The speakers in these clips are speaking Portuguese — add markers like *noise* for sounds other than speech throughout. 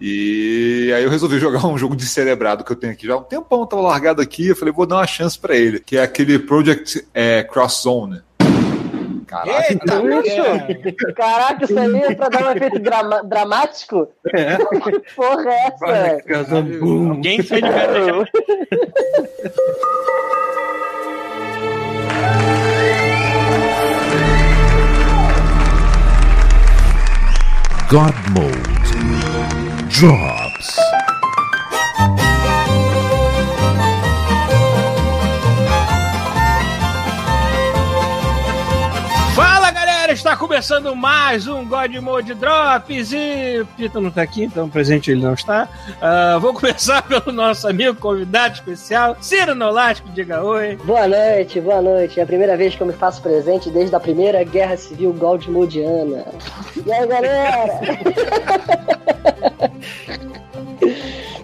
E aí eu resolvi jogar um jogo de cerebrado que eu tenho aqui já há um tempão, tava largado aqui, eu falei, vou dar uma chance para ele, que é aquele Project é, Cross Zone. Caraca, Eita, isso? Caraca, isso aí é pra dar um efeito drama dramático? É. Porra, é essa? Alguém sai de casa. God Mode Drops. está começando mais um God Mode Drops e Pita não está aqui, então presente ele não está. Uh, vou começar *laughs* pelo nosso amigo convidado especial, Ciro Nolasco, diga oi. Boa noite, boa noite. É a primeira vez que eu me faço presente desde a primeira Guerra Civil God Modiana. E aí, galera? *laughs*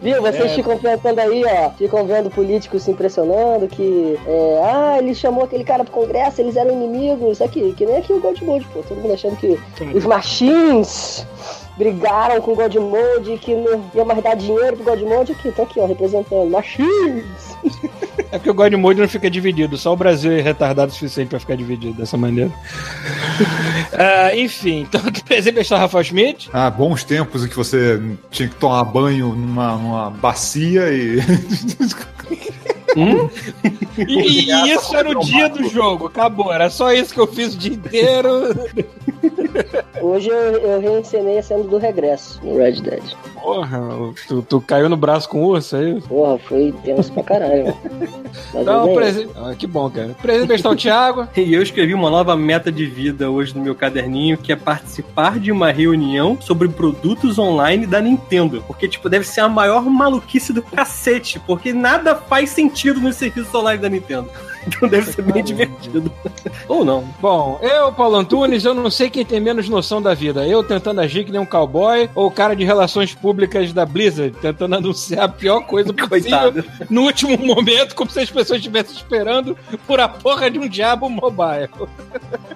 Viu? Vocês é. ficam pensando aí, ó, ficam vendo políticos se impressionando que, é, ah, ele chamou aquele cara pro Congresso, eles eram inimigos, isso aqui, que nem aqui o Gold Mode, pô, todo mundo achando que os machines brigaram com o Godmode que não ia mais dar dinheiro pro Godmode aqui, tá aqui, ó, representando machines. *laughs* É porque o Godmode não fica dividido, só o Brasil é retardado o suficiente pra ficar dividido dessa maneira. uh, *laughs* enfim, então *laughs* aqui presente está Rafael Schmidt. Ah, bons tempos em que você tinha que tomar banho numa, numa bacia e. Hum? *laughs* E, e, isso era o dia do jogo, acabou. Era só isso que eu fiz o dia inteiro. Hoje eu, eu reencenei a cena do regresso no Red Dead. Porra, tu, tu caiu no braço com o urso aí? Porra, foi tenso pra caralho. então. Ah, que bom, cara. Presente está o Thiago. *laughs* E eu escrevi uma nova meta de vida hoje no meu caderninho, que é participar de uma reunião sobre produtos online da Nintendo. Porque, tipo, deve ser a maior maluquice do cacete, porque nada faz sentido no serviço online da Nintendo. *laughs* Então deve ser bem divertido. Ou não. Bom, eu, Paulo Antunes, eu não sei quem tem menos noção da vida. Eu tentando agir que nem um cowboy ou o cara de relações públicas da Blizzard tentando anunciar a pior coisa *laughs* possível Coitado. no último momento, como se as pessoas estivessem esperando por a porra de um diabo mobile.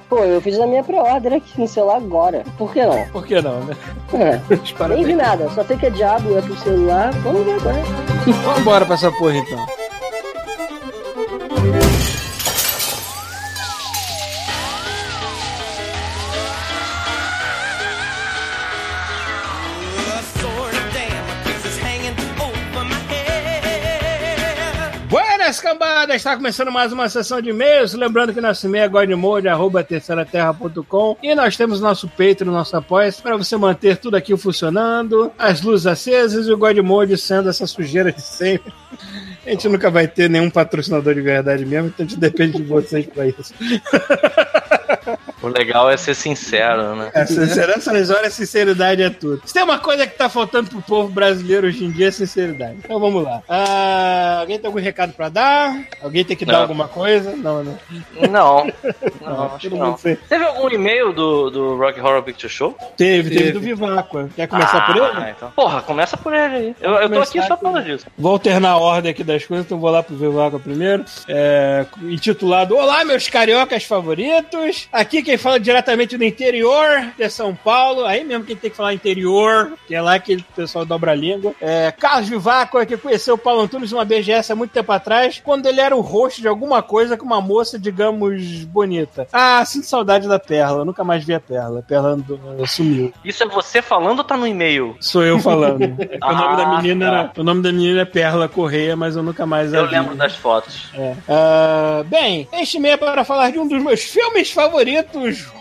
Pô, eu fiz a minha pré-order aqui no celular agora. Por que não? Por que não, né? É, nem vi nada. Só sei que é diabo, é pro celular. Vamos ver agora. Vamos embora pra essa porra então. Buenas cambada, está começando mais uma sessão de e-mails. Lembrando que nosso e-mail é godmode, arroba terceiraterra.com e nós temos nosso Patreon, nosso apoio para você manter tudo aqui funcionando, as luzes acesas e o Godmode sendo essa sujeira de sempre. *laughs* A gente nunca vai ter nenhum patrocinador de verdade mesmo, então a gente depende de vocês para isso. *laughs* *laughs* O legal é ser sincero, né? É, sincero, nessas horas, sinceridade é tudo. Se tem uma coisa que tá faltando pro povo brasileiro hoje em dia, é sinceridade. Então vamos lá. Ah, alguém tem algum recado pra dar? Alguém tem que não. dar alguma coisa? Não, né? Não. *laughs* Não, não acho que não. Teve algum e-mail do, do Rock Horror Picture Show? Teve, teve, teve do Viváqua. Quer começar ah, por ele? Então. Porra, começa por ele aí. Eu, eu tô aqui só falando disso. Vou alternar a ordem aqui das coisas, então vou lá pro Viváqua primeiro. É, intitulado Olá, meus cariocas favoritos. Aqui quem fala diretamente do interior de São Paulo, aí mesmo quem tem que falar interior, que é lá que o pessoal dobra a língua. É, Carlos Vivaco, que conheceu o Paulo Antunes numa BGS há muito tempo atrás, quando ele era o host de alguma coisa com uma moça, digamos, bonita. Ah, sinto saudade da Perla, eu nunca mais vi a Perla. A Perla sumiu. Isso é você falando ou tá no e-mail? Sou eu falando. *laughs* É ah, o nome da ah, menina tá. era, o nome da menina é Perla Correia, mas eu nunca mais Eu lembro das fotos. É. Uh, bem, este e-mail é para falar de um dos meus filmes favoritos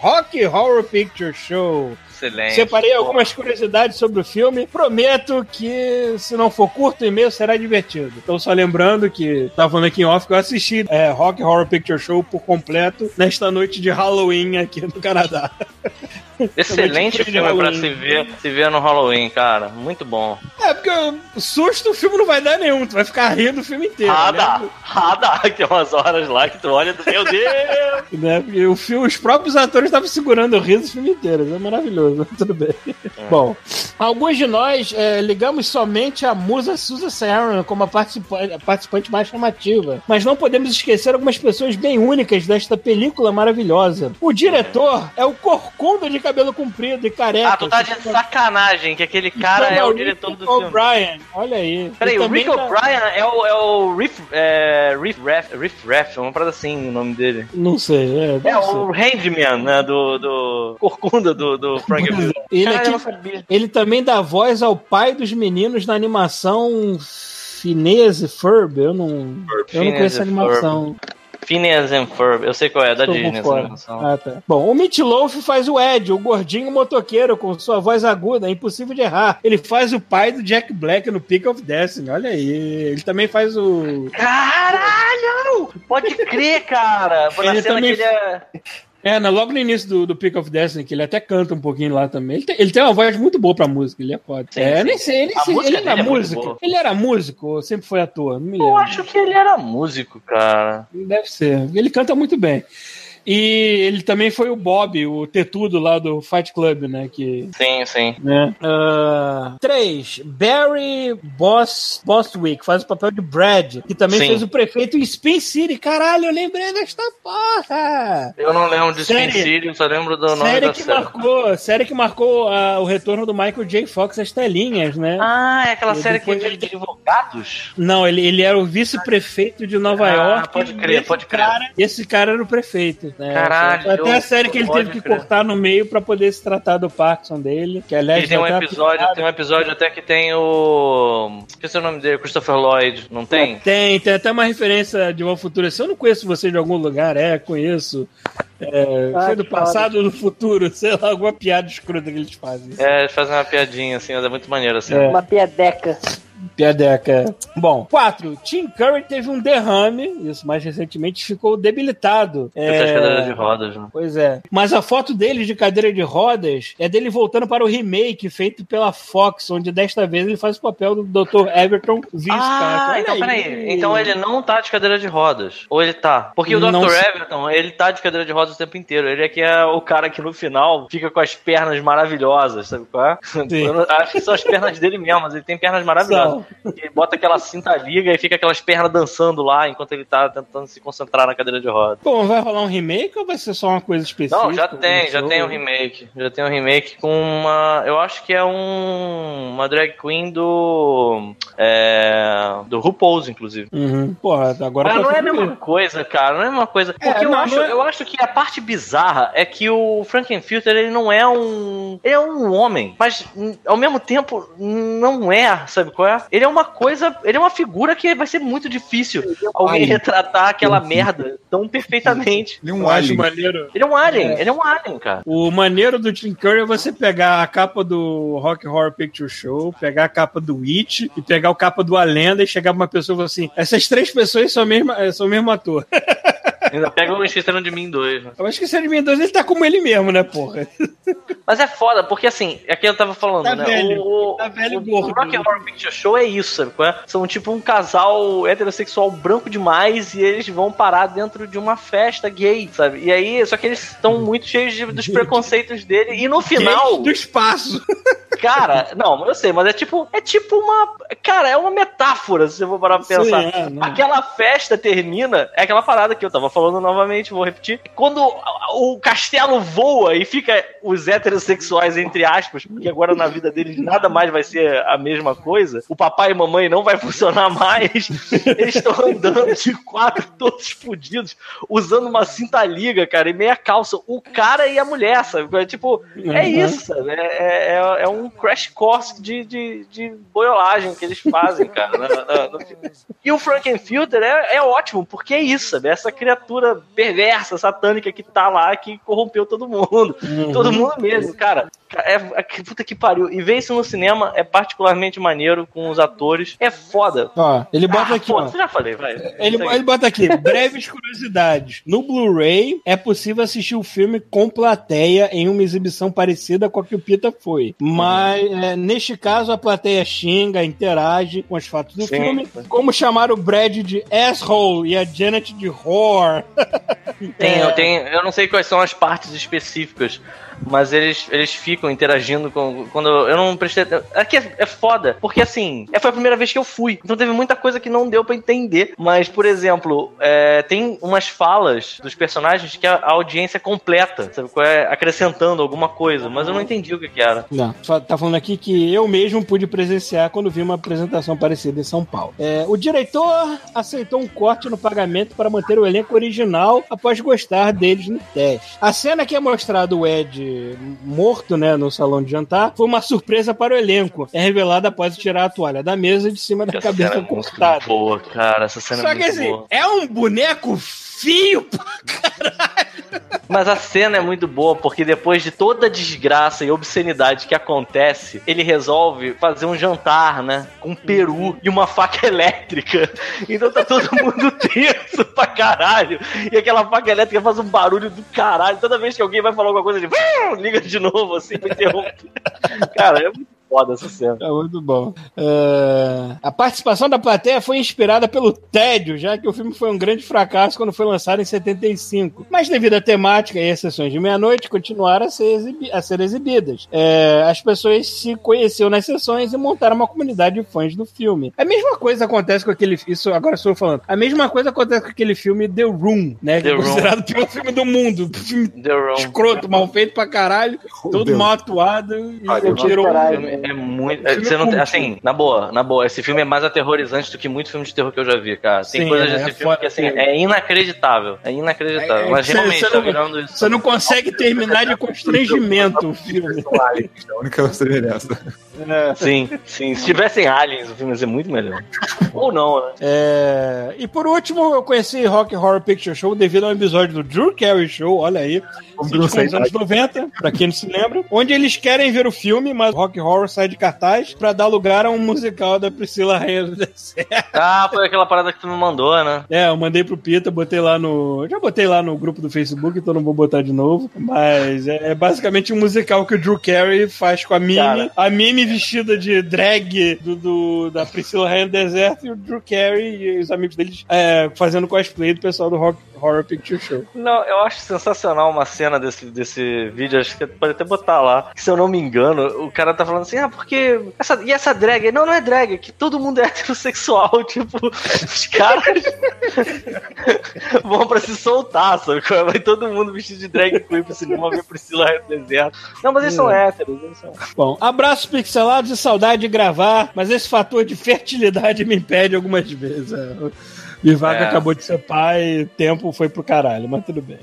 Rock Horror Picture Show. Excelente. Separei algumas curiosidades sobre o filme. Prometo que, se não for curto e meio, será divertido. Então, só lembrando que, tava falando aqui em off, que eu assisti é, Rock Horror Picture Show por completo nesta noite de Halloween aqui no Canadá. *laughs* Excelente filme pra se ver, se ver no Halloween, cara. Muito bom. É, porque susto o filme não vai dar nenhum, tu vai ficar rindo o filme inteiro. Ah, né? dá. Ah, dá. Tem umas horas lá que tu olha do meu Deus. *laughs* né? O filme, os próprios atores estavam segurando o riso o filme inteiro. É maravilhoso, *laughs* tudo bem. Bom, alguns de nós é, ligamos somente a musa Susan Sarandon como a participa- a participante mais chamativa, mas não podemos esquecer algumas pessoas bem únicas desta película maravilhosa. O diretor é o corcunda de cabelo comprido e careca. Ah, tu tá de sacanagem que aquele cara é o diretor do filme. O'Brien, olha aí. Peraí, o Rick da- O'Brien é o, é o Riff, é, Riff Raff, Riff Raff, uma parada assim o nome dele. Não sei, é, É deve ser. o Handman, né, do, do Corcunda do, do Frank. Ele, Cara, não sabia. ele também dá voz ao pai dos meninos na animação Phineas e Ferb. Eu não, eu não conheço a animação. Phineas and Ferb, eu sei qual é, da Tô por Disney. Ah, tá. Bom, o Meat Loaf faz o Ed, o gordinho motoqueiro, com sua voz aguda, é impossível de errar. Ele faz o pai do Jack Black no Peak of Destiny, olha aí. Ele também faz o. Caralho! Pode crer, cara! Na Ele cena também- que ele é... É, né, logo no início do, do Peak of Destiny, que ele até canta um pouquinho lá também. Ele tem, ele tem uma voz muito boa pra música, ele é foda. Sim, é, sim. nem sei, ele, era é músico. ele era músico ou sempre foi ator? Não me Eu lembro. acho que ele era músico, cara. Deve ser. Ele canta muito bem. E ele também foi o Bob, o tetudo lá do Fight Club, né? Que, Sim, sim. né? Ah, três, Barry Boss, Bostwick faz o papel de Brad, que também Sim. fez o prefeito em Spin City. Caralho, eu lembrei desta porra! Eu não lembro de Spin Série- City, eu só lembro do nome Série da que, série. marcou, série que marcou ah, o retorno do Michael J. Fox às telinhas, né? Ah, é aquela E série que é depois de advogados? Não, ele, ele era o vice-prefeito de Nova Ah, York. pode crer, pode crer. Cara, esse cara era o prefeito. Né? Caralho, Foi até a série que ele teve que crer. cortar no meio pra poder se tratar do Parkinson dele. Que aliás E tem um episódio, aplicado. tem um episódio até que tem o. Esqueci o nome dele, Christopher Lloyd, não tem? Tem, tem até uma referência de uma futura. Se eu não conheço você de algum lugar, é, conheço. É, Ah, foi do passado ou do futuro, *laughs* sei lá, alguma piada escrota que eles fazem. É, eles fazem uma piadinha assim, mas é muito maneiro assim. É. Uma piadeca. Piadeca. Bom, quatro. Tim Curry teve um derrame, isso mais recentemente, ficou debilitado. Tô de cadeira de rodas, né? Pois é. Mas a foto dele de cadeira de rodas é dele voltando para o remake feito pela Fox, onde desta vez ele faz o papel do Dr. Everton Visca. Ah, Olha então aí. peraí. Então ele não tá de cadeira de rodas. Ou ele tá? Porque o Não Dr. sei. Everton, ele tá de cadeira de rodas o tempo inteiro. Ele é que é o cara que no final fica com as pernas maravilhosas, sabe qual é? *laughs* Eu não- acho que são as pernas dele mesmo, mas ele tem pernas maravilhosas. Ele bota aquela cinta liga e fica aquelas pernas dançando lá enquanto ele tá tentando se concentrar na cadeira de rodas. Bom, vai rolar um remake ou vai ser só uma coisa específica? Não, já tem, já tem um remake. Já tem um remake com uma. Eu acho que é um. Uma drag queen do. É. Do RuPaul's, inclusive. Uhum. Porra, agora Mas tá não é a mesma coisa, cara. Não é a mesma coisa. Porque É, eu, não, acho, não é- eu acho que a parte bizarra é que o Frankenfilter, ele não é um. Ele é um homem. Mas, ao mesmo tempo, não é, sabe qual é? Ele é uma coisa. Ele é uma figura que vai ser muito difícil alguém alien. retratar aquela merda tão perfeitamente. Ele é um alien. maneiro. Ele é um alien. Ele é um alien, cara. O maneiro do Tim Curry é você pegar a capa do Rock Horror Picture Show, pegar a capa do It e pegar o capa do A Lenda e chegar pra uma pessoa e falar assim: essas três pessoas são, a mesma, são o mesmo ator. *laughs* Ainda pega o Esqueceram de Mim 2. né? Eu acho que esse Anime 2 ele tá como ele mesmo, né, porra? Mas é foda, porque assim, é que eu tava falando, Tá né? velho, o, tá velho o, gordo. o Rock Horror Picture Show é isso, sabe? qual é? São tipo um casal heterossexual branco demais e eles vão parar dentro de uma festa gay, sabe? E aí, só que eles estão muito cheios de- dos preconceitos dele. E no final, Gays do espaço. *laughs* cara, não, eu sei, mas é tipo, é tipo uma. Cara, é uma metáfora, se eu vou parar pra Sim, pensar. é. Aquela festa termina, é aquela parada que eu tava falando novamente, vou repetir. Quando o castelo voa e fica os heterossexuais, entre aspas, porque agora na vida deles nada mais vai ser a mesma coisa, o papai e mamãe não vai *laughs* funcionar mais, eles estão andando de quatro, todos fodidos, usando uma cinta liga, cara, e meia calça. O cara e a mulher, sabe? É tipo, é Uhum. isso, sabe? É, é, é um crash course de, de, de boiolagem que eles fazem, cara. na- na- no. E o Frankenfilter é, é ótimo, porque é isso, sabe? Essa criatura perversa, satânica que tá lá, que corrompeu todo mundo. Uhum. Todo mundo mesmo, cara. É, é, que puta que pariu. E ver isso no cinema é particularmente maneiro com os atores. É foda. Ó, ele bota Ah, aqui, foda, ó. já falei, vai. Ele, ele bota aqui, breves *laughs* curiosidades. No Blu-ray, é possível assistir o filme com plateia em uma exibição parecida com a que o Pita foi. Mas, é, neste caso, a plateia xinga, interage com os fatos do Sim. filme. Como chamar o Brad de asshole e a Janet de whore. *laughs* Tem, É. eu, tenho, eu não sei quais são as partes específicas, mas eles, eles ficam interagindo com. Quando eu, não prestei. Aqui é, é foda, porque assim, é, foi a primeira vez que eu fui. Então teve muita coisa que não deu pra entender. Mas, por exemplo, é, tem umas falas dos personagens que a, a audiência completa, sabe? é? Acrescentando alguma coisa, mas eu não entendi o que, que era. Não, tá falando aqui que eu mesmo pude presenciar quando vi uma apresentação parecida em São Paulo. É, o diretor aceitou um corte no pagamento para manter o elenco original após gostar deles no teste. A cena que é mostrado o Ed morto, né, no salão de jantar, foi uma surpresa para o elenco. É revelada após tirar a toalha da mesa de cima da Essa cabeça cena é muito cortada. boa, cara. Essa cena Só é que muito assim, boa. é um boneco fio pra Mas a cena é muito boa porque depois de toda a desgraça e obscenidade que acontece, ele resolve fazer um jantar, né? Com um peru e uma faca elétrica. Então tá todo mundo *laughs* tenso pra caralho. E aquela faca elétrica faz um barulho do caralho. Toda vez que alguém vai falar alguma coisa, ele liga de novo assim pra interromper. Cara, é muito foda essa cena. É muito bom. É, A participação da plateia foi inspirada pelo tédio, já que o filme foi um grande fracasso quando foi lançado em 75. Mas devido à temática e às sessões de meia-noite, continuaram a ser, exibi- a ser exibidas. É, As pessoas se conheceram nas sessões e montaram uma comunidade de fãs do filme. A mesma coisa acontece com aquele... Isso agora estou falando. A mesma coisa acontece com aquele filme The Room, né? Que The é Room. considerado o pior filme do mundo. Filme *laughs* The Room. escroto, mal feito pra caralho. *laughs* Todo Deus. mal atuado. E Ah, Deus. tirou Caralho. É muito. filme Você é não, assim, na boa, na boa, esse filme é mais aterrorizante do que muito filme de terror que eu já vi, cara. Tem Sim, coisas é, desse é filme que assim, sim. é inacreditável. É inacreditável. É, é, Mas você- realmente você tá não- virando isso. Você não consegue terminar de constrangimento o filme. É a única semelhança. Sim, sim. Se tivessem aliens, o filme ia ser muito melhor. Ou não, né? É, E por último, eu conheci Rock Horror Picture Show devido a um episódio do Drew Carey Show, olha aí, dos anos 90, pra quem não se lembra, onde eles querem ver o filme, mas Rock Horror sai de cartaz pra dar lugar a um musical da Priscila Rainha do Deserto. *laughs* Ah, foi aquela parada que tu me mandou, né? É, eu mandei pro Pita, botei lá no. Já botei lá no grupo do Facebook, então não vou botar de novo. Mas é, é basicamente um musical que o Drew Carey faz com a Mimi. Cara. A Mimi vestida de drag do, do- da Priscila Rainha do Deserto e o Drew Carey e os amigos deles é, fazendo cosplay do pessoal do Rock, Horror Picture Show. Não, eu acho sensacional uma cena desse, desse vídeo, acho que pode até botar lá. Que, se eu não me engano, o cara tá falando assim, ah, porque. Essa, e essa drag? Não, não é drag, é que todo mundo é *laughs* heterossexual. *laughs* Tipo, os caras *laughs* vão pra se soltar, sabe? Vai todo mundo vestido de drag queen pro cinema ver Priscila do deserto. Não, mas eles são héteros, eles são. Bom, abraços pixelados e saudade de gravar, mas esse fator de fertilidade me impede algumas vezes. É, Vivaco É. acabou de ser pai, tempo foi pro caralho, mas tudo bem.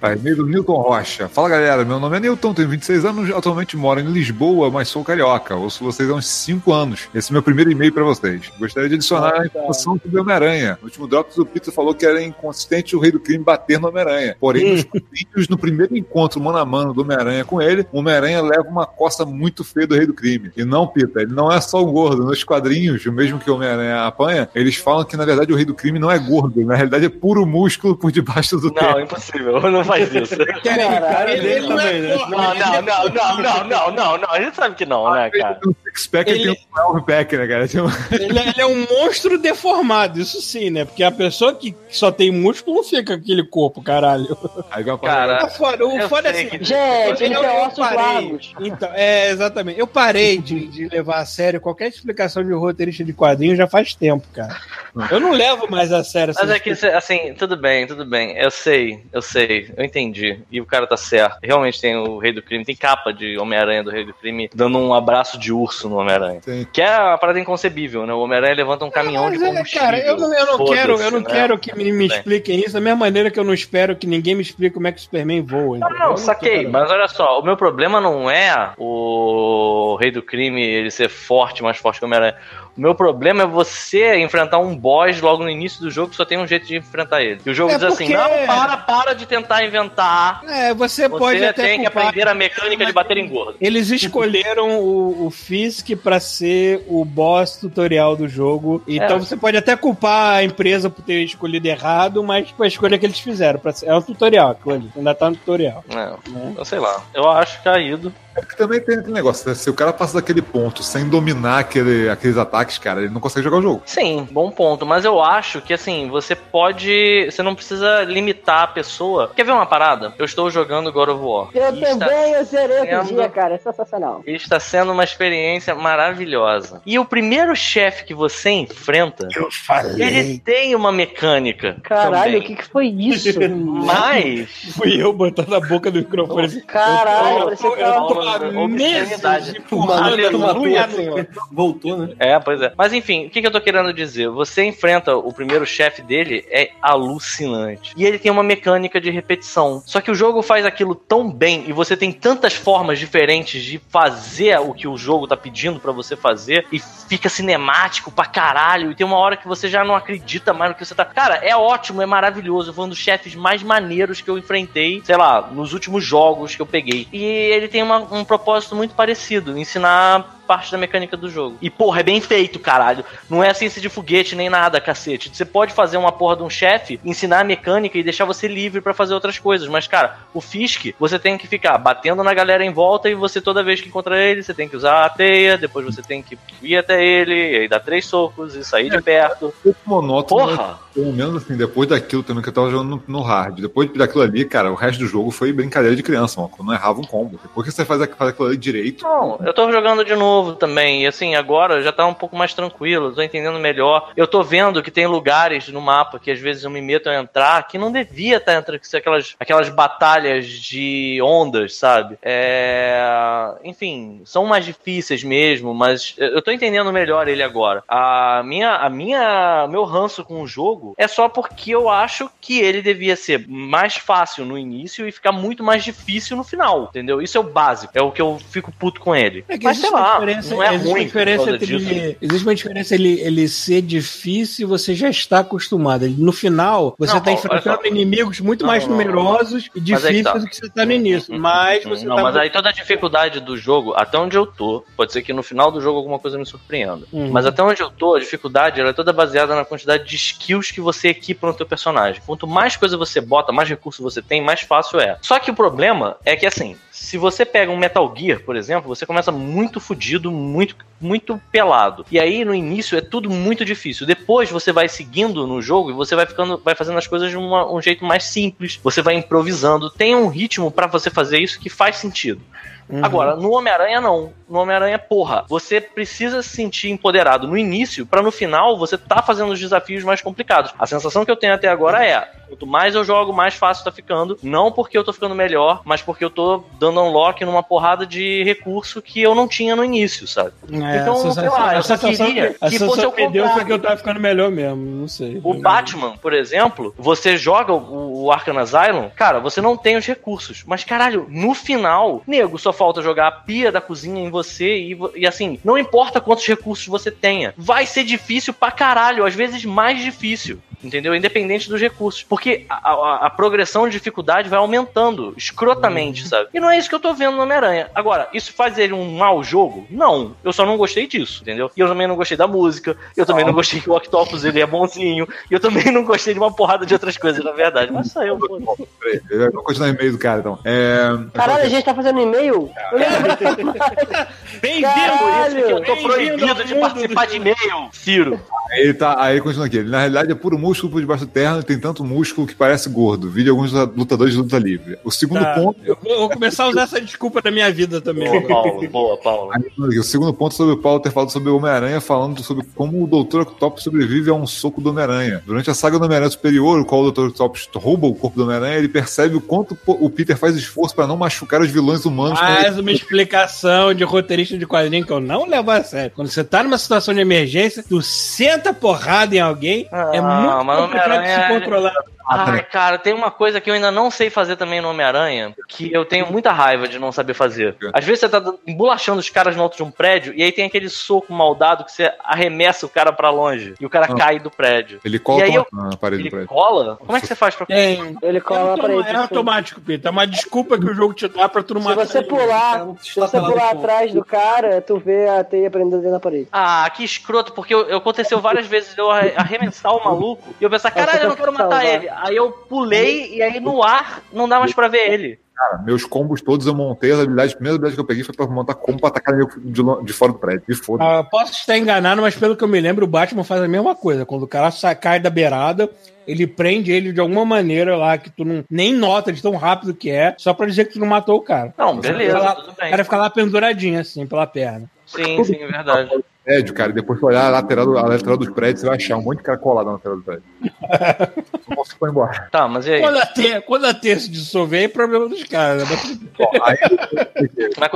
Tá, e-mail do Newton Rocha. Fala galera, meu nome é Newton, tenho 26 anos, atualmente moro em Lisboa, mas sou carioca. Ouço vocês há uns 5 anos. Esse é meu primeiro e-mail pra vocês. Gostaria de adicionar Ah, a informação sobre o Homem-Aranha. No último Drops, o Peter falou que era inconsistente o Rei do Crime bater no Homem-Aranha. Porém, nos quadrinhos, no primeiro encontro mano a mano do Homem-Aranha com ele, o Homem-Aranha leva uma costa muito feia do Rei do Crime. E não, Peter, ele não é só um gordo. Nos quadrinhos, o mesmo que o Homem-Aranha apanha, eles falam que na verdade o Rei do Crime não é gordo. Na realidade é puro músculo por debaixo do Não, tempo. impossível, *laughs* não faz isso. Cara dele também, né? Não, não, não, não, não, não, não, não. A gente sabe que não, né, cara? Tem um six-pack e Ele- tem um 12-pack, né, cara? Tem Ele, é- ele é um monstro deformado, isso sim, né? Porque a pessoa que só tem músculo não fica com aquele corpo, caralho. Aí vai uma Cara, Tá foda, o Eu foda é assim. que- Gente, ele eu- tem eu ossos parei. largos. Então, é, exatamente. Eu parei de, de levar a sério qualquer explicação de roteirista de quadrinho já faz tempo, cara. Eu não levo mais a sério Mas essas é que, cê- assim, tudo bem, tudo bem. Eu sei, eu sei, eu entendi. E o cara tá certo. Realmente tem o Rei do Crime, tem capa de Homem-Aranha do Rei do Crime dando um abraço de urso no Homem-Aranha. Que é uma parada inconcebível, né? O Homem-Aranha levanta um caminhão de Mas, é, combustível. cara, eu não, eu não quero, eu não né? quero que me, me expliquem isso da mesma maneira que eu não espero que ninguém me explique como é que o Superman voa. Não? Eu não, saquei, quero. mas olha só, o meu problema não é o Rei do Crime ele ser forte, mais forte que o Homem-Aranha. O meu problema é você enfrentar um boss logo no início do jogo que só tem um jeito de enfrentar ele. E o jogo É diz assim: porque- não, para, para de tentar inventar. É, você, pode Você até tem que aprender a mecânica de bater em gordo. Eles escolheram o, o Fisk pra ser o boss tutorial do jogo. Então É. você pode até culpar a empresa por ter escolhido errado, mas foi a escolha que eles fizeram. Pra ser, é um tutorial, aquilo ali. Ainda tá no tutorial. Não, eu sei lá. Eu acho caído. É que também tem aquele negócio, né? Se o cara passa daquele ponto sem dominar aquele, aqueles ataques, cara, ele não consegue jogar o jogo. Sim, bom ponto, mas eu acho que assim, você pode. Você não precisa limitar a pessoa. Quer ver uma parada? Eu estou jogando God of War. Eu E também, eu zerei outro sendo- dia, cara. É sensacional. Está sendo uma experiência maravilhosa. E o primeiro chefe que você enfrenta, Eu falei. ele tem uma mecânica. Caralho, o que, que foi isso? *laughs* Mas. Fui eu botando a boca no microfone. Caralho, eu tô, parecia que eu tô obscenidade. de porrada assim, voltou, né? É, pois é. Mas enfim, o que, que eu tô querendo dizer? Você enfrenta o primeiro chefe dele, é alucinante. E ele tem uma mecânica de repetição. Só que o jogo faz aquilo tão bem e você tem tantas formas diferentes de fazer o que o jogo tá pedindo pra você fazer e fica cinemático pra caralho. E tem uma hora que você já não acredita mais no que você tá. Cara, é ótimo, é maravilhoso. Foi um dos chefes mais maneiros que eu enfrentei, sei lá, nos últimos jogos que eu peguei. E ele tem uma- um propósito muito parecido: ensinar parte da mecânica do jogo. E, porra, é bem feito, caralho. Não é ciência de foguete nem nada, cacete. Você pode fazer uma porra de um chefe, ensinar a mecânica e deixar você livre pra fazer outras coisas. Mas, cara, o Fisk, você tem que ficar batendo na galera em volta e você, toda vez que encontra ele, você tem que usar a teia, depois você tem que ir até ele, e aí dar três socos e sair de perto. Um pouco monótono, mas Porra! pelo menos assim, depois daquilo também que eu tava jogando no, no hard. Depois daquilo ali, cara, o resto do jogo foi brincadeira de criança, mano. Quando não errava um combo. Depois que você faz, faz aquilo ali direito, Não, eu tô jogando de novo também. E assim, agora já tá um pouco mais tranquilo, tô entendendo melhor. Eu tô vendo que tem lugares no mapa que às vezes eu me meto a entrar que não devia estar entrando, que são aquelas, aquelas batalhas de ondas, sabe? É. Enfim, são mais difíceis mesmo, mas eu tô entendendo melhor ele agora. A minha, a minha, meu ranço com o jogo é só porque eu acho que ele devia ser mais fácil no início e ficar muito mais difícil no final, entendeu? Isso é o básico, é o que eu fico puto com ele. É que Mas sei lá, diferença, não é existe ruim uma diferença entre ele, existe uma diferença ele, ele ser difícil e você já está acostumado. No final, você está enfrentando inimigos muito Não, mais não, numerosos e difíceis tá. do que você está no início. Uhum, Mas uhum. você Não, tá mas aí toda a dificuldade do jogo, até onde eu tô, pode ser que no final do jogo alguma coisa me surpreenda. Uhum. Mas até onde eu tô, a dificuldade ela é toda baseada na quantidade de skills que você equipa no teu personagem. Quanto mais coisa você bota, mais recurso você tem, mais fácil é. Só que o problema é que assim, se você pega um Metal Gear, por exemplo, você começa muito fudido, muito muito pelado. E aí no início é tudo muito difícil. Depois você vai seguindo no jogo e você vai ficando, vai fazendo as coisas de uma- um jeito mais simples. Você vai improvisando. Tem um ritmo pra você fazer isso que faz sentido. Uhum. Agora, no Homem-Aranha não. No Homem-Aranha, porra, você precisa se sentir empoderado no início, pra no final você tá fazendo os desafios mais complicados. A sensação que eu tenho até agora é: quanto mais eu jogo, mais fácil tá ficando. Não porque eu tô ficando melhor, mas porque eu tô dando unlock numa porrada de recurso que eu não tinha no início, sabe? É, Então, a sei sensação- lá, eu só sensação queria que, que fosse sensação foi contrário. que eu tava ficando melhor mesmo. Não sei. O Batman, por exemplo, você joga o, o Arkham Asylum, cara, você não tem os recursos. Mas, caralho, no final, nego, só falta jogar a pia da cozinha em você e, e assim, não importa quantos recursos você tenha, vai ser difícil pra caralho, às vezes mais difícil. Entendeu? Independente dos recursos. Porque a, a- a progressão de dificuldade vai aumentando escrotamente, sabe? E não é isso que eu tô vendo no Homem-Aranha. Agora, isso faz ele um mau jogo? Não. Eu só não gostei disso, entendeu? E eu também não gostei da música. Eu também não gostei que o Octopus ele é bonzinho. E eu também não gostei de uma porrada de outras coisas, na verdade. Mas só eu, pô. peraí, eu vou continuar o e-mail do cara, então. É, Caralho, a gente tá fazendo e-mail? Eu lembro *laughs* Bem-vindo! Caralho! Eu tô proibido de participar de e-mail, Ciro. Aí ele tá, aí ele continua aqui. Ele, na realidade, é puro músculo por debaixo do terno e tem tanto músculo que parece gordo. Vídeo alguns lutadores de luta livre. O segundo Tá, ponto. eu vou, vou começar a usar essa desculpa da minha vida também. Boa, Paulo. Boa, Paulo. Aí, O segundo ponto sobre o Paulo ter falado sobre o Homem-Aranha, falando sobre como o Dr. Octopus sobrevive a um soco do Homem-Aranha. Durante a saga do Homem-Aranha Superior, o qual o Dr. Octopus rouba o corpo do Homem-Aranha, ele percebe o quanto o Peter faz esforço para não machucar os vilões humanos. quando ele- Mais uma explicação de roteirista de quadrinho que eu não levo a sério. Quando você tá numa situação de emergência, tu senta porrada em alguém, Ah, é muito complicado se controlar. Ai, cara, tem uma coisa que eu ainda não sei fazer também no Homem-Aranha, que eu tenho muita raiva de não saber fazer. Às vezes você tá embolachando os caras no alto de um prédio, e aí tem aquele soco maldado que você arremessa o cara pra longe, e o cara Ah. cai do prédio. Ele cola eu- na parede do Ele prédio. cola? Como é que você faz pra... Tem. Ele É, cola pra automa- ele. é automático, Peter. É uma desculpa que o jogo te dá pra tu não Se matar você ele. pular, Então, se você pular atrás do cara, tu vê a teia prendendo dentro da parede. Ah, que escroto, porque eu- eu- aconteceu várias vezes de eu arre- arremessar o maluco e eu pensar, caralho, eu não quero matar ele. Aí eu pulei e aí no ar não dá mais pra ver ele. Cara, meus combos todos eu montei, as habilidades, a primeira habilidade que eu peguei foi pra montar combo pra atacar de, de fora do prédio. E foda. Ah, posso estar enganado, mas pelo que eu me lembro, o Batman faz a mesma coisa. Quando o cara sa- cai da beirada, ele prende ele de alguma maneira lá que tu não, nem nota de tão rápido que é, só pra dizer que tu não matou o cara. Não, beleza, lá- O cara fica lá penduradinho assim, pela perna. Sim, sim, é verdade. Prédio, cara, e depois olhar a lateral, do- a lateral dos prédios, você vai achar um monte de cara colado na lateral do prédio. *laughs* Só você foi embora. Tá, mas e aí? Quando a, te, quando a se dissolver, é problema dos caras. né? Bom, aí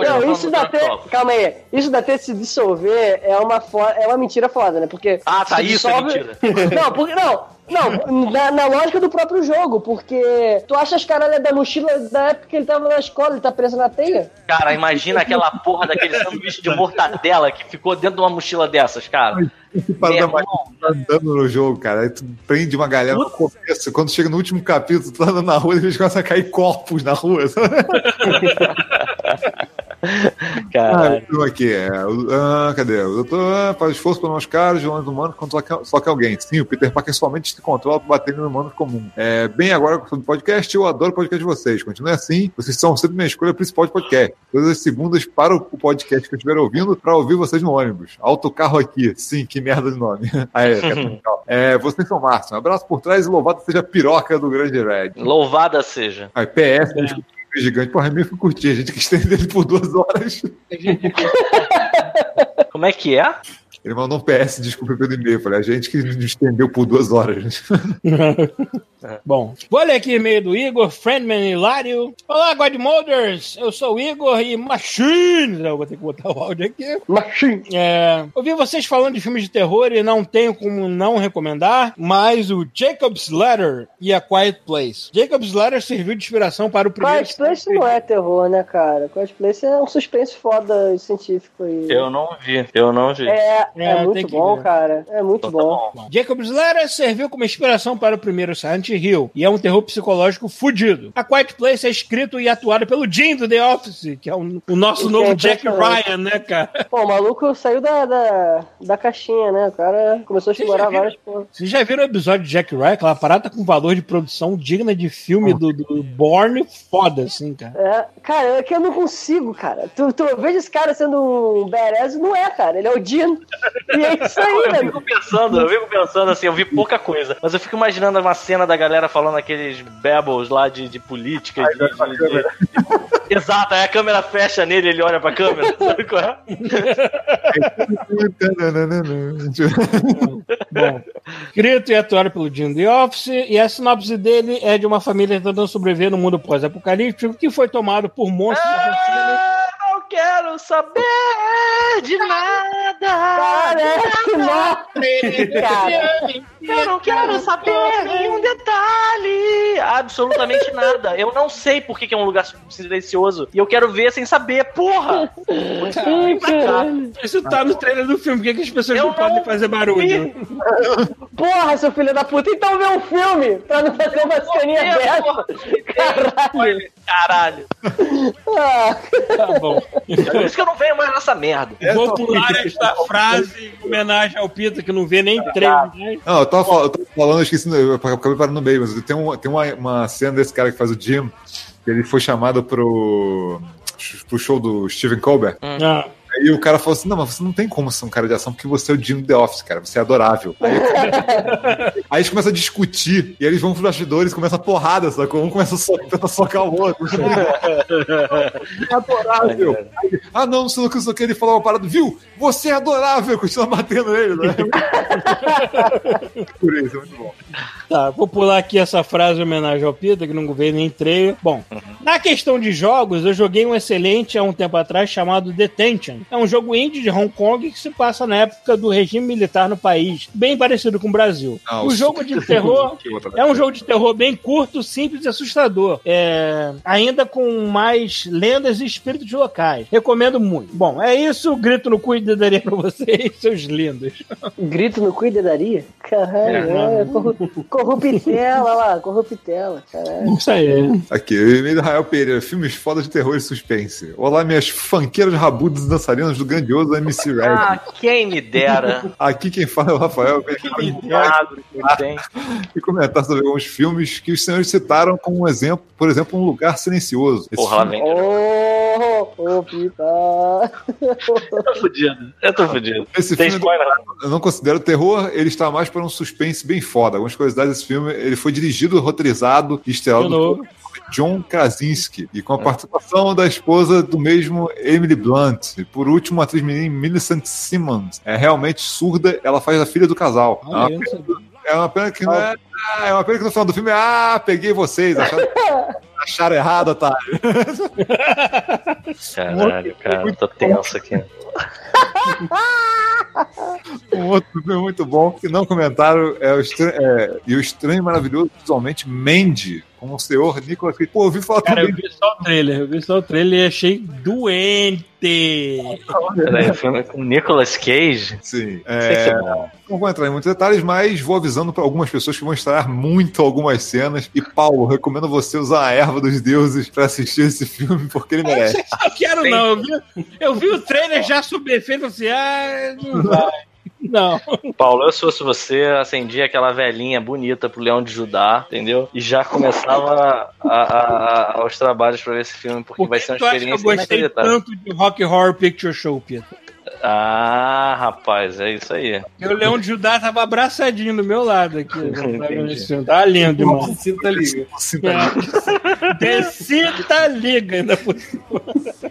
Não, isso da. Calma aí. Isso da T se dissolver é uma, fo... é uma mentira foda, né? Porque. Ah, tá, se isso é mentira. *laughs* Não, porque. Não, não, na, na lógica do próprio jogo, porque tu acha as caralhas da mochila da época que ele tava na escola, ele tá preso na teia? Cara, imagina aquela porra daquele sanduíche de mortadela que ficou dentro de uma mochila dessas, cara. esse tá andando no jogo, cara. Aí tu prende uma galera no começo. Quando chega no último capítulo, tu tá andando na rua e eles começam a cair corpos na rua. *laughs* *laughs* Caralho. Ah, aqui, é, ah, cadê? O doutor ah, faz esforço para nós caros, vilões humanos, quando só que, só que alguém. Sim, o Peter Parker somente se controla para bater no humano comum. É, bem, agora sobre podcast, eu adoro o podcast de vocês. Continue assim, vocês são sempre minha escolha principal de podcast. Todas as segundas para o podcast que eu estiver ouvindo, para ouvir vocês no ônibus. Autocarro aqui. Sim, que merda de nome. *laughs* Aí, *laughs* é, vocês são Márcio. Um abraço por trás e louvado seja a piroca do grande Red. Louvada seja. Aí, PS, desculpa, gigante. Porra, é meio que. A gente que estende ele por duas horas. Como é que é? Ele mandou um PS, desculpa pelo e-mail. Falei, a gente que estendeu por duas horas. *laughs* Bom, vou ler aqui e-mail do Igor, Friendman Hilário. Olá, Godmothers! Eu sou o Igor e Machine! Eu vou ter que botar o áudio aqui. Machine. É, ouvi vocês falando de filmes de terror e não tenho como não recomendar, mas o Jacob's Ladder e a Quiet Place. Jacob's Ladder serviu de inspiração para o primeiro. Quiet Place não é terror, né, cara? Quiet Place é um suspense foda científico. E... Eu não vi. Eu não vi. É, é, É, muito bom, ver. cara. É muito Então tá bom. bom. Jacob's serviu como inspiração para o primeiro Silent Hill e é um terror psicológico fudido. A Quiet Place é escrito e atuado pelo Jim do The Office, que é o, o nosso Que novo é Jack. Ryan, né, cara? Pô, o maluco saiu da, da, da caixinha, né? O cara começou a explorar várias porra. Vocês já viram o episódio de Jack Ryan? Aquela parada com valor de produção digna de filme do, do Bourne, foda, assim, cara. É, cara, é que eu não consigo, cara. Tu, tu veja esse cara sendo um badass, não é, cara. Ele é o Dino. E é isso aí, Eu velho. fico pensando, eu fico pensando assim, eu vi pouca coisa, mas eu fico imaginando uma cena da galera falando aqueles babbles lá de, de política. de- de- de- Exato, aí a câmera fecha nele, ele olha pra câmera. *laughs* Sabe qual é? Bom, escrito e atuado pelo Jim The Office, e a sinopse dele é de uma família tentando sobreviver no mundo pós-apocalíptico que foi tomado por monstros assassinos. Eu não quero saber de nada. Parece. Cara, Eu não quero saber nenhum detalhe. Absolutamente nada. Eu não sei por que é um lugar silencioso. E eu quero ver sem saber, porra! Isso tá no trailer do filme, por que, que as pessoas Eu não, podem não fazer barulho? Porra, seu filho da puta, então vê um filme pra não fazer uma ceninha dessa. Caralho. Caralho. Ah, *laughs* Tá bom. É por isso que eu não venho mais nessa merda. Vou pular esta frase em homenagem ao Pita, que não vê nem trailer. né? Não, eu tava, eu tava falando, eu esqueci, eu acabei parando no meio, mas tem, um, tem uma, uma cena desse cara que faz o Jim, que ele foi chamado pro, pro show do Steven Colbert. Ah, Aí o cara falou assim: Não, mas você não tem como ser um cara de ação porque você é o do The Office, cara. Você é adorável. Aí, *laughs* aí eles começam a discutir e aí eles vão pros bastidores, começa a porrada, sacou? Um começa a socar, tenta socar o outro. é *laughs* adorável. Aí, ah, não, não sei o que, não sei o que. Ele falou uma parada, viu? Você é adorável, continua batendo nele, né? *laughs* Por isso, é muito bom. Tá, vou pular aqui essa frase em homenagem ao Pita, que não veio nem trailer. Bom, na questão de jogos, eu joguei um excelente há um tempo atrás chamado Detention. É um jogo indie de Hong Kong que se passa na época do regime militar no país, bem parecido com o Brasil. Ah, o jogo de *laughs* terror é um jogo de terror bem curto, simples e assustador. É, ainda com mais lendas e espíritos locais. Recomendo muito. Bom, é isso. Grito no cu e dedaria pra vocês, seus lindos. grito no cu e dedaria? Caralho, é, corru- *laughs* corruptela lá, corruptela. Caralho. Isso aí. Aqui, e-mail do Rael Pereira, filmes foda de terror e suspense. Olá, minhas fanqueiras rabudas dançarinas do grandioso MC Red. Ah, quem me dera. Aqui quem fala é o Rafael. Que quadro que eu tenho. e comentar sobre alguns filmes que os senhores citaram como um exemplo, por exemplo, Um Lugar Silencioso. Esse Porra, filme- vem. Ô, ô, Pita. Eu tô fudido. Eu tô fudido. Esse Tem filme spoiler? eu não considero terror, ele está mais para um suspense bem foda. Algumas curiosidades desse filme, ele foi dirigido, roteirizado e estrelado John Krasinski e com a participação da esposa do mesmo Emily Blunt. E por último, a atriz menina Millicent Simmons. É realmente surda, ela faz a filha do casal. É uma sabia. É uma pena que não é. ah, É uma pena que no final do filme, ah, peguei vocês. Acharam, *laughs* acharam errado, otário. Caralho, cara, tô tenso aqui. *laughs* Um outro filme muito bom que não comentaram é o Estranho, é, e o Estranho e Maravilhoso visualmente Mandy, com o senhor Nicolas Cage. Pô, eu ouvi falar Cara, eu vi só o trailer, eu vi só o trailer e achei doente. Peraí, filme com Nicolas Cage? Sim. É, é bom. não vou entrar em muitos detalhes, mas vou avisando para algumas pessoas que vão estranhar muito algumas cenas. E, Paulo, recomendo você usar a erva dos deuses para assistir esse filme, porque ele merece. Não quero, não. Eu vi, eu vi o trailer já sob efeito, assim, ah, não vai. *laughs* Não. Paulo, eu se fosse você, acendia aquela velhinha bonita pro Leão de Judá, entendeu? E já começava a, a- a- aos trabalhos pra ver esse filme, porque Por vai ser uma que eu experiência gostei inacreditável. tanto de Rock Horror Picture Show, Pita? Ah, rapaz, é isso aí. E o Leão de Judá tava abraçadinho do meu lado aqui. *laughs* Tá lindo, irmão. Sinta liga. É. Decida liga ainda por cima.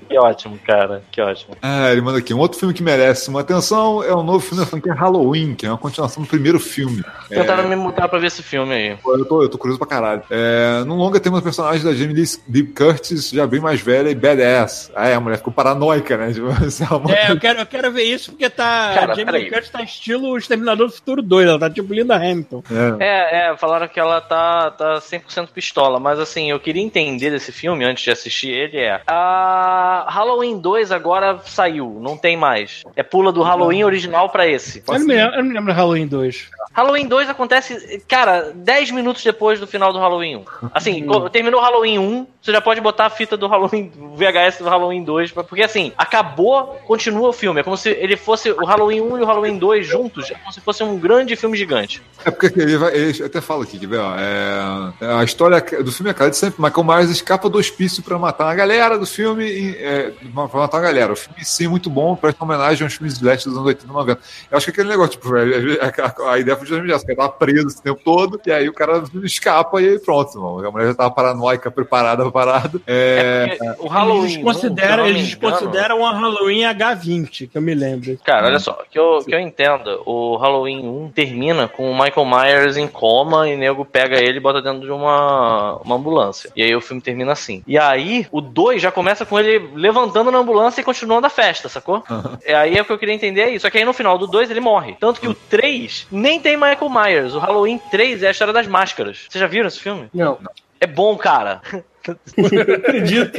Que ótimo, cara, que ótimo. Ah, ele manda aqui. Um outro filme que merece uma atenção é o novo filme da franquia Halloween, que é uma continuação do primeiro filme. Tentaram me mudar pra ver esse filme aí. Eu tô, eu tô curioso pra caralho. É, no longa temos a personagem da Jamie Lee Curtis, já bem mais velha e badass. Ah, é, a mulher ficou paranoica, né? Tipo, *laughs* é uma- É, eu quero, eu quero ver isso porque tá. Cara, a Jamie. Lee Curtis tá estilo Exterminador do Futuro 2, ela tá tipo Linda Hamilton. É. É, é, falaram que ela tá, tá 100% pistola, mas assim, eu queria entender desse filme antes de assistir ele é. A Halloween 2 agora saiu, não tem mais. É pula do Halloween original pra esse. Eu não, me lembro, eu não me lembro do Halloween 2. Halloween 2 acontece, cara, 10 minutos depois do final do Halloween 1. Assim, co- terminou o Halloween 1, você já pode botar a fita do Halloween, *laughs* o VHS do Halloween 2, pra- porque assim, acabou, continua o filme. É como se ele fosse o Halloween 1 e o Halloween 2 juntos, é como se fosse um grande filme gigante. É porque ele, vai, ele até fala aqui? Ó, é, a história do filme é clara de sempre. Michael Myers escapa do hospício pra matar uma galera do filme, e, é, pra matar uma galera. O filme em si é muito bom, presta homenagem aos filmes de leste dos anos 80 e 90. Eu acho que aquele negócio, tipo, a, a, a ideia foi justamente essa, que ele tava preso esse tempo todo, e aí o cara escapa e aí pronto, irmão. A mulher já tava paranoica, preparada parada. É, Porque o Halloween. eles 1, consideram, eles consideram a Halloween H20, que eu me lembro. Cara, olha só, que eu, que eu entenda, o Halloween 1 termina com o Michael Myers em coma e o nego pega ele e bota dentro de uma, uma ambulância. E aí o filme termina assim. E aí, o 2 já começa com ele levantando na ambulância e continuando a festa, sacou? É aí é o que eu queria entender é isso. Só que aí no final do 2 ele morre. Tanto que o 3 nem tem Michael Myers. O Halloween 3 é a história das máscaras. Vocês já viram esse filme? Não. É bom, cara. *laughs* Acredito.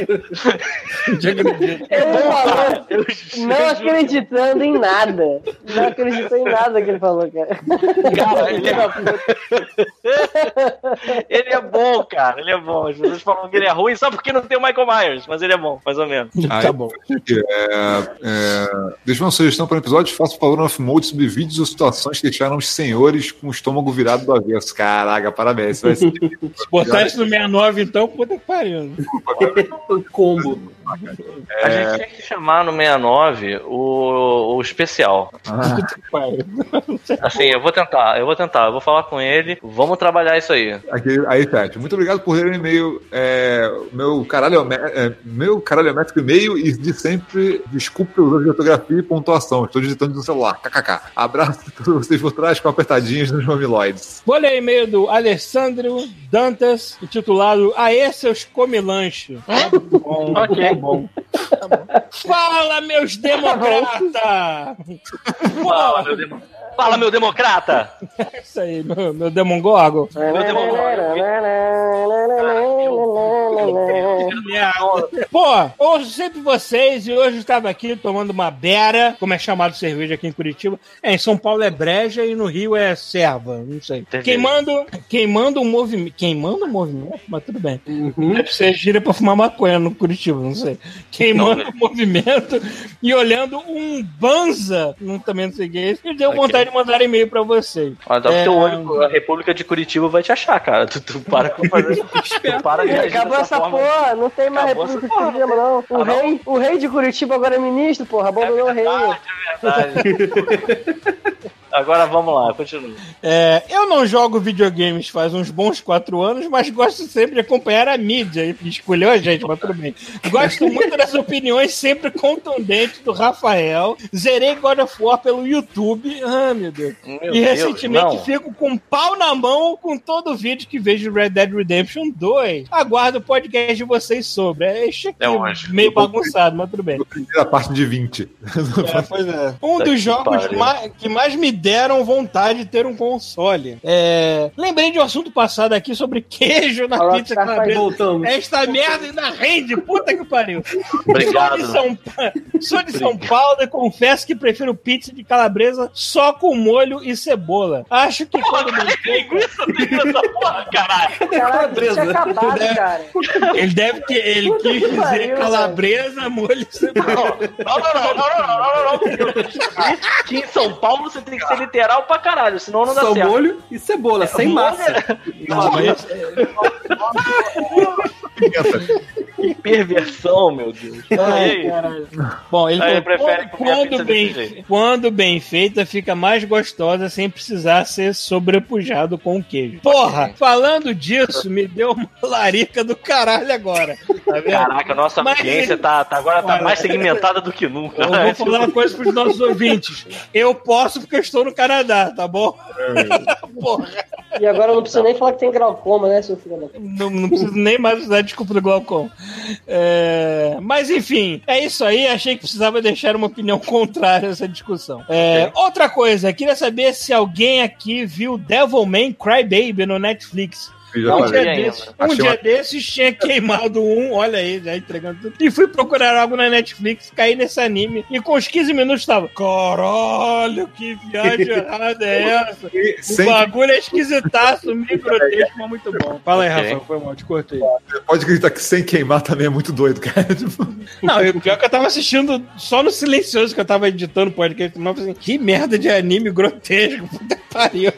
Já acredito. Falou, Eu não acreditando em nada. Não acreditou em nada que ele falou, cara. Cara, ele é... ele é bom, cara. Ele é bom. As pessoas falam que ele é ruim só porque não tem o Michael Myers, mas ele é bom, mais ou menos. Aí, Tá bom. É, é, deixa uma sugestão para o episódio. Faça, por favor, um off-mode sobre vídeos ou situações que deixaram os senhores com o estômago virado do avesso. Caraca, parabéns. Vai ser Se botar isso no 69, então, puta que pariu. O combo. A gente tinha que chamar no 69 o, o especial. Pariu. Assim, eu vou tentar, eu vou tentar, eu vou falar com ele, vamos trabalhar isso aí. Aqui, aí, Tati, muito obrigado por ler o e-mail. É, meu caralho, é, meu caralho métrico e-mail e de sempre, desculpe pelo erro de ortografia e pontuação. Estou digitando no celular. KKK. Abraço a todos vocês por trás com apertadinhas nos mamiloides. Vou ler e-mail do Alessandro Dantas, intitulado Aê, seus comilanche. Tá bom, tá bom. Fala, meus democrata! Fala, Pô, meu, demo... Fala, meu democrata! é *laughs* isso aí, meu, meu demongorgo. Meu merda. Pô, ouço sempre vocês e hoje eu estava aqui tomando uma bera, como é chamado cerveja aqui em Curitiba. É, em São Paulo é breja e no Rio é serva, não sei. Entendi. Queimando, queimando um movimento. Queimando um movimento? Mas tudo bem. Uhum. Deve ser gira pra fumar maconha no Curitiba, não sei. Queimando Não, o movimento e olhando um Banza, não, também não sei o que é isso, e deu vontade de mandar e-mail pra vocês. Mas dá É. teu olho, a República de Curitiba vai te achar, cara. Tu, tu para com fazer. *laughs* tu para de Acabou essa forma. porra, não tem mais Acabou República de porra, Curitiba, não. O, Ah, não? rei, o rei de Curitiba agora é ministro, porra, abandonou o rei. Verdade. *laughs* Agora vamos lá, continua. É, eu não jogo videogames faz uns bons quatro anos, mas gosto sempre de acompanhar a mídia. E escolheu a gente, mas tudo bem. Gosto muito das opiniões sempre contundentes do Rafael. Zerei God of War pelo YouTube. Ah, meu Deus. Meu e Deus, recentemente não. fico com um pau na mão com todo o vídeo que vejo de Red Dead Redemption 2. Aguardo o podcast de vocês sobre. É É hoje. meio bagunçado, mas tudo bem. A parte de 20. É, pois é. *laughs* Um dos jogos que mais me deram vontade de ter um console. É... Lembrei de um assunto passado aqui sobre queijo na Olá, pizza calabresa. Voltamos. Esta merda ainda rende, puta que pariu. Obrigado. Sou de São. Sou de São Paulo e confesso que prefiro pizza de calabresa só com molho e cebola. Acho que porra, quando manteiga... linguiça tem essa porra, caralho. Calabresa. Acabado, deve... cara. Ele deve ter... ele puta quis que dizer pariu, calabresa, cara. molho e cebola. Não, não, não, não, não, não, não, não. Aqui em São Paulo você tem que ser literal pra caralho, senão não dá Só certo. molho e cebola, sem molho massa. Não, mas- *laughs* Que perversão, meu Deus. Ai. Bom, ele Aí falou, prefere quando, bem, desse jeito. quando bem feita, fica mais gostosa sem precisar ser sobrepujado com queijo. Porra, falando disso, me deu uma *laughs* larica do caralho agora. Tá vendo? Caraca, nossa Mas- audiência tá, tá- agora tá Olha, mais segmentada do que nunca. Eu vou falar uma coisa pros nossos ouvintes. Eu posso porque eu estou no Canadá, tá bom? *laughs* Porra, E agora eu não preciso nem falar que tem glaucoma, né, seu filho da não, não preciso nem mais usar desculpa do Glaucom. É, mas enfim, é isso aí. Achei que precisava deixar uma opinião *laughs* contrária a essa discussão. É, Outra coisa, queria saber se alguém aqui viu Devilman Crybaby no Netflix. Um dia, desses, um Achei dia uma- desses tinha queimado um, olha aí, já entregando tudo. E fui procurar algo na Netflix, caí nesse anime e com uns 15 minutos tava. Caralho, que viagem *laughs* errada é essa? O bagulho é esquisitaço, *laughs* meio grotesco, mas muito bom. Fala aí, Ok. Rafael, foi mal, te cortei. pode acreditar que sem queimar também é muito doido, cara. *laughs* Tipo, Não, o pior é que eu tava assistindo só no silencioso que eu tava editando o podcast, mas assim, que merda de anime grotesco, puta pariu.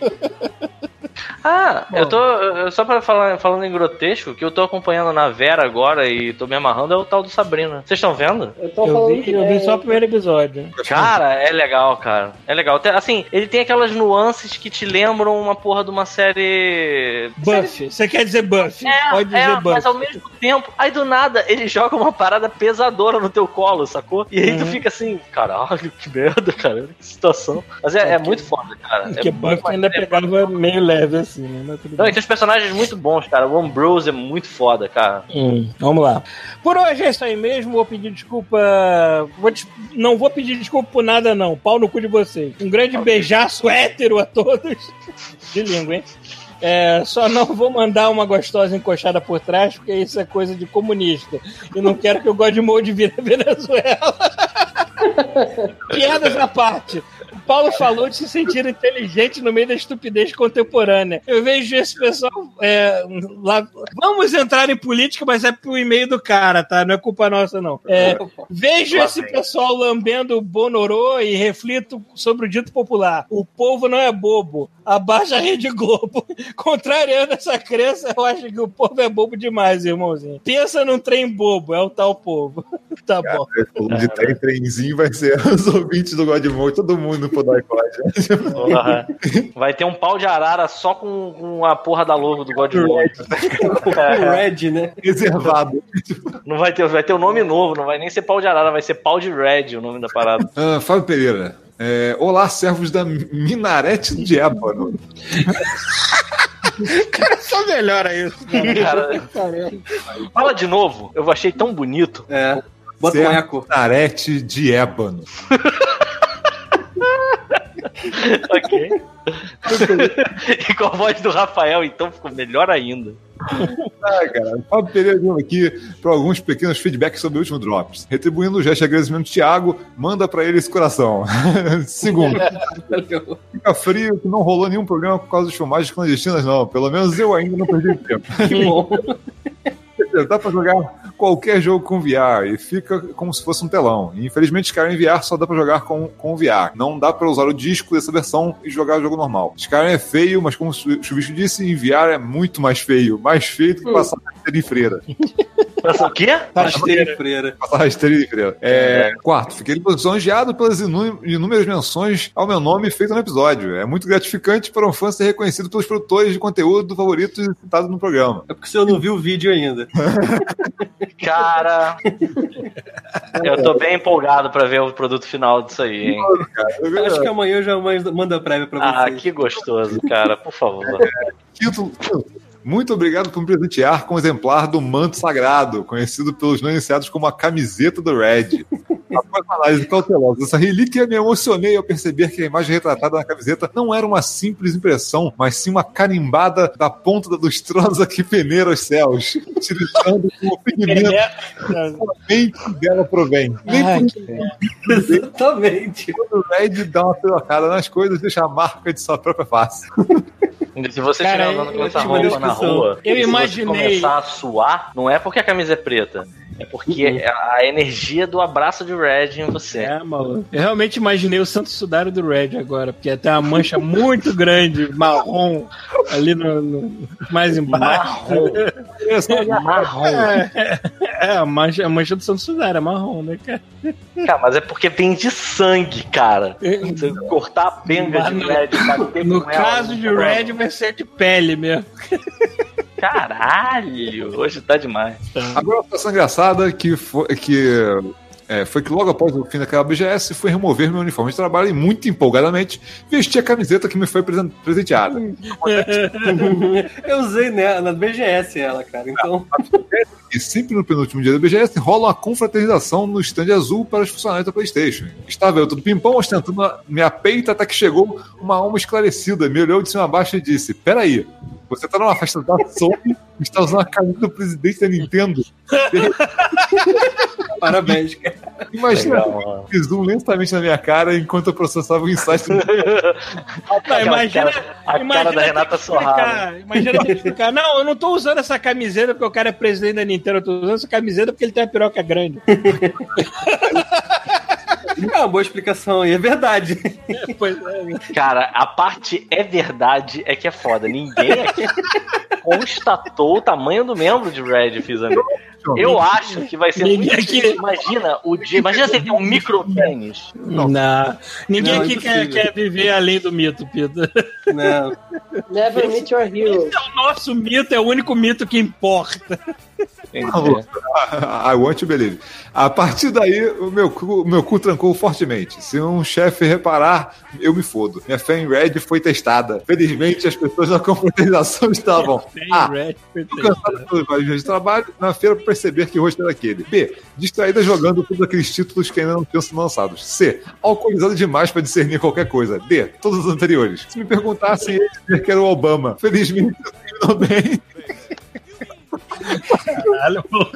Ah, eu tô. eu- Só pra falar falando em grotesco, que eu tô acompanhando na Vera agora e tô me amarrando é o tal do Sabrina. Vocês estão vendo? Eu tô Eu falando vi, que eu vi é- só o primeiro episódio. Cara, é legal, cara. É legal. Assim, ele tem aquelas nuances que te lembram uma porra de uma série. Buff, você quer dizer Buff? É, Pode dizer é, Buff. mas ao mesmo tempo, aí do nada ele joga uma parada pesadora no teu colo, sacou? E aí tu Uhum. fica assim, caralho, que merda, cara, que situação. Mas é, é muito foda, cara. Porque é Buff muito ainda maneiro. pegava meio leve assim, né? Não, e tem uns personagens muito bons, cara. O Ambrose é muito foda, cara. Hum, vamos lá. Por hoje é isso aí mesmo. Vou pedir desculpa. Vou des- Não vou pedir desculpa por nada, não. Pau no cu de vocês. Um grande beijaço hétero a todos. *laughs* De língua, hein? É, só não vou mandar uma gostosa encoxada por trás, porque isso é coisa de comunista. E não quero que o Godmode vire a Venezuela. *laughs* Piadas à parte. O Paulo falou de se sentir inteligente no meio da estupidez contemporânea. Eu vejo esse pessoal é, lá. Vamos entrar em política, mas é pro e-mail do cara, tá? Não é culpa nossa, não. É, vejo Lá esse pessoal lambendo o Bonorô e reflito sobre o dito popular. O povo não é bobo. Abaixa a Rede Globo. *laughs* Contrariando essa crença, eu acho que o povo é bobo demais, irmãozinho. Pensa num trem bobo, é o tal povo. *laughs* tá bom. falando de trem, trenzinho vai ser *laughs* os ouvintes do Godmode, todo mundo Vai ter um pau de arara só com, com a porra da logo do God Mode. O Red, né? Reservado. Não vai ter, vai ter um nome novo, não vai nem ser pau de arara, vai ser pau de red o nome da parada. Ah, Fábio Pereira. é, Olá, servos da Minarete de Ébano. Cara, só melhora isso. Cara, fala de novo, eu achei tão bonito. É. Bota um eco. Minarete de Ébano. Ok. e com *laughs* a voz do Rafael, então ficou melhor ainda. Ah, cara. Fábio Pereira vindo aqui para alguns pequenos feedbacks sobre o último Drops. Retribuindo o gesto de agradecimento do Thiago, manda para ele esse coração. *laughs* Segundo, fica frio que não rolou nenhum programa por causa das filmagens clandestinas, não. Pelo menos eu ainda não perdi tempo. Que bom. *laughs* Dá pra jogar qualquer jogo com VR e fica como se fosse um telão. E, infelizmente, Skyrim VR só dá pra jogar com, com VR. Não dá pra usar o disco dessa versão e jogar o jogo normal. Skyrim é feio, mas como o Chuvisco disse, em VR é muito mais feio. Mais feio do que passar rasteira em freira. *laughs* O quê? Rasteira e freira. Rasteira freira. É, quarto, fiquei lisonjeado pelas inú- inúmeras menções ao meu nome feito no episódio. É muito gratificante para um fã ser reconhecido pelos produtores de conteúdo favoritos citados no programa. É porque o senhor não viu o vídeo ainda. *laughs* Cara, eu tô bem empolgado pra ver o produto final disso aí, hein? Eu acho que amanhã eu já mando a prévia pra Ah, vocês. que gostoso, cara, por favor. Quinto, muito obrigado por me presentear com um exemplar do manto sagrado, conhecido pelos não iniciados como a camiseta do Red. Após uma análise cautelosa dessa relíquia, me emocionei ao perceber que a imagem retratada na camiseta não era uma simples impressão, mas sim uma carimbada da ponta da lustrosa que peneira os céus, utilizando como *laughs* pigmento somente dela provém. Nem Ai, por Exatamente. quando o Red dá uma trocada nas coisas, deixa a marca de sua própria face. Se você estiver andando com essa roupa na rua, Eu se imaginei- você começar a suar, não é porque a camisa é preta. É porque é a energia do abraço de Red em você. É, maluco. Eu realmente imaginei o Santo Sudário do Red agora, porque tem uma mancha muito grande, marrom, ali no, no- mais embaixo. Marrom. Marrom. É, é, a, mancha, a mancha do Santo Sudário é marrom, né, cara? Cara, mas é porque vem de sangue, cara. Você cortar a penga de Red bater No ela, caso de tá Red, vai ser de pele mesmo. Caralho, hoje tá demais. Agora, uma situação engraçada que foi que. é, foi que logo após o fim daquela BGS fui remover meu uniforme de trabalho e muito empolgadamente vesti a camiseta que me foi presen- presenteada. *laughs* Eu usei né, na BGS ela, cara. Então, E sempre no penúltimo dia da BGS rola uma confraternização no stand azul para os funcionários da PlayStation. Estava eu todo pimpão, ostentando a minha peita, até que chegou uma alma esclarecida, me olhou de cima a baixo e disse: Peraí, você tá numa festa da Sony e está usando a camisa do presidente da Nintendo? *laughs* parabéns, cara. Imagina, Legal, fiz um lentamente na minha cara enquanto eu processava o insight. Não, imagina, cara- a imagina cara da Renata Sorrada. Imagina que explicar. Não, eu não tô usando essa camiseta porque o cara é presidente da Nintendo. Eu tô usando essa camiseta porque ele tem a piroca grande. *laughs* É uma boa explicação e é verdade. Pois é, né? Cara, a parte é verdade é que é foda. Ninguém aqui constatou o tamanho do membro de Red Fizami. Eu acho que vai ser Ninguém muito aqui- difícil. Imagina o dia. Imagina se ele tem um micro tênis. Não. Ninguém Não, aqui quer, quer viver além do mito, Pita. Não. Never meet your hero. É o nosso mito, é o único mito que importa. *laughs* I want to believe. A partir daí, o meu cu, o meu cu trancou fortemente. Se um chefe reparar, eu me fodo. Minha fé em Red foi testada. Felizmente, as pessoas na *laughs* confraternização estavam. Ah, Tô cansado pelos vários dias de trabalho, na feira pra perceber que rosto era aquele. B. Distraída jogando todos aqueles títulos que ainda não tinham sido lançados. C. Alcoolizado demais pra discernir qualquer coisa. D. Todos os anteriores. Se me perguntassem, eu dizer que era o Obama. Felizmente, eu terminou bem. Caralho, pô.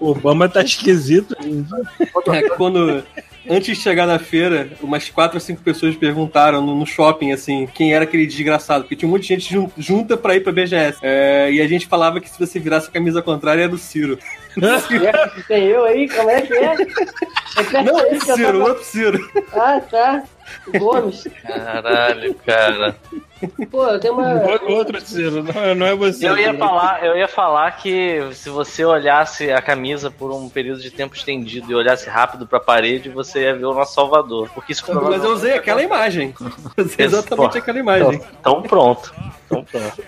O Obama tá esquisito. É quando. Antes de chegar na feira, umas quatro ou cinco pessoas perguntaram no, no shopping, assim, quem era aquele desgraçado. Porque tinha um monte de gente jun- junta pra ir pra BGS. É, e a gente falava que se você virasse a camisa contrária era do Ciro. É, Tem eu aí, como é que é? *laughs* É Não, que eu Ciro, tava- outro Ciro. Ah, tá. Gomes. Caralho, cara. Pô, eu tenho uma. Outro Ciro, não, não é você. Eu ia né? falar, eu ia falar que se você olhasse a camisa por um período de tempo estendido e olhasse rápido pra parede, você ia ver o nosso Salvador. Porque isso Mas eu usei aquela imagem. Usei exatamente Pô. aquela imagem. Então pronto. Então pronto.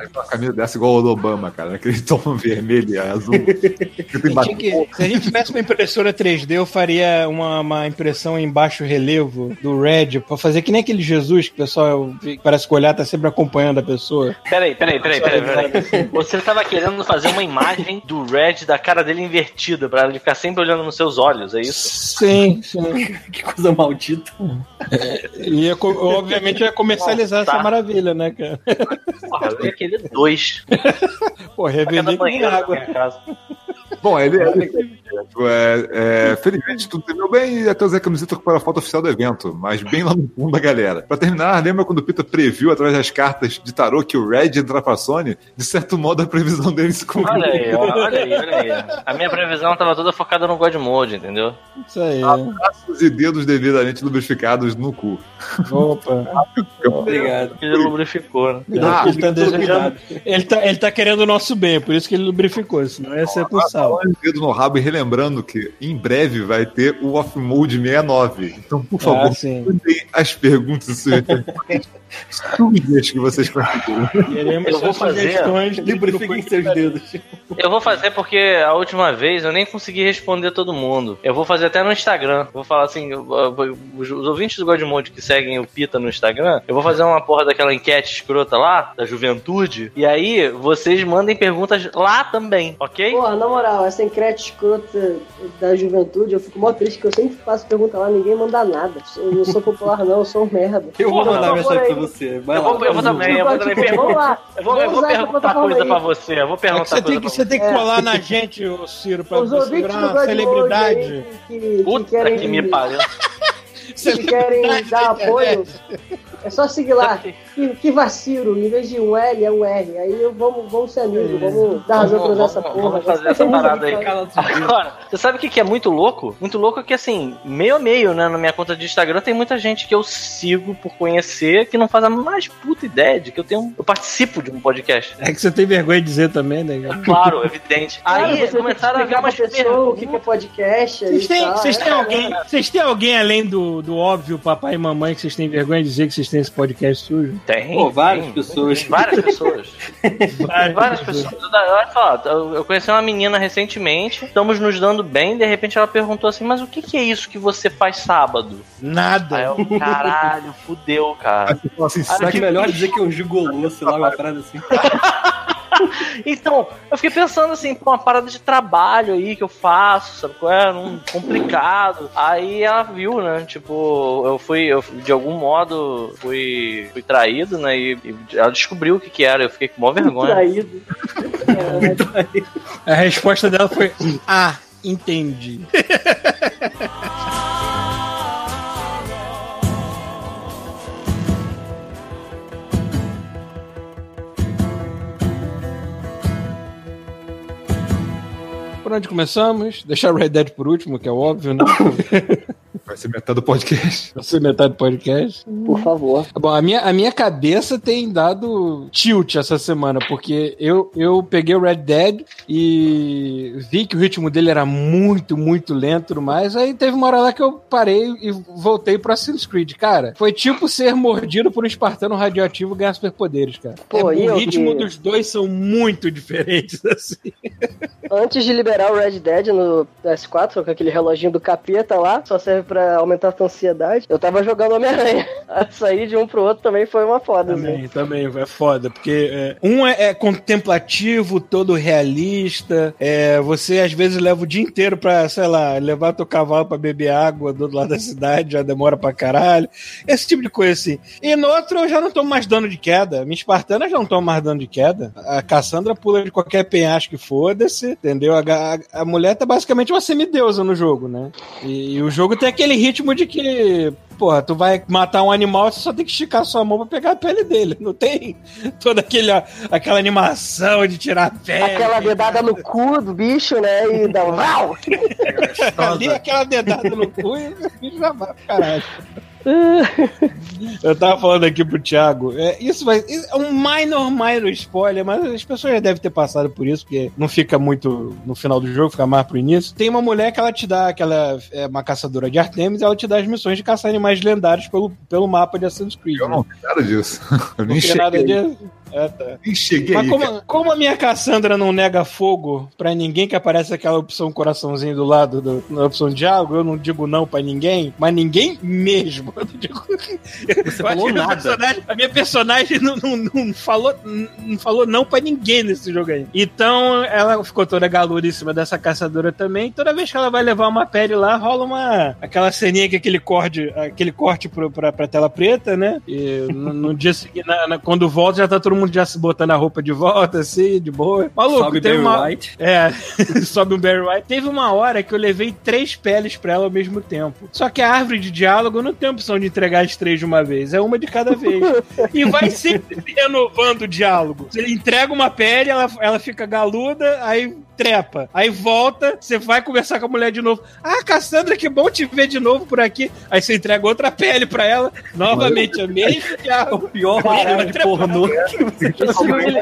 Aí com a camisa dessa igual o do Obama, cara. Aquele tom vermelho e azul. Que tem Tinha que- se a gente tivesse uma impressora 3D, eu faria uma, uma impressão em baixo relevo do Red, pra fazer que nem aquele Jesus que o pessoal parece que o olhar tá sempre acompanhando a pessoa. Peraí, peraí, peraí, peraí, peraí. Você tava querendo fazer uma imagem do Red da cara dele invertida, pra ele ficar sempre olhando nos seus olhos, é isso? Sim, sim. *laughs* Que coisa maldita. E ia co- obviamente ia comercializar Tá. essa maravilha, né, cara? Porra, eu ia querer dois. Pô, revender com água. minha casa. Bom, ele é, é, felizmente tudo terminou bem e até usei a camiseta para a foto oficial do evento, mas bem lá no fundo da galera. Pra terminar, lembra quando o Pita previu através das cartas de tarô que o Red entrar pra Sony? De certo modo, a previsão dele se cumpriu. Olha aí, olha aí, olha aí. A minha previsão tava toda focada no God Mode, entendeu? Isso aí. Braços e dedos devidamente lubrificados no cu. Opa. Obrigado. Ele lubrificou, né? Ah, ele, tá desejando- ele, tá, ele tá querendo o nosso bem, por isso que ele lubrificou, senão ia ser por sal. Dedo no rabo e relembrando que em breve vai ter o Off Mode 69. Então, por favor, Ah, sim. as perguntas *laughs* sugestões que vocês conseguirem. Queremos Eu vou fazer- *laughs* Lubrifiquem *laughs* seus dedos. Eu vou fazer porque a última vez eu nem consegui responder todo mundo. Eu vou fazer até no Instagram. Vou falar assim, os ouvintes do Godmode que seguem o Pita no Instagram, eu vou fazer uma porra daquela enquete escrota lá, da juventude, e aí vocês mandem perguntas lá também, ok? Porra, na moral, essa encrete escrota da juventude, eu fico mó triste que eu sempre faço pergunta lá, ninguém manda nada. Eu não sou popular, não, eu sou um merda. Eu vou mandar mensagem. Você. Vai Eu lá. vou, eu vou também, eu vou também lá. Eu vou, eu vou perguntar coisa aí. pra você. Eu vou É que perguntar você, tem coisa que, pra você tem que É. colar na gente, ô Ciro, pra Os você virar uma celebridade. Que, que Puta querem, que me pariu. Que *laughs* querem dar apoio, é só seguir lá. Que, que vacilo, em vez de um L é um R. Aí eu- vamos, vamos ser amigos, vamos dar razão pra Vamos, essa porra. vamos fazer essa parada aí. Agora, você sabe o que é muito louco? Muito louco é que, assim, meio a meio, né? Na minha conta de Instagram tem muita gente que eu sigo por conhecer que não faz a mais puta ideia de que eu tenho. Eu participo de um podcast. É que você tem vergonha de dizer também, né? cara? Claro, evidente. Aí você começaram a tem que vir explicar umas pra pessoa o que, é podcast. Vocês têm, tal. vocês têm É, alguém, vocês têm alguém além do, do óbvio papai e mamãe que vocês têm vergonha de dizer que vocês têm esse podcast sujo? Tem. Pô, várias tem. pessoas. Várias pessoas. *laughs* Várias pessoas. Olha só, eu eu conheci uma menina recentemente, estamos nos dando bem, de repente ela perguntou assim, mas o que, que é isso que você faz sábado? Aí Nada. eu, caralho, fudeu, cara. Aí você fala assim, sabe que melhor dizer que é um gigolô, sei lá, parada assim. *laughs* *laughs* Então, eu fiquei pensando assim, pô, uma parada de trabalho aí que eu faço, sabe qual é? Um complicado. Aí ela viu, né? Tipo, eu fui, eu de algum modo fui, fui traído, né? E, e ela descobriu o que que era, eu fiquei com maior vergonha. Traído. *laughs* A resposta dela foi: Ah, entendi. *laughs* Por onde começamos? Deixar o Red Dead por último, que é óbvio, né? *laughs* vai ser metade do podcast. Vai ser metade do podcast. Por favor. Bom, a minha, a minha cabeça tem dado tilt essa semana, porque eu, eu peguei o Red Dead e vi que o ritmo dele era muito, muito lento, mas aí teve uma hora lá que eu parei e voltei pro Assassin's Creed. Cara, foi tipo ser mordido por um espartano radioativo e ganhar superpoderes, cara. Pô, É, e o ritmo que- dos dois são muito *laughs* diferentes, assim. Antes de liberar o Red Dead no PS4, com aquele reloginho do capeta lá, só serve pra aumentar a tua ansiedade, eu tava jogando Homem-Aranha. *laughs* Sair de um pro outro também foi uma foda, assim. Também, também, é foda, porque é, um é, é contemplativo, todo realista, é, você às vezes leva o dia inteiro pra, sei lá, levar teu cavalo pra beber água do outro lado da cidade, já demora pra caralho, esse tipo de coisa assim. E no outro eu já não tomo mais dano de queda, minha espartana já não toma mais dano de queda, a Cassandra pula de qualquer penhasco que foda-se, entendeu? A, a, a mulher tá basicamente uma semideusa no jogo, né? E, e o jogo tem aquele ritmo de que Porra, tu vai matar um animal, você só tem que esticar sua mão pra pegar a pele dele. Não tem *laughs* toda aquele, aquela animação de tirar a pele. Aquela dedada no cu do bicho, né? E dá um rau! *laughs* Ali, aquela dedada no cu e o bicho já vai pro caralho. *laughs* Eu tava falando aqui pro Thiago, é, isso vai. É um minor, minor spoiler, mas as pessoas já devem ter passado por isso, porque não fica muito no final do jogo, fica mais pro início. Tem uma mulher que ela te dá, que ela é uma caçadora de Artemis, ela te dá as missões de caçar animais lendários pelo, pelo mapa de Assassin's Creed. Eu né? não vi nada disso. *laughs* Eu Não nem nada disso. Ah, tá. Cheguei Mas aí. como, como a minha Cassandra não nega fogo pra ninguém que aparece aquela opção coraçãozinho do lado do, na opção diálogo, eu não digo não pra ninguém, mas ninguém mesmo. *laughs* Eu não digo. Você Eu falou nada. A minha personagem não, não, não falou, não falou não pra ninguém nesse jogo aí. Então ela ficou toda galuda em cima dessa caçadora também. Toda vez que ela vai levar uma pele lá, rola uma aquela ceninha que aquele corte, aquele corte pro, pra, pra tela preta, né? E no, no dia seguinte, na- na- quando volta, já tá todo mundo já se botando a roupa de volta, assim, de boa. Maluco, Sobe teve Barry uma. White. É, *laughs* sobe um Barry White. Teve uma hora que eu levei três peles pra ela ao mesmo tempo. Só que a árvore de diálogo não tem opção de entregar as três de uma vez, é uma de cada vez. e vai sempre se *laughs* renovando o diálogo. Você entrega uma pele, ela, ela fica galuda, aí trepa. Aí volta, você vai conversar com a mulher de novo. Ah, Cassandra, que bom te ver de novo por aqui. Aí você entrega outra pele pra ela, novamente a mesma *laughs* É o pior roteiro de pornô que Isso me,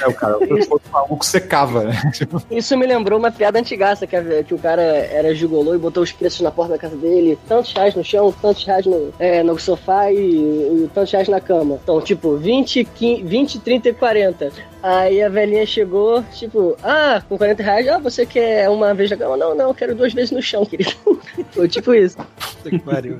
É, o cara, o outro maluco secava, né? *laughs* Tipo, isso me lembrou uma piada antigaça, que, a- que o cara era gigolô e botou os preços na porta da casa dele, tantos reais no chão, tantos reais no, é, no sofá e, e tantos reais na cama. Então, tipo, 20, 15, 20, 30 e 40. Aí a velhinha chegou, tipo, ah, com 40 reais, ah, você quer uma vez na cama? Não, não, eu quero duas vezes no chão, querido. *laughs* Foi tipo isso. Que pariu.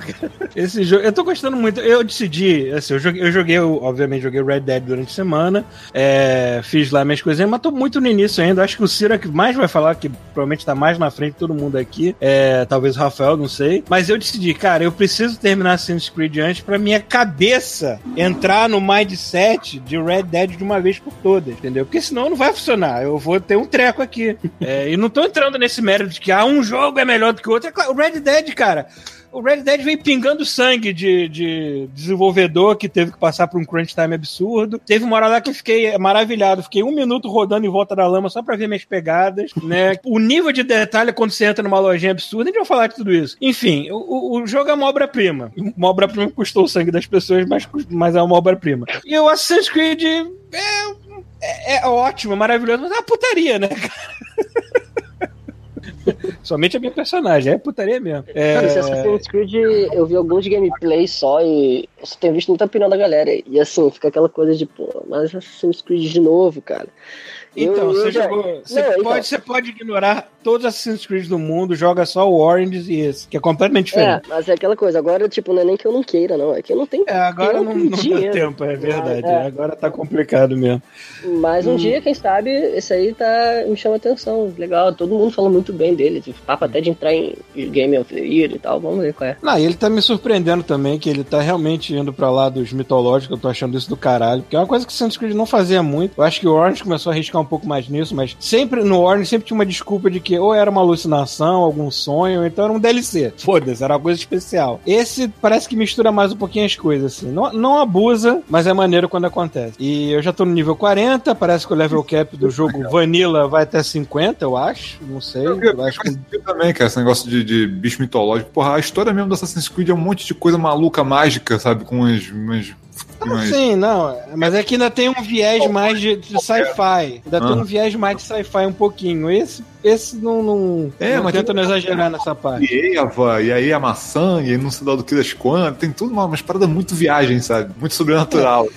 Esse jogo, eu tô gostando muito. Eu decidi, assim, eu joguei, eu joguei, eu, obviamente, joguei Red Dead durante a semana, é, fiz lá minhas coisinhas, mas tô muito no início ainda. Acho que o Ciro é que mais vai falar, que provavelmente tá mais na frente de todo mundo aqui. É, talvez o Rafael, não sei. Mas eu decidi, cara, eu preciso terminar Assassin's Creed antes pra minha cabeça entrar no mindset de Red Dead de uma vez por todas, entendeu? Porque senão não vai funcionar. Eu vou ter um treco aqui. É, e não tô entrando nesse mérito de que ah, um jogo é melhor do que o outro. É claro, o Red Dead, cara. O Red Dead veio pingando sangue de, de desenvolvedor que teve que passar por um crunch time absurdo. Teve uma hora lá que eu fiquei maravilhado. Fiquei um minuto rodando em volta da lama só pra ver minhas pegadas, né? O nível de detalhe quando você entra numa lojinha absurda, a gente vai falar de tudo isso. Enfim, o, o- jogo é uma obra-prima. Uma obra-prima custou o sangue das pessoas, mas, mas é uma obra-prima. E o Assassin's Creed é, é, é ótimo, é maravilhoso, mas é uma putaria, né, cara? *laughs* Somente a minha personagem, é putaria mesmo. É... Cara, Assassin's Creed, eu vi alguns gameplays só e eu só tenho visto muita opinião da galera. E assim, fica aquela coisa de, pô, mas Assassin's Creed de novo, cara. Então, eu você já- jogou. Você, Não, pode, então. você pode ignorar todos os Assassin's Creed do mundo, joga só o Orange e esse, que é completamente É, diferente. mas é aquela coisa, agora, tipo, não é nem que eu não queira, não. É que eu não tenho É, agora não, não dá tempo, é verdade. É. Agora tá complicado mesmo. Mas um Hum. dia, quem sabe, esse aí tá, me chama atenção. Legal, todo mundo fala muito bem dele. Tipo, papo até de entrar em Game of the Year e tal. Vamos ver qual é. Não, ele tá me surpreendendo também, que ele tá realmente indo pra lá dos mitológicos, eu tô achando isso do caralho. Que é uma coisa que o Assassin's Creed não fazia muito. Eu acho que o Orange começou a arriscar um pouco mais nisso, mas sempre no Orange sempre tinha uma desculpa de que ou era uma alucinação, algum sonho, ou então era um DLC. Foda-se, era uma coisa especial. Esse parece que mistura mais um pouquinho as coisas, assim. Não, não abusa, mas é maneiro quando acontece. E eu já tô no nível 40, parece que o level cap do jogo *laughs* Vanilla vai até 50, eu acho. Não sei. Eu acho que também, cara, esse negócio de, de bicho mitológico. Porra, a história mesmo do Assassin's Creed é um monte de coisa maluca, mágica, sabe? Com umas. umas, Ah, umas- sim, não. Mas é que ainda tem um viés mais de, de sci-fi. Ainda tem Ah. um viés mais de sci-fi um pouquinho. Esse, esse não, não, É, não mas tenta não exagerar nessa parte. E Eva, e aí a maçã, e aí não sei lá do que das quantas. Tem tudo uma, umas paradas muito viagem, sabe? Muito sobrenatural.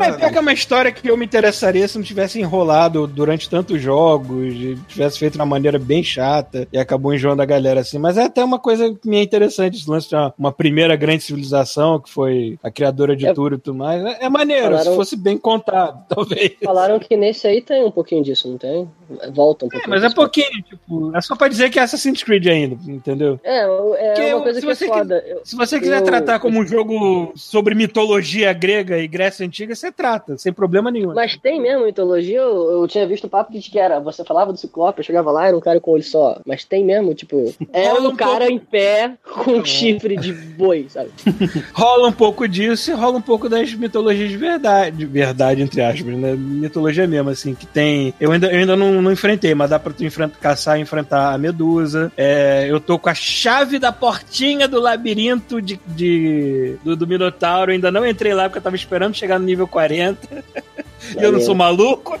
É, pior que é uma história que eu me interessaria se não tivesse enrolado durante tantos jogos, e tivesse feito de uma maneira bem chata e acabou enjoando a galera assim. Mas é até uma coisa que me é interessante, esse lance de uma, uma primeira grande civilização, que foi a criadora de É. tudo e tudo mais. É, é maneiro, se Falaram- fosse bem contado, *laughs* talvez. Falaram que nesse aí tem um pouquinho disso, não tem? Volta um É, pouquinho. mas é disso. Tipo, é só pra dizer que é Assassin's Creed ainda, entendeu? É, é Porque uma coisa se que é foda. Eu- Se você quiser Eu- tratar como um jogo sobre mitologia grega e Grécia Antiga, você trata, sem problema nenhum. Mas tem mesmo mitologia, eu, eu tinha visto o papo de que era, você falava do Ciclope, eu chegava lá, era um cara com olho só. Mas tem mesmo, tipo, *laughs* é um um cara pouco- em pé com um chifre de boi, sabe? *laughs* Rola um pouco disso e rola um pouco das mitologias de verdade, de verdade, entre aspas, né? Mitologia mesmo, assim, que tem. Eu ainda, eu ainda não, não enfrentei, mas dá pra tu enfrenta, caçar e enfrentar a Medusa. É, eu tô com a chave da portinha do labirinto de, de- do, do Minotauro. Eu ainda não entrei lá porque eu tava esperando chegar no nível 40. *laughs* E eu não sou maluco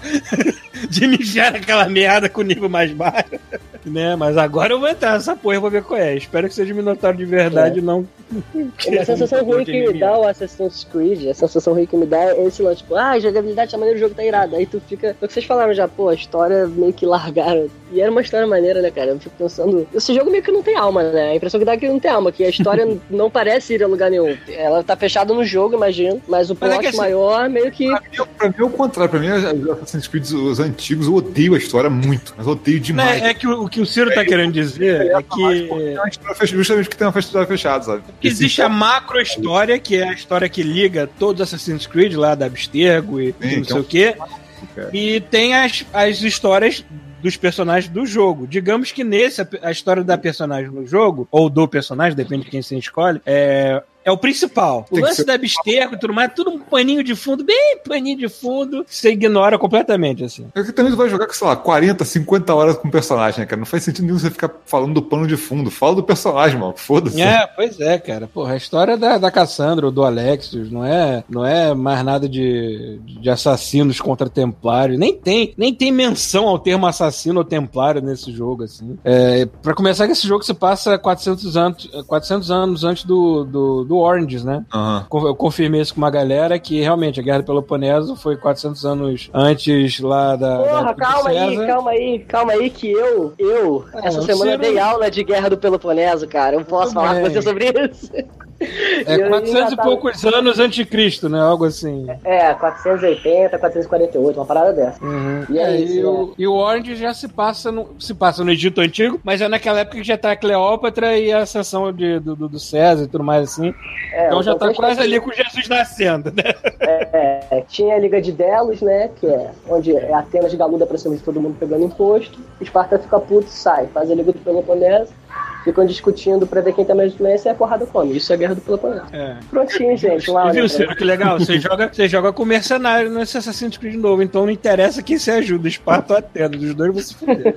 de me enfiar naquela merda com nível mais baixo. né? Mas agora eu vou entrar nessa porra e vou ver qual é. Espero que seja Minotauro de verdade, É. não. A sensação ruim que me dá o Assassin's Creed, a sensação ruim que me dá é esse lance, tipo, ah, a jogabilidade tá maneira, o jogo tá irado. Aí tu fica. É o que vocês falaram já, pô, a história meio que largaram. E era uma história maneira, né, cara? Eu fico pensando. Esse jogo meio que não tem alma, né? A impressão que dá é que não tem alma, que a história *laughs* não parece ir a lugar nenhum. Ela tá fechada no jogo, imagino, mas o Mas é plot assim- maior meio que. Pra mim, pra mim é o contrário. Pra mim, Assassin's Creed, os antigos, eu odeio a história muito. Mas odeio demais. É, é que o, o que o Ciro tá querendo dizer é que, É uma história fech- justamente que tem uma história fechada, sabe? existe a macro história, que é a história que liga todos os Assassin's Creed lá da Abstergo e Sim, não sei é um- o quê. E tem as, as histórias dos personagens do jogo. Digamos que nesse, a, a história da personagem no jogo, ou do personagem, depende de quem você escolhe, é, é o principal. O Tem lance ser- da Abstergo e tudo mais, tudo um paninho de fundo, bem paninho de fundo, você ignora completamente, assim. É que também tu vai jogar com, sei lá, 40, 50 horas com o personagem, né, cara? Não faz sentido nenhum você ficar falando do pano de fundo. Fala do personagem, mano. Foda-se. É, pois é, cara. Porra, a história da, da Cassandra ou do Alexios não é, não é mais nada de, de assassinos contra templários. Nem tem, nem tem menção ao termo assassino ou templário nesse jogo, assim. É, pra começar, que esse jogo se passa 400 anos, 400 anos antes do, do, do Oranges, né? Con- Eu confirmei isso com uma galera que realmente a Guerra do Peloponeso foi 400 anos antes lá da. da Porra, de calma aí, calma aí, calma aí, que eu, eu, Ah, essa semana dei aula de Guerra do Peloponeso, cara. Eu posso Tudo falar com bem. você sobre isso? É *laughs* Eu 400 e tava- poucos anos antes de Cristo, né? Algo assim. É, 480, 448, uma parada dessa. Uhum. E é isso, e, o, e o Orange já se passa, no, se passa no Egito Antigo, mas é naquela época que já tá a Cleópatra e a ascensão de, do, do- do César e tudo mais assim. É, então já tá contexto quase ali com Jesus nascendo, né? É, é, tinha a Liga de Delos, né? Que é onde é Atenas galuda pra cima de todo mundo pegando imposto. Esparta fica puto e sai. Faz a Liga do Peloponeso. Ficam discutindo pra ver quem tem mais influência e a porrada come. Isso é a Guerra do Peloponeso. É. Prontinho, gente. Lá, E viu, né? Que legal? Você joga, você joga com mercenário nesse Assassin's Creed novo, então não interessa quem você ajuda, Esparta ou Atenas, dos dois você fuder.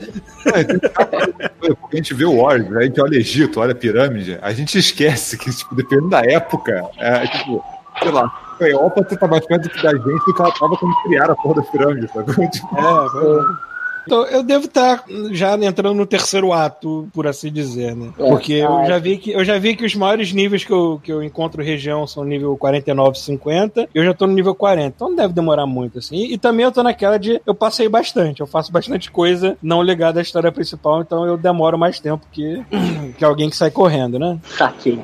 Porque a gente vê o Warriors, a gente olha Egito, olha a pirâmide, a gente esquece que, tipo, dependendo da época, é, tipo, sei lá, Cleópatra tá mais perto da gente do que ela tava quando criaram a porra das pirâmides, sabe? Tipo, É, pois é. Então, eu devo estar já entrando no terceiro ato, por assim dizer, né? É. Porque eu Ah, já vi que eu já vi que os maiores níveis que eu, que eu encontro região são nível 49, 50, e eu já tô no nível 40. Então não deve demorar muito, assim. E, e também eu tô naquela de eu passei bastante, eu faço bastante coisa não ligada à história principal, então eu demoro mais tempo que, *coughs* que alguém que sai correndo, né? Saquei.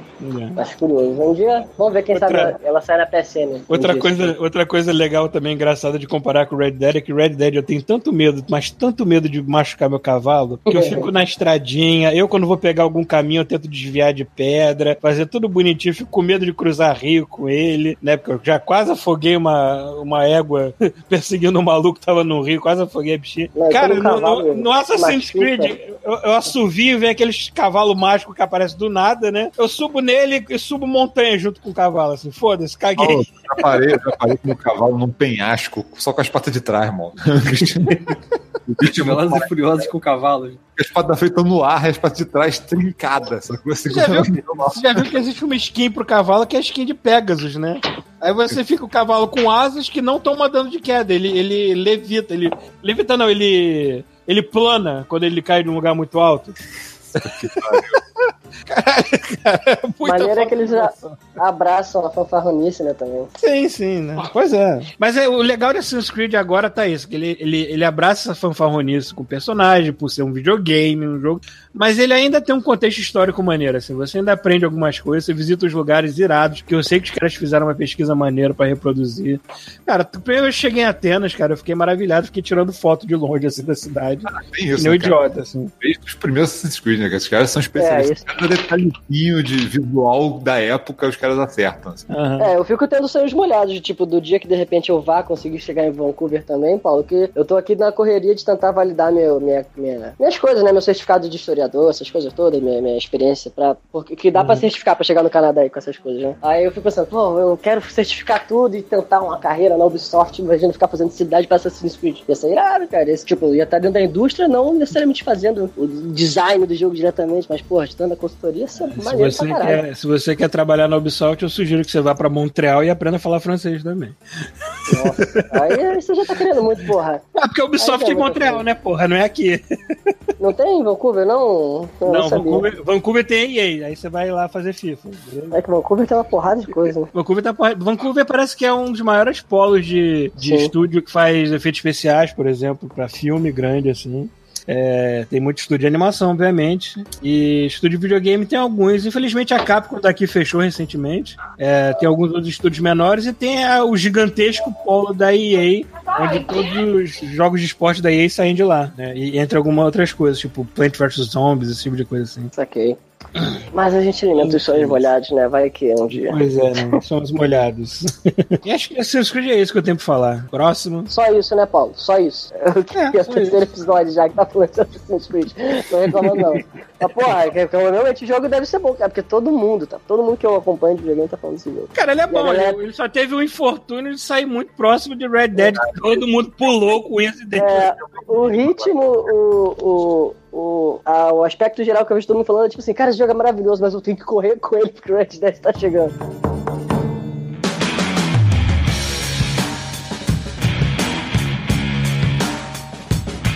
É. Acho curioso. Um dia, vamos ver quem Outra- sabe ela sai na PSN. Outra Um dia. coisa, outra coisa legal também, engraçada de comparar com o Red Dead é que Red Dead eu tenho tanto medo, mas tanto medo de machucar meu cavalo, que eu fico na estradinha. Eu, quando vou pegar algum caminho, eu tento desviar de pedra, fazer tudo bonitinho. Fico com medo de cruzar rio com ele, né? Porque eu já quase afoguei uma, uma égua *laughs* perseguindo um maluco que tava no rio, quase afoguei a bichinha. Não, Cara, no, cavalo no, no Assassin's machuca- Creed, eu, eu assovio e vem aqueles cavalo mágico que aparece do nada, né? Eu subo nele e subo montanha junto com o cavalo, assim. Foda-se, caguei. Paulo, já parei, já parei com o cavalo num penhasco, só com as patas de trás, mano. *laughs* *laughs* bicho Velozes e Furiosos com cavalos. as patas da frente estão no ar, as patas de trás trincadas. Só que você Já viu? Você já viu que existe uma skin pro cavalo que é a skin de Pegasus, né? Aí você fica o cavalo com asas que não toma dano de queda. Ele, ele levita, ele. Levita não, ele. Ele plana quando ele cai num lugar muito alto. Caralho, cara. é muita Maneira é que eles a- abraçam a fanfarronice, né, também. Sim, sim, né? Pois é. Mas é, o legal de Assassin's Creed agora tá isso, que ele, ele, ele abraça essa fanfarronice com o personagem, por ser um videogame, um jogo, mas ele ainda tem um contexto histórico maneiro, assim, você ainda aprende algumas coisas, você visita os lugares irados, que eu sei que os caras fizeram uma pesquisa maneira pra reproduzir. Cara, primeiro eu cheguei em Atenas, cara, eu fiquei maravilhado, fiquei tirando foto de longe, assim, da cidade, Tem que isso, um né, cara? idiota, assim. Desde os primeiros Assassin's Creed, né? Que os caras são especialistas. É, Cada detalhezinho de visual da época, os caras acertam. assim. Aham. É, eu fico tendo sonhos molhados, de, tipo, do dia que de repente eu vá conseguir chegar em Vancouver também, Paulo, que eu tô aqui na correria de tentar validar meu, minha, minha- minhas coisas, né? Meu certificado de historiador, essas coisas todas, minha, minha experiência, pra, porque, que dá pra certificar pra chegar no Canadá aí com essas coisas, né? Aí eu fico pensando, pô, eu quero certificar tudo e tentar uma carreira na Ubisoft, imagina ficar fazendo cidade pra Assassin's Creed. Ia ser irado, cara. Esse, tipo, ia estar dentro da indústria, não necessariamente fazendo o design do jogo diretamente, mas, porra, estando na consultoria, ia ser Se maneiro você, pra caralho. quer, se você quer trabalhar na Ubisoft, eu sugiro que você vá pra Montreal e aprenda a falar francês também. Nossa, aí *laughs* você já tá querendo muito, porra. Ah, porque a Ubisoft é em é Montreal, né, porra? Não é aqui. Não tem em Vancouver, não? Eu Não, sabia. Vancouver, Vancouver tem EA, aí você vai lá fazer FIFA. É que Vancouver tem uma porrada de coisa. né? Vancouver, tá, porra- Vancouver parece que é um dos maiores polos de, de Sim. estúdio que faz efeitos especiais, por exemplo, pra filme grande, assim. É, tem muito estúdio de animação, obviamente. E estúdio de videogame tem alguns. Infelizmente a Capcom daqui fechou recentemente. É, tem alguns outros estúdios menores e tem a- o gigantesco polo da EA, onde todos os jogos de esporte da EA saem de lá. Né? E entre algumas outras coisas, tipo Plant vs Zombies, esse tipo de coisa assim. Saquei. Mas a gente alimenta os sonhos molhados, né? Vai que um dia. Pois é, né? Somos molhados. *laughs* e acho que Creed é isso que eu tenho pra falar. Próximo. Só isso, né, Paulo? Só isso. *laughs* É, É o terceiro episódio já que tá falando de Assassin's Creed. Tô reclamando, não. Mas, porra, *laughs* é o jogo deve ser bom, cara, porque todo mundo, tá? Todo mundo que eu acompanho de videogame tá falando desse jogo. Cara, ele é bom, galera- ele, só teve o infortúnio de sair muito próximo de Red Dead. que Todo mundo pulou com esse É, o ritmo, o, o, o, a- o aspecto geral que eu vejo todo mundo falando é tipo assim, cara, esse jogo é maravilhoso, mas eu tenho que correr com ele porque o Red Dead tá chegando.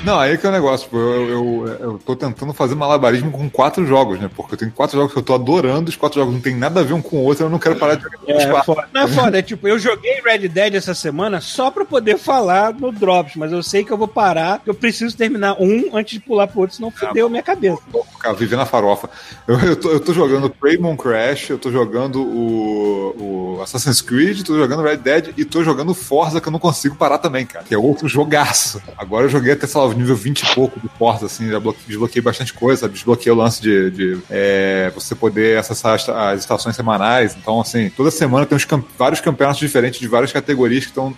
Não, aí que é o negócio, tipo, eu, eu, eu tô tentando fazer malabarismo com quatro jogos, né? Porque eu tenho quatro jogos que eu tô adorando, os quatro jogos não tem nada a ver um com o outro, eu não quero parar de jogar os É, quatro. foda. Não é foda, é tipo, eu joguei Red Dead essa semana só pra poder falar no Drops, mas eu sei que eu vou parar, eu preciso terminar um antes de pular pro outro, senão fudeu minha cabeça. Vou ficar vivendo a farofa. Eu, eu, tô, eu tô jogando Raymond Crash, eu tô jogando o, o Assassin's Creed, tô jogando Red Dead e tô jogando Forza, que eu não consigo parar também, cara. Que é outro jogaço. Agora eu joguei até, sei lá, nível 20 e pouco do Forza, assim, já bloque- desbloqueei bastante coisa? Desbloqueei o lance de, de, é, você poder acessar as, as estações semanais. Então, assim, toda semana tem camp- vários campeonatos diferentes de várias categorias que estão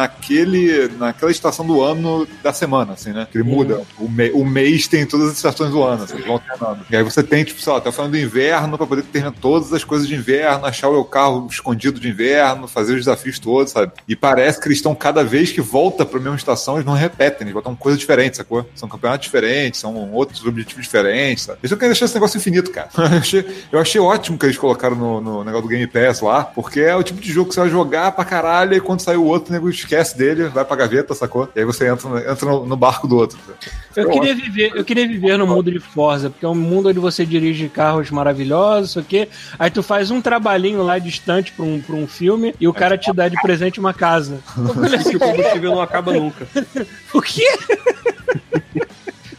naquele, naquela estação do ano da semana, assim, né? Que ele muda. O, o mês tem todas as estações do ano, assim, vão alternando. E aí você tem, tipo, sei lá, até o final do inverno pra poder terminar todas as coisas de inverno, achar o carro escondido de inverno, fazer os desafios todos, sabe? E parece que eles estão, cada vez que volta pra mesma estação, eles não repetem, eles botam coisas diferentes, sacou? São campeonatos diferentes, são outros objetivos diferentes, sabe? Eles não querem deixar esse negócio infinito, cara. *laughs* Eu achei, eu achei ótimo que eles colocaram no, no negócio do Game Pass lá, porque é o tipo de jogo que você vai jogar pra caralho e quando sair o outro, o nego esquece dele, vai pra gaveta, sacou? E aí você entra, entra no, no barco do outro. Eu queria viver, eu queria viver no mundo de Forza, porque é um mundo onde você dirige carros maravilhosos, isso aqui. Aí tu faz um trabalhinho lá distante pra um, pra um filme e o cara te dá de presente uma casa. *laughs* Assim, o combustível não acaba nunca. *laughs* o quê?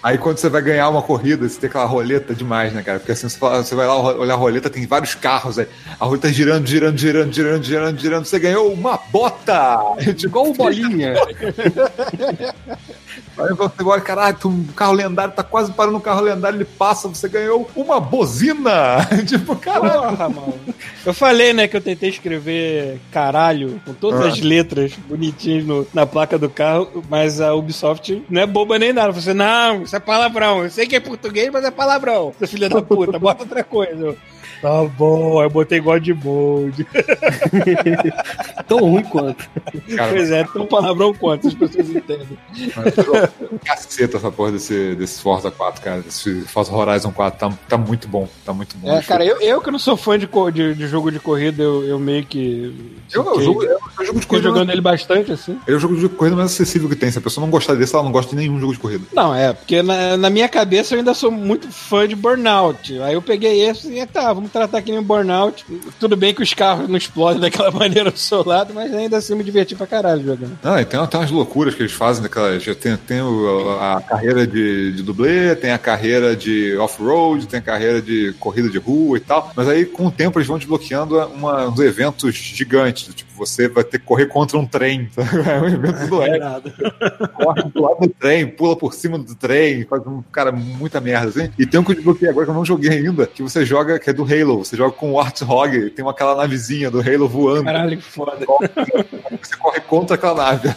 Aí quando você vai ganhar uma corrida, você tem aquela roleta demais, né, cara? Porque assim, você, fala- você vai lá olhar a roleta, tem vários carros aí. A roleta girando, girando, girando, girando, girando, girando. Você ganhou uma bota! Igual o bolinha. *laughs* Aí você olha, caralho, um carro lendário tá quase parando o carro lendário, ele passa, você ganhou uma bozina! *laughs* tipo, caralho. Porra, mano. Eu falei, né, que eu tentei escrever caralho com todas Ah. as letras bonitinhas no- na placa do carro, mas a Ubisoft não é boba nem nada. Você, não, isso é palavrão. Eu sei que é português, mas é palavrão. Seu filho da puta, bota outra coisa. Tá bom, aí eu botei God Mode. *laughs* Tão ruim quanto. Cara, Pois é, tão palavrão quanto as pessoas entendem. caceta essa porra desse, desse Forza 4, cara. Esse Forza Horizon 4 tá, tá muito bom. Tá muito bom. É, cara, eu, eu que não sou fã de, de, de jogo de corrida, eu, eu meio que. eu, eu, jogo, eu, eu jogo de corrida. jogando ele bastante, assim. Ele é o jogo de corrida mais acessível que tem. Se a pessoa não gostar desse, ela não gosta de nenhum jogo de corrida. Não, é, porque na, na minha cabeça eu ainda sou muito fã de Burnout. Aí eu peguei esse e tá, vamos tratar que nem um Burnout. Tudo bem que os carros não explodem daquela *laughs* maneira do seu lado, mas ainda assim me diverti pra caralho jogando. Não, e tem, tem umas loucuras que eles fazem daquela. Já tem, tem o- a carreira de, de dublê, tem a carreira de off-road, tem a carreira de corrida de rua e tal. Mas aí, com o tempo, eles vão desbloqueando uma, uns eventos gigantes. Tipo, você vai ter que correr contra um trem. sabe? *laughs* É um evento do É *laughs* corre do lado do trem, pula por cima do trem, faz um cara muita merda, assim. E tem um que eu desbloqueei agora que eu não joguei ainda, que você joga, que é do Halo. Você joga com o Warthog, tem uma, aquela navezinha do Halo voando. Caralho, que foda. Você corre contra aquela nave.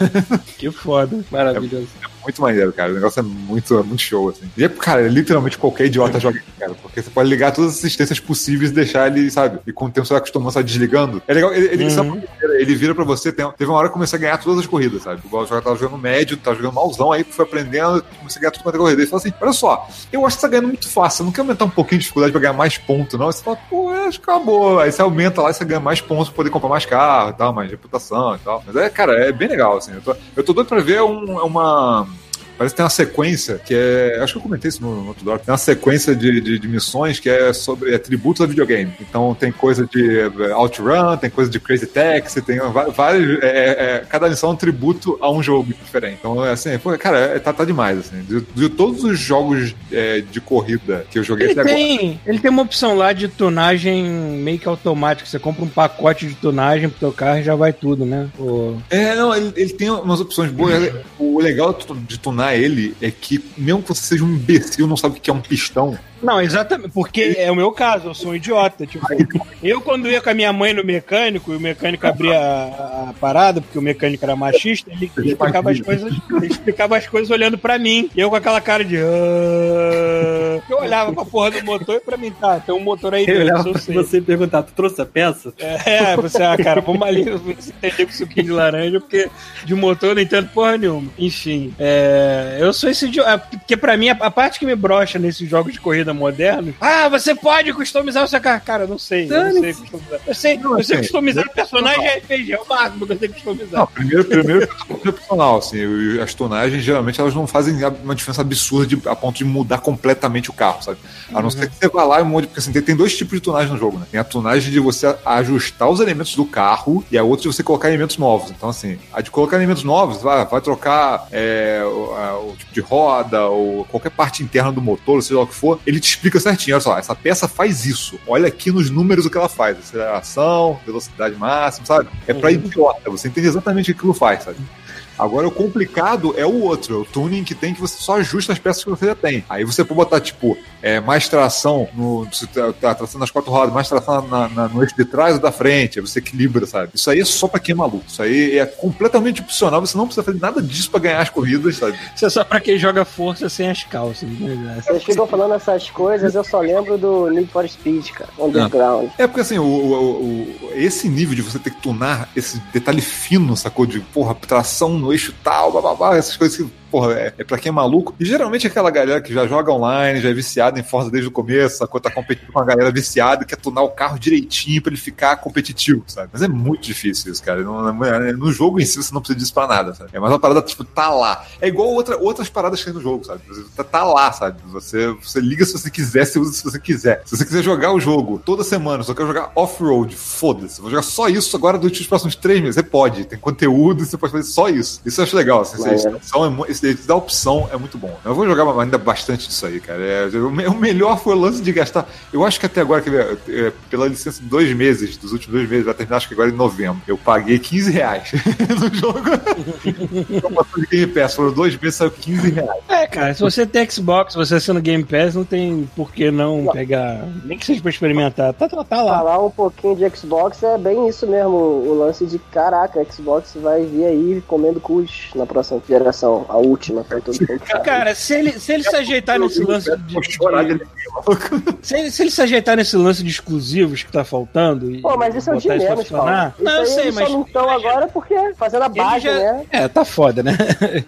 Que foda. Maravilhoso. Muito maneiro, cara. O negócio é muito, é muito show, assim. E, é, cara, literalmente qualquer idiota joga cara. Porque você pode ligar todas as assistências possíveis e deixar ele, sabe? E com o tempo você vai acostumando, vai desligando. É legal, ele, ele, sabe, ele vira pra você, tem- teve uma hora que eu comecei a ganhar todas as corridas, sabe? Igual eu tava jogando médio, tava jogando malzão, aí fui aprendendo, comecei a ganhar tudo quanto é corrida. Ele falou assim: olha só, eu acho que você tá ganhando muito fácil, você não quer aumentar um pouquinho de dificuldade pra ganhar mais ponto, não? Aí você fala, pô, eu acho que acabou. Aí você aumenta lá e você ganha mais pontos pra poder comprar mais carro e tal, mais reputação e tal. Mas é, cara, é bem legal, assim. Eu tô, eu tô doido pra ver um- uma Parece que tem uma sequência que é. Acho que eu comentei isso no, no outro. Tem uma sequência de, de, de missões que é sobre atributos a videogame. Então tem coisa de eh, OutRun, tem coisa de Crazy Taxi, tem vários. é, é, cada missão é um tributo a um jogo diferente. Então, é assim, pô, cara, é- tá, tá demais. Assim. De, de todos os jogos é, de corrida que eu joguei Ele até agora. tem, ele tem uma opção lá de tunagem meio que automática. Você compra um pacote de tunagem pro teu carro e já vai tudo, né? O- É, não, ele, ele tem umas opções boas. O legal de tunar ele é que, mesmo que você seja um imbecil, não sabe o que é um pistão. Não, exatamente, porque é o meu caso, eu sou um idiota. Tipo, eu quando ia com a minha mãe no mecânico e o mecânico abria a, a parada, porque o mecânico era machista, ele explicava as coisas, explicava as coisas olhando pra mim. E eu com aquela cara de. "Ah". Eu olhava pra porra do motor e pra mim, tá, tem um motor aí Eu dentro, eu pra sei. você perguntar, tu trouxe a peça? É, você, ah, cara, vamos ali entender com suquinho de laranja, porque de motor eu não entendo porra nenhuma. Enfim, é, eu sou esse idiota. Porque pra mim, a, a parte que me brocha nesses jogos de corrida modernos, ah, você pode customizar o seu carro. Cara, eu não sei. Eu não sei customizar. Eu sei, Não, eu sei assim, customizar o personagem é RPG, é o máximo que eu sei customizar. Não, primeiro, primeiro é opcional, assim, e as tonagens geralmente elas não fazem uma diferença absurda de- a ponto de mudar completamente o carro, sabe? A não ser que você vá lá e mude, porque assim, tem, tem dois tipos de tunagem no jogo, né? Tem a tunagem de você ajustar os elementos do carro e a outra de você colocar elementos novos. Então, assim, a de colocar elementos novos, vai, vai trocar é, o, a- o tipo de roda ou qualquer parte interna do motor, seja lá o que for, ele te explica certinho, olha só, essa peça faz isso. Olha aqui nos números o que ela faz, aceleração, velocidade máxima, sabe? É pra idiota, você entende exatamente o que aquilo faz, sabe? Agora, o complicado é o outro, é o tuning que tem que você só ajusta as peças que você já tem. Aí você pode botar, tipo, é, mais tração no. Se tá, tá tração nas quatro rodas, mais tração na- na- no eixo de trás ou da frente. Aí você equilibra, sabe? Isso aí é só pra quem é maluco. Isso aí é completamente opcional. Você não precisa fazer nada disso pra ganhar as corridas, sabe? Isso é só pra quem joga força sem as calças, né? Vocês ficam falando essas coisas, eu só lembro do Need for Speed, cara. Underground. É porque assim, o, o- o- esse nível de você ter que tunar esse detalhe fino, sacou? De porra, tração no eixo tal, bababá, essas coisas que, porra, é, é pra quem é maluco. E geralmente é aquela galera que já joga online, já é viciada em Forza desde o começo, sacou? Tá competindo com uma galera viciada quer tunar o carro direitinho pra ele ficar competitivo, sabe? Mas é muito difícil isso, cara. No, no- jogo em si você não precisa disso pra nada, sabe? É mais uma parada, tipo, tá lá. É igual outra, outras paradas que tem no jogo, sabe? Tá, tá lá, sabe? Você, você liga se você quiser, você usa se você quiser. Se você quiser jogar o jogo toda semana, só quer jogar off-road, foda-se. Vou jogar só isso agora durante os próximos três meses. Você pode, tem conteúdo você pode fazer só isso. Isso eu acho legal, assim, é, esse esse da opção é muito bom. Eu vou jogar ainda bastante disso aí, cara. É, o me- o melhor foi o lance de gastar. Eu acho que até agora, ver, é, pela licença de dois meses, dos últimos dois meses, vai terminar acho que agora em novembro. Eu paguei 15 reais *laughs* no jogo. De Game Pass, foram dois meses, saiu 15 reais. É, cara, se você tem Xbox, você assina Game Pass, não tem por que não, pegar. Nem que seja pra experimentar. Tá, tá, tá lá. Falar um pouquinho de Xbox é bem isso mesmo, o lance de caraca, Xbox vai vir aí comendo cus na próxima geração, a última, todo mundo. sabe. Cara, se ele, se ele se ajeitar nesse lance de. De *laughs* se, ele, se ele se ajeitar nesse lance de exclusivos que tá faltando. E Pô, mas isso é o de menos, Paulo. Não, eu sei, mas. só não estão agora porque fazendo a base, já- né? É, tá foda, né? *laughs*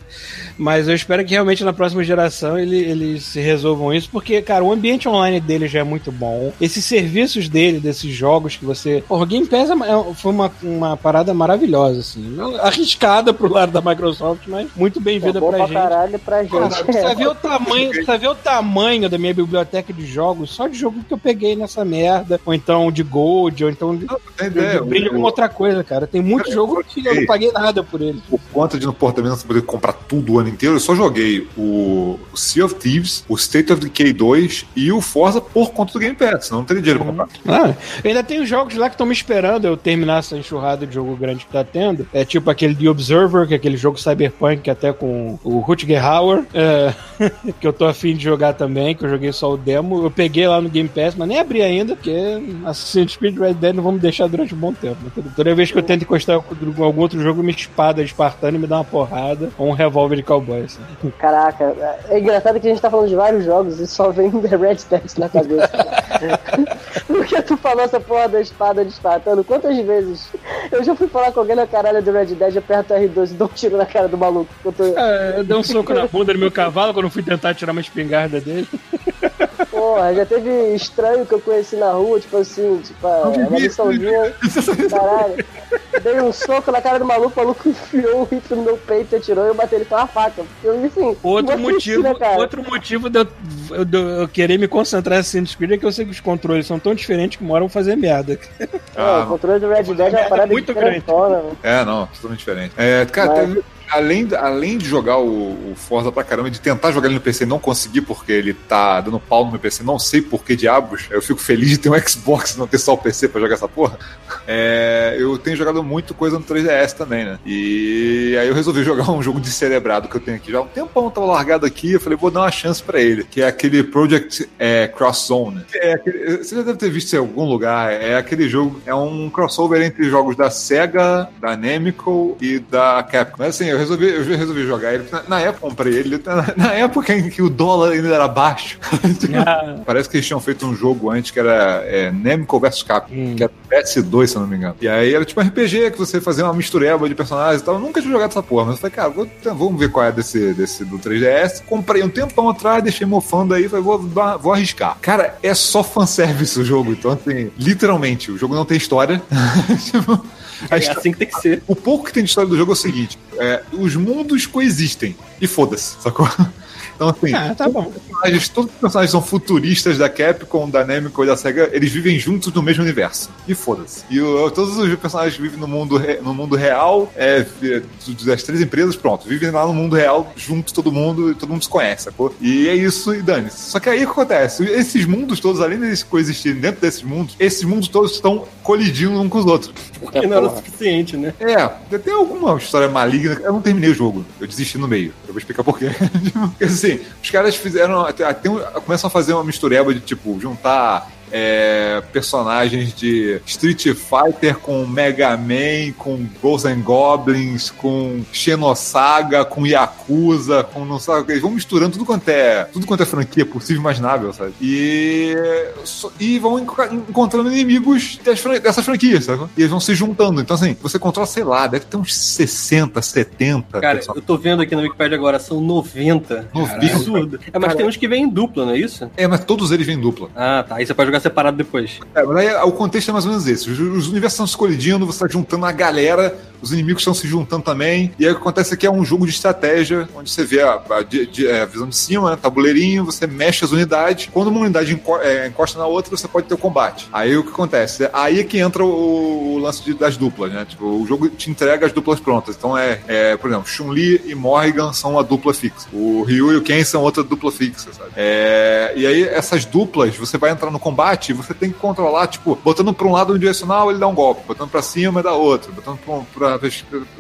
Mas eu espero que realmente na próxima geração ele, eles se resolvam isso, porque, cara, o ambiente online dele já é muito bom. Esses serviços dele, desses jogos que você. Porra, o Game Pass é é- foi uma, uma parada maravilhosa, assim. Arriscada pro lado da Microsoft, mas muito É bem-vinda bom pra pra gente. caralho pra gente. precisa ver o tamanho, precisa ver o tamanho da minha biblioteca de jogos, só de jogo que eu peguei nessa merda, ou então de Gold, ou então de, Tem de ideia, brilho o- alguma outra coisa, cara. Tem muito Eu jogo que eu não paguei nada por ele. por conta de no não poder comprar tudo o ano inteiro, eu só joguei o o Sea of Thieves, o State of Decay 2 e o Forza por conta do Game Pass, senão não teria dinheiro pra comprar. Ah, eu ainda tem jogos lá que estão me esperando eu terminar essa enxurrada de jogo grande que tá tendo. É tipo aquele The Observer, que é aquele jogo cyberpunk até com o Rutger Hauer, é, *laughs* que eu tô afim de jogar também, que eu joguei só o demo. Eu peguei lá no Game Pass, mas nem abri ainda, porque Assassin's Creed Red Dead não vão me deixar durante um bom tempo. né? Toda- Toda vez que eu tento encostar com algum outro jogo, uma espada espartana e me dá uma porrada, ou um revólver de cowboy. assim. Caraca, é engraçado que a gente tá falando de vários jogos e só vem *laughs* The Red Dead na cabeça. *laughs* Porque tu falou essa porra da espada de espartano, quantas vezes eu já fui falar com alguém na caralho do Red Dead, aperto R2 e dou um tiro na cara do maluco. Eu tô, É, eu dei um soco na bunda do meu cavalo quando eu fui tentar tirar uma espingarda dele. porra, já teve estranho que eu conheci na rua, tipo assim, tipo, uma missãozinha, caralho. dei um soco na cara do maluco, o maluco enfiou o rifle no meu peito e atirou e eu bati ele com uma faca. Eu, assim, Outro uma motivo, piscina, outro motivo de eu, de eu querer me concentrar nesse Assassin's Creed é que eu sei que os controles são tão diferentes que uma hora vão fazer merda. Não, o controle do Red Dead é uma parada muito grande. mano. É, não, totalmente diferente. É, cara, Mas- teve- além, além de jogar o, o Forza pra caramba, de tentar jogar ele no PC e não conseguir porque ele tá dando pau no meu PC, não sei por que diabos, eu fico feliz de ter um *laughs* Xbox e não ter só o PC pra jogar essa porra. É, eu tenho jogado muito coisa no 3DS também, né? E aí eu resolvi jogar um jogo de cerebrado que eu tenho aqui já há um tempão, tava largado aqui, eu falei, vou dar uma chance pra ele, que é aquele Project é, Cross Zone. É aquele- você já deve ter visto em algum lugar, é aquele jogo, é um crossover entre jogos da SEGA, da Namco e da Capcom. Mas assim, eu resolvi, eu resolvi jogar ele, na, na época eu comprei ele, na, na época em que o dólar ainda era baixo. Ah, *laughs* Parece que eles tinham feito um jogo antes que era é, Namco vs Capcom, Hum. que era PS2, se eu não me engano. E aí era tipo um RPG que você fazia uma mistureba de personagens e tal. Eu nunca tinha jogado essa porra, mas eu falei, cara, vou- vamos ver qual é desse, desse do 3DS. Comprei um tempão atrás, deixei mofando aí, falei, vou, vou arriscar. Cara, é só fanservice o jogo, então assim, literalmente, o jogo não tem história. *laughs* Tipo, É assim que tem que ser. o pouco que tem de história do jogo é o seguinte: é, os mundos coexistem. E foda-se, sacou? Então, assim, ah, tá bom. personagens, todos os personagens são futuristas da Capcom, da Namco e da SEGA, eles vivem juntos no mesmo universo. E foda-se. E o- todos os personagens vivem no mundo, re- no mundo real, é, das três empresas, pronto, vivem lá no mundo real, juntos todo mundo, e todo mundo se conhece, sacou? E é isso, e dane-se. Só que aí o que acontece? Esses mundos todos, além deles coexistirem dentro desses mundos, esses mundos todos estão colidindo uns com os outros. Porque não era o suficiente, né? É, tem alguma história maligna. Eu não terminei o jogo. Eu desisti no meio. Eu vou explicar por quê. *laughs* Assim, os caras fizeram. até- até começam a fazer uma mistureba de tipo, juntar. É, personagens de Street Fighter com Mega Man, com Ghosts and Goblins, com Xenosaga, com Yakuza, com não sabe o que. Eles vão misturando tudo quanto é. Tudo quanto é franquia possível e imaginável, sabe? E. E vão enco- encontrando inimigos dessas franquias, sabe? E eles vão se juntando. Então, assim, você controla, sei lá, deve ter uns 60, 70 Cara, personagens. eu tô vendo aqui no Wikipedia agora, são 90. 90. Absurdo. É, mas Cara. tem uns que vêm em dupla, não é isso? É, mas todos eles vêm em dupla. Ah, tá. Aí você pode jogar separado depois. É, mas aí o contexto é mais ou menos esse. Os, os universos estão se colidindo, você está juntando a galera, os inimigos estão se juntando também. E aí o que acontece aqui é um jogo de estratégia, onde você vê a, a- é, a visão de cima, né, tabuleirinho, você mexe as unidades. Quando uma unidade enco- é, encosta na outra, você pode ter o combate. Aí o que acontece? Aí é que entra o, o lance de- das duplas, né? Tipo, o jogo te entrega as duplas prontas. Então é, é, por exemplo, Chun-Li e Morrigan são uma dupla fixa. O Ryu e o Ken são outra dupla fixa, sabe? É, e aí essas duplas, você vai entrar no combate e você tem que controlar, tipo, botando pra um lado um direcional, ele dá um golpe, botando pra cima, dá outro, botando pra,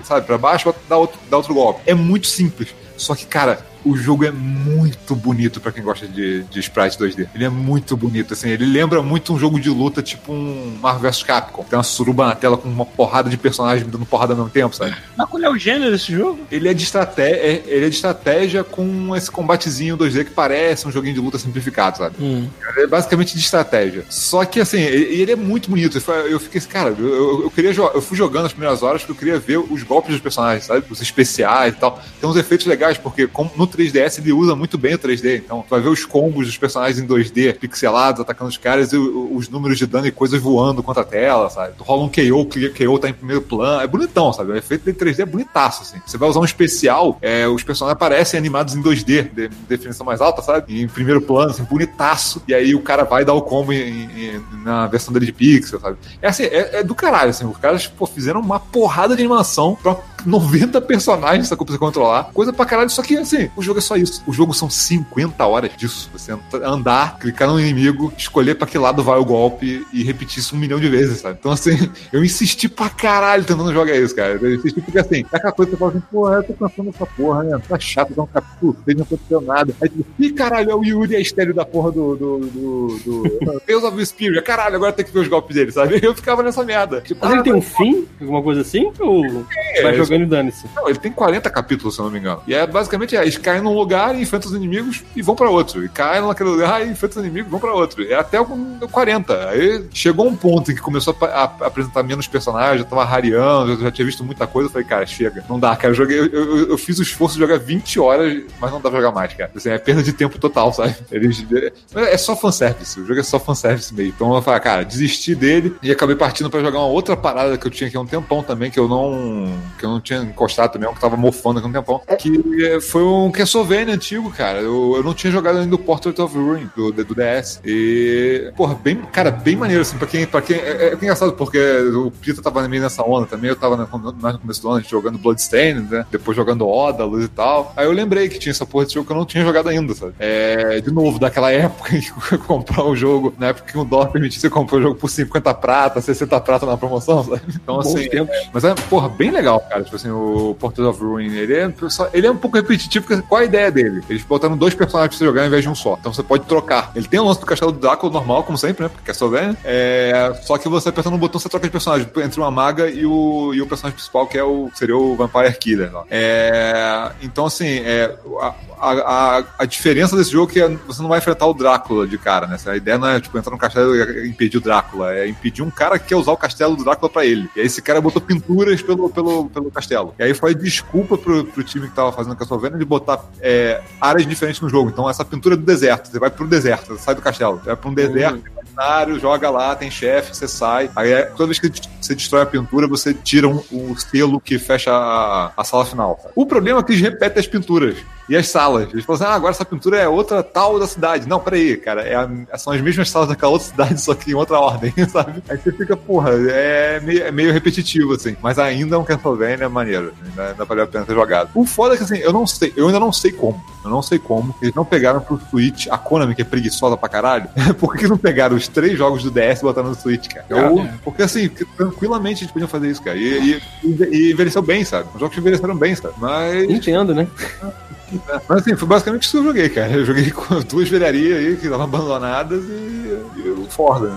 sabe, pra baixo, dá outro, dá outro golpe. É muito simples. Só que, cara, o jogo é muito bonito pra quem gosta de, de sprite 2D. Ele é muito bonito, assim. Ele lembra muito um jogo de luta, tipo um Marvel vs Capcom. Tem uma suruba na tela com uma porrada de personagens dando porrada ao mesmo tempo, sabe? Mas qual é o gênero desse jogo? Ele é de estratégia, ele é de estratégia com esse combatezinho 2D que parece um joguinho de luta simplificado, sabe? Hum. É basicamente de estratégia. Só que, assim, ele, ele é muito bonito. Eu fiquei assim, cara, eu, eu- eu queria Eu fui jogando as primeiras horas porque eu queria ver os golpes dos personagens, sabe? Os especiais e tal. Tem uns efeitos legais, porque como no 3DS ele usa muito bem o 3D. Então, tu vai ver os combos dos personagens em 2D, pixelados, atacando os caras e o- os números de dano e coisas voando contra a tela, sabe? Tu rola um KO, que KO tá em primeiro plano. É bonitão, sabe? O efeito de 3D é bonitaço, assim. Você vai usar um especial, é, os personagens aparecem animados em 2D, de definição mais alta, sabe? Em primeiro plano, assim, bonitaço. E aí o cara vai dar o combo em- em- na versão dele de pixel, sabe? É assim, é, é do caralho, assim. Os caras, pô, fizeram uma porrada de animação pra 90 personagens, sacou? Pra você controlar. Coisa pra caralho, só que, assim, o jogo é só isso. O jogo são 50 horas disso. Você andar, clicar no inimigo, escolher pra que lado vai o golpe e repetir isso um milhão de vezes, sabe? Então, assim, *laughs* eu insisti pra caralho tentando jogar isso, cara. Eu insisti porque, assim, é aquela coisa que você fala assim, porra, eu tô cansando dessa porra, né? Tá chato, dá um capítulo 6, não aconteceu nada. Aí, tipo, ih, caralho, é o Yuri, é a estéreo da porra do. do. do. do *laughs* Tales of Spirit. Caralho, agora tem que ver os golpes dele, sabe? *laughs* Eu ficava nessa merda. Tipo, Mas ele ah, tem um fim? Alguma coisa assim? Ou... É, vai é, jogando e dane-se. Não, ele tem 40 capítulos, se eu não me engano. E é basicamente é, caem num lugar e enfrentam os inimigos e vão pra outro. E caem naquele lugar e enfrentam os inimigos e vão pra outro. É até o 40. Aí chegou um ponto em que começou a, a- a apresentar menos personagens, já tava rareando, eu já tinha visto muita coisa. Eu falei, cara, chega, não dá, cara. Eu, joguei, eu, eu- eu fiz o esforço de jogar 20 horas, mas não dá pra jogar mais, cara. Assim, é perda de tempo total, sabe? Eles, é, é só fanservice. O jogo é só fanservice mesmo. Então eu falei, cara, desisti dele e acabei partindo pra jogar uma outra parada que eu tinha aqui há um tempão também, que eu não. que eu não tinha encostado também, que eu tava mofando aqui há um tempão. Que é, foi um Castlevania antigo, cara. Eu, eu não tinha jogado ainda o Portrait of Ruin do, do DS. E, porra, bem, cara, bem maneiro, assim, pra quem. Pra quem é, é engraçado, porque o Pita tava meio nessa onda também. Eu tava mais no começo do ano, jogando Bloodstained, né? Depois jogando Odalus e tal. Aí eu lembrei que tinha essa porra de jogo que eu não tinha jogado ainda, sabe? É, de novo, daquela *laughs* época em que eu comprar o jogo, na época que o dólar permitia você comprar o jogo por 50 prata, 60 prata na promoção, sabe? Então, Bons assim. Mas é, porra, bem legal, cara. Tipo assim, o Portrait of Ruin, ele é, ele é um pouco repetitivo, porque qual a ideia dele? Eles botaram dois personagens pra você jogar ao invés de um só. Então você pode trocar. Ele tem o lance do castelo do Drácula normal, como sempre, né? Porque é Castlevania. É, só que você apertando um botão, você troca de personagem entre uma maga e o, e o personagem principal, que é o, seria o Vampire Killer. lá. É, então, assim, é, a, a, a, a diferença desse jogo é que você não vai enfrentar o Drácula de cara, né? A ideia não é, tipo, entrar no castelo e impedir o Drácula. É impedir um cara que quer usar o castelo do Drácula pra ele. E aí esse cara botou pinturas pelo, pelo, pelo castelo. E aí foi desculpa pro, pro time que tava fazendo Castlevania de botar é, áreas diferentes no jogo. Então essa pintura é do deserto. Você vai pro deserto, você sai do castelo. Você vai pra um deserto, tem um cenário, joga lá, tem chefe, você sai. Aí é, toda vez que você destrói a pintura, você tira um, um selo que fecha a, a sala final. O problema é que eles repetem as pinturas e as salas. Eles falam assim: ah, agora essa pintura é outra tal da cidade. Não, peraí, cara, é a- são as mesmas salas daquela outra cidade, *laughs* só que em outra ordem, *laughs* sabe? Aí você fica, porra, é meio, é meio repetitivo, assim. Mas ainda é um Castlevania maneiro. Ainda, ainda valeu a pena ter jogado. O foda é que, assim, eu não sei, eu ainda não sei como. Eu não sei como. Eles não pegaram pro Switch a Konami, que é preguiçosa pra caralho. *laughs* Por que não pegaram os três jogos do DS e botaram no Switch, cara? Eu- porque, assim, tranquilamente eles podiam fazer isso, cara. E, e, e envelheceu bem, sabe? Os jogos envelheceram bem, sabe? Mas. Entendo, né? *laughs* Mas assim, foi basicamente isso que eu joguei, cara. Eu joguei com duas velharias aí que estavam abandonadas e, e o Ford. né?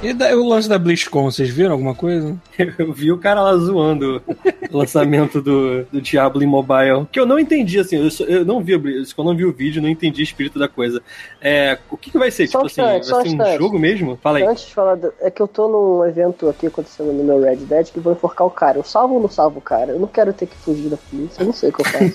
E da- o lance da BlizzCon, vocês viram alguma coisa? *laughs* Eu vi o cara lá zoando o *laughs* lançamento do, do Diablo em mobile. Que eu não entendi, assim, eu, só- eu não vi, eu não vi o vídeo, não entendi o espírito da coisa. É, o que, que vai ser? Só tipo um assim, instante, vai ser um instante. jogo mesmo? Fala aí. Antes de falar, do- é que eu tô num evento aqui acontecendo no meu Red Dead que vou enforcar o cara. Eu salvo ou não salvo o cara? Eu não quero ter que fugir da polícia, eu não sei o que eu faço.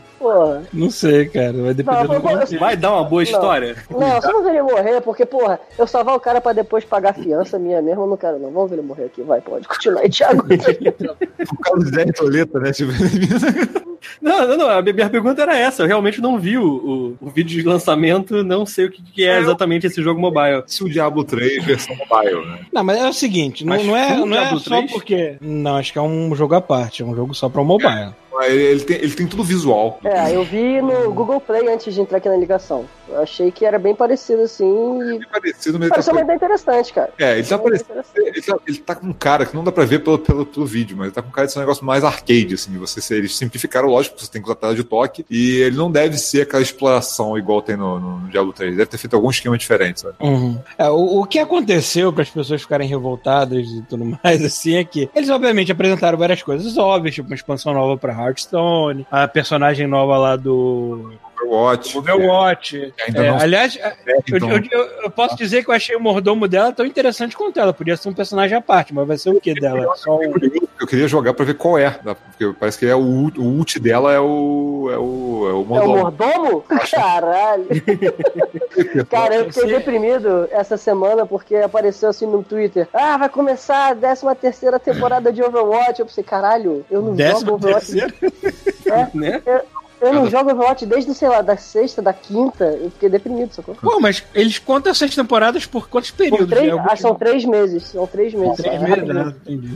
*laughs* Porra. Não sei, cara. Vai depender Não, do eu- eu-. Vai dar uma boa história? Não, eu só não ver ele morrer, porque, porra, eu salvar o cara pra depois pagar a fiança minha mesmo, eu não quero não. Vamos ver ele morrer aqui, vai, pode continuar aí, Thiago. *laughs* Por causa de Zé Toleta, né? *laughs* *laughs* Não, não, não. A minha pergunta era essa. Eu realmente não vi o, o, o vídeo de lançamento, não sei o que, que é exatamente esse jogo mobile. se o Diablo 3 versão mobile, né? Não, mas é o seguinte, não, Mas não é, não é só 3? porque... Não, acho que é um jogo à parte, é um jogo só pra mobile. Ele, ele tem, ele tem tudo visual. É, eu vi no Google Play antes de entrar aqui na ligação. Eu achei que era bem parecido assim e Bem parecido, mas ele pareceu tá, uma ideia interessante, cara. é, ele tá parecendo. Ele tá, ele tá com um cara que não dá pra ver pelo, pelo, pelo vídeo, mas ele tá com um cara de ser um negócio mais arcade, assim. Você, eles simplificaram, lógico, você tem que usar tela de toque. E ele não deve ser aquela exploração igual tem no, no, Diablo 3. Deve ter feito algum esquema diferente, sabe? Uhum. É, o, o que aconteceu para as pessoas ficarem revoltadas e tudo mais, *laughs* assim, é que eles obviamente apresentaram várias coisas óbvias, tipo uma expansão nova pra Hearthstone, a personagem nova lá do Overwatch. Overwatch. que ainda É, não aliás, é, eu, então, eu- eu- eu posso dizer que eu achei o mordomo dela tão interessante quanto ela. Podia ser um personagem à parte, mas vai ser o que dela? Só um... eu queria jogar pra ver qual é. tá? Porque parece que é o, ult- o ult dela é o. É o. É o É o mordomo. mordomo? *laughs* Caralho. *laughs* Cara, eu fiquei deprimido essa semana porque apareceu assim no Twitter. Ah, vai começar a 13 terceira temporada de Overwatch. Eu pensei, caralho, eu não jogo Décima Overwatch. terceira? *laughs* Né? Eu não jogo Overwatch desde, sei lá, da sexta, da quinta. Eu fiquei deprimido, sacou? Pô, mas eles contam essas temporadas por quantos Por períodos? três, É, algum- ah, são três meses. São três meses. Três é meses, né? Entendi.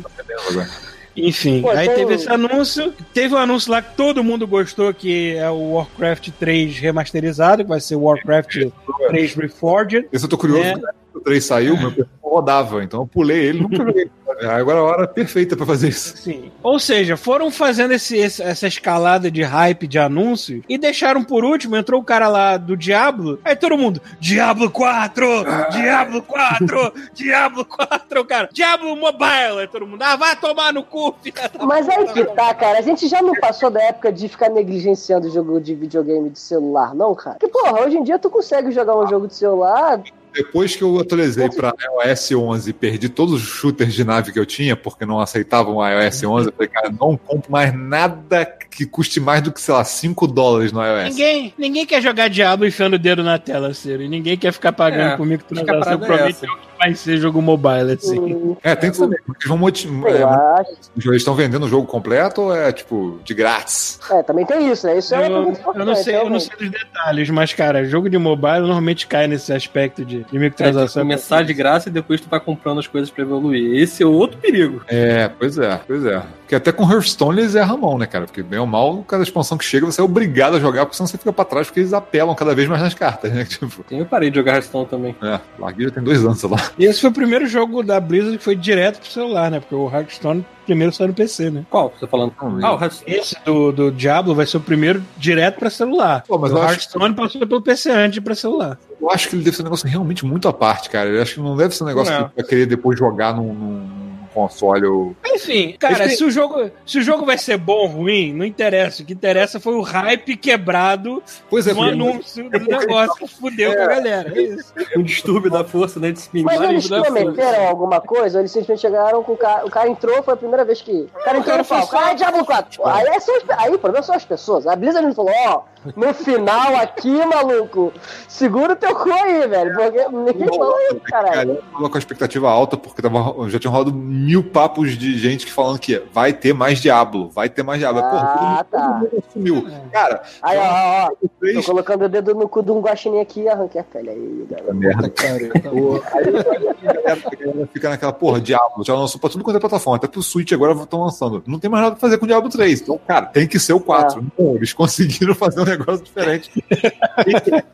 Agora. Enfim, Pô, aí tem teve um- esse anúncio. Teve um anúncio lá que todo mundo gostou, que é o Warcraft 3 remasterizado, que vai ser o Warcraft 3 Reforged. Esse eu tô curioso, É. porque o 3 saiu, meu rodava, então eu pulei ele, nunca joguei. *laughs* Agora é a hora perfeita pra fazer isso. Sim. Ou seja, foram fazendo esse, esse- essa escalada de hype de anúncio e deixaram por último, entrou o cara lá do Diablo, aí todo mundo, Diablo 4, Diablo 4, *laughs* Diablo 4, cara, Diablo Mobile, aí todo mundo, ah, vai tomar no cu, filha da Mas aí que tá, cara. A gente já não passou da época de ficar negligenciando o jogo de videogame de celular, não, cara? Porque, porra, hoje em dia tu consegue jogar um jogo de celular. Depois que eu atualizei para iOS 11 e perdi todos os shooters de nave que eu tinha, porque não aceitavam o iOS 11, eu falei, cara, não compro mais nada que custe mais do que, sei lá, 5 dólares no iOS. Ninguém, ninguém quer jogar Diablo enfiando o dedo na tela, Ciro. E ninguém quer ficar pagando É, por a microtransação. parada é É vai ser jogo mobile, assim. É, tem que saber. Eles vão moti- sei é, lá. eles estão vendendo o jogo completo ou é, tipo, de grátis? É, também tem isso, né? Isso é Eu, pergunta eu não sei, eu não sei dos detalhes, mas, cara, jogo de mobile normalmente cai nesse aspecto de, de É, de microtransação. começar de graça e depois tu vai comprando as coisas pra evoluir. Esse é outro perigo. É, pois é, pois é. Porque até com Hearthstone eles erram a mão, né, cara? Porque bem ou mal, cada expansão que chega você é obrigado a jogar, porque senão você fica pra trás, porque eles apelam cada vez mais nas cartas, né? *laughs* Tipo, Eu parei de jogar Hearthstone também. é, larguei já tem dois anos, sei lá. E esse foi o primeiro jogo da Blizzard que foi direto pro celular, né? Porque o Hearthstone primeiro saiu no PC, né? Qual você tá falando? Ah, o Hearthstone. Esse do, do Diablo vai ser o primeiro direto pra celular. Pô, mas o Hearthstone passou pelo PC antes pra celular. Eu acho que ele deve ser um negócio realmente muito à parte, cara. Eu acho que não deve ser um negócio Não. que vai querer depois jogar num, num console ou. Enfim, cara, se o, jogo, se o jogo vai ser bom ou ruim, não interessa. O que interessa foi o hype quebrado Pois é, no anúncio do negócio que fudeu com a galera. É isso. Um distúrbio da força, né? Mas eles força. prometeram alguma coisa? Eles simplesmente chegaram com o cara. O cara entrou, foi a primeira vez que. O cara entrou e só- cara, é Diablo 4. Pô, Aí, é só, aí o problema são as pessoas. A Blizzard não falou: ó, no final aqui, maluco, segura o teu cu aí, velho. Porque ninguém falou isso, Cara, caralho. eu tava com a expectativa alta, porque tava, já tinha rolado mil papos de gente que falando que vai ter mais Diablo, vai ter mais Diablo. Porra, todo Ah, tá. todo mundo assumiu. Cara, Aí, ó, ó, ó. Tô colocando o dedo no cu de um guaxinim aqui e arranquei a pele aí, galera. Merda, Pô, aí, aí a galera- a galera fica naquela, porra, Diablo, já lançou pra tudo quanto é plataforma, até pro Switch agora estão lançando. Não tem mais nada pra fazer com o Diablo 3. Então, cara, tem que ser o 4. Não, eles conseguiram fazer um negócio diferente. *laughs*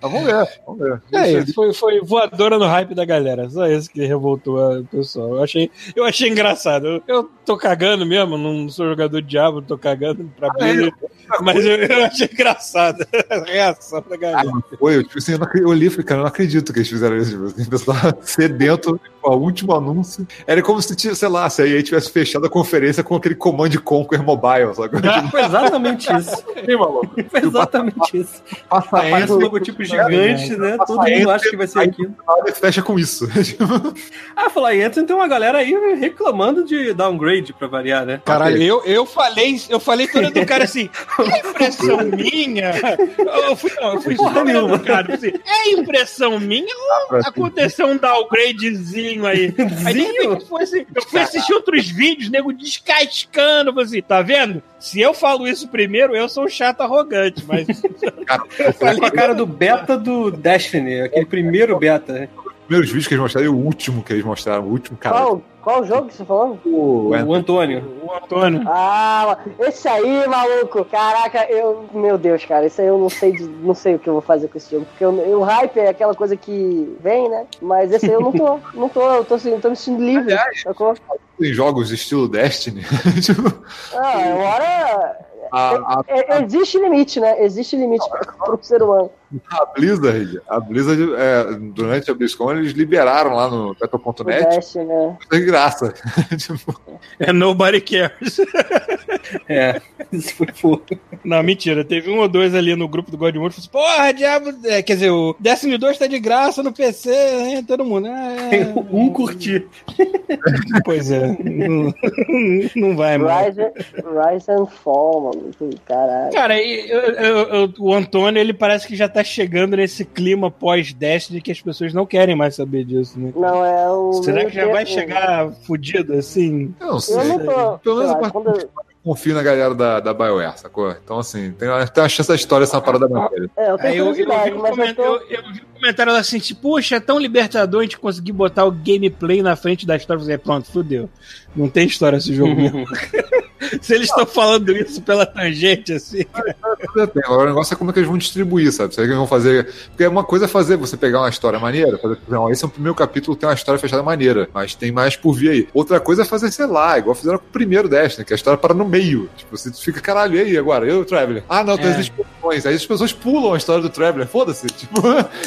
Vamos ver, vamos ver. É isso, foi, foi voadora no hype da galera. Só isso que revoltou o pessoal. Eu achei, eu achei engraçado. Eu, eu tô cagando mesmo, não sou jogador de diabo, tô cagando pra Blizzard. Mas eu, eu achei engraçado *laughs* a reação da Ah, galera. não foi, eu, tipo assim, eu, não, eu olhei e falei, cara, eu não acredito que eles fizeram isso. Tipo, assim, o pessoal *laughs* sedento com o último anúncio. Era como se, sei lá, se a EA tivesse fechado a conferência com aquele Command Conquer Mobile, sabe? Foi exatamente isso. Ih, maluco, Foi *laughs* exatamente isso. passa Aparece um esse logotipo gigante, né? Todo mundo acha que vai ser aquilo. fecha com isso. *laughs* Ah, falar em Anthem, tem uma galera aí reclamando de downgrade pra variar, né? Caralho, eu, eu falei, eu falei toda do cara assim, é impressão *laughs* minha? Eu fui, não, eu fui Porra nenhuma. cara, assim, é impressão minha ou aconteceu um downgradezinho aí? Aí de repente foi assim, eu fui assistir outros vídeos, nego descascando, assim, tá vendo? Se eu falo isso primeiro, eu sou um chato arrogante, mas *laughs* Eu falei com a cara do beta do Destiny, aquele primeiro beta. primeiros vídeos que eles mostraram e o último que eles mostraram, o último, cara. Qual, qual jogo que você falou? O, O Antônio. o Antônio... Ah, esse aí, maluco. Caraca, eu. Meu Deus, cara, esse aí eu não sei, de- não sei o que eu vou fazer com esse jogo. Porque eu- o hype é aquela coisa que vem, né? Mas esse aí eu não tô. *laughs* Não tô, eu tô, assim, tô me sentindo livre. Sacou? em jogos estilo Destiny, *laughs* tipo, Ah, agora. A, a, é- Existe limite, né? Existe limite para o ser humano. A Blizzard, a Blizzard, é, durante a BlizzCon, eles liberaram lá no Battle.net Dash, né? de graça. *laughs* tipo, É Nobody Cares. É, isso foi fofo. Não, mentira. Teve um ou dois ali no grupo do God Mode que falou assim, porra, diabo. É, quer dizer, o Destiny 2 tá de graça no PC, hein? Todo mundo. Tem é, *laughs* um curtir. Pois é. Não, não vai, mano. Rise, Rise and Fall, mano. Caralho. Cara, e eu- eu- eu- o Antônio, ele parece que já tá chegando nesse clima pós-Destiny que as pessoas não querem mais saber disso, né? Não, é o. Será que já vai chegar fudido assim? eu não sei. Eu não tô. Pelo menos quando confio na galera da, da BioWare, sacou? Então, assim, tem, uma- tem uma chance da história uma parada maneira. É, eu tenho Aí eu, eu, vi um tô. eu- eu um comentário assim, tipo, puxa, é tão libertador a gente conseguir botar o gameplay na frente da história. Eu falei, pronto, fudeu. Não tem história esse jogo *laughs* mesmo. Se eles estão falando isso pela tangente, assim. Agora o negócio é como é que eles vão distribuir, sabe? Será que eles vão fazer. Porque uma coisa é fazer você pegar uma história maneira, fazer, não, esse é o primeiro capítulo, tem uma história fechada maneira, mas tem mais por vir aí. Outra coisa é fazer, sei lá, igual fizeram com o primeiro Destiny, que a história para no meio. Tipo, você fica, caralho, e aí agora? Eu, Traveler? Ah, não, tem É. as explosões. Aí as pessoas pulam a história do Traveler, foda-se. Tipo,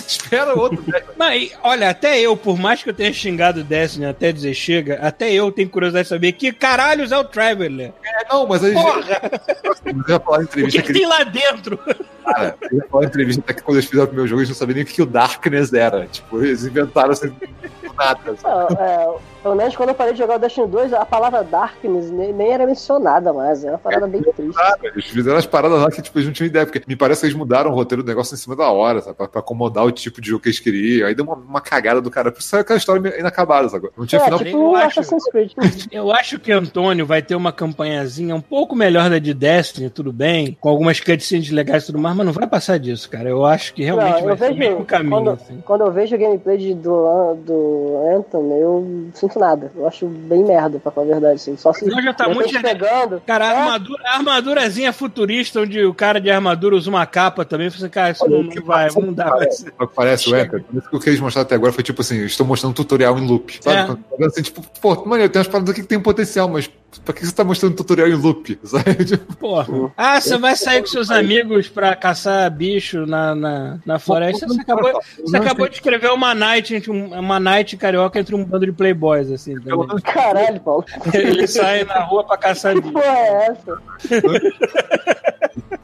espera outro. Mas, olha, até eu, por mais que eu tenha xingado o Destiny até dizer chega, até eu tenho curiosidade de saber que caralhos é o Traveler. É, não, mas aí. Porra, *laughs* Eu ia falar em o entrevista que, que tem lá dentro? Cara, eu ia falar em entrevista até que quando eles fizeram o primeiro jogo, eles não sabiam nem o que o Darkness era. Tipo, eles inventaram assim, do nada. sabe? Não, é, pelo menos quando eu parei de jogar o Destiny 2, a palavra Darkness nem, nem era mencionada mais. É uma parada bem triste. Eles fizeram as paradas lá que tipo, eles não tinham ideia, porque me parece que eles mudaram o roteiro do negócio em cima da hora, sabe? Pra, pra acomodar o tipo de jogo que eles queriam. Aí deu uma, uma cagada do cara. Por isso saiu aquela história meio inacabada, sabe? Não tinha É, final. tipo eu acho. *laughs* Eu acho que o Antônio vai ter uma campanhazinha um pouco melhor da de Destiny, tudo bem, com algumas cutscenes legais e tudo mais, mas não vai passar disso, cara. Eu acho que realmente Não, vai eu ser o mesmo caminho. quando, assim. quando eu vejo o gameplay de, do, do Anthem, eu não sinto nada. Eu acho bem merda, pra falar a verdade. Assim. Só se Não, já tá muito pegando. Cara, a É. armadura, a armadurazinha futurista, onde o cara de armadura usa uma capa também, você, cara, isso não, não vai, não dá. Vai o que parece o isso que o que eles mostraram até agora foi tipo assim: estão mostrando um tutorial em loop. Sabe? É. Assim, tipo, pô, mano, tem umas paradas aqui que tem potencial, mas pra que você tá mostrando tutorial em loop? *laughs* Sabe? Tipo, Porra. Ah, você vai sair com seus *laughs* amigos pra caçar bicho na, na, na floresta. Você acabou, você acabou de escrever uma night, um- uma night carioca entre um bando de playboys, assim. pelo também. menos Caralho, Paulo. *laughs* Ele sai na rua pra caçar Que bicho. porra é essa? *laughs*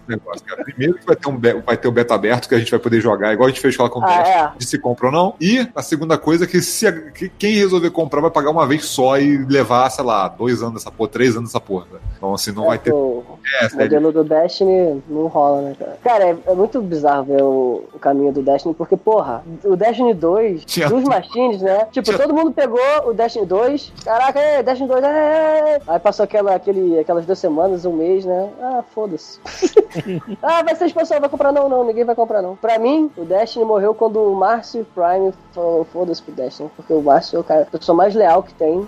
negócio, cara. Primeiro que vai ter, um vai ter o beta aberto que a gente vai poder jogar, igual a gente fez lá com o Ah, é. de se compra ou não. E a segunda coisa é que se a- que quem resolver comprar vai pagar uma vez só e levar, sei lá, dois anos dessa porra, três anos dessa porra. né? Então, assim, não vai ter. O É, o modelo do Destiny não rola, né, cara? Cara, é, é muito bizarro ver o, o caminho do Destiny, porque, porra, o Destiny 2, Tinha dos machines, né? Tipo, Tinha- todo mundo pegou o Destiny 2, caraca, é, Destiny 2, é. Aí passou aquela, aquele, aquelas duas semanas, um mês, né? Ah, foda-se. *laughs* ah, vai ser expansão, vai comprar não, não, ninguém vai comprar não. Pra mim, o Destiny morreu quando o Márcio Prime falou, foda-se pro Destiny, porque o Márcio é o cara, a pessoa mais leal que tem.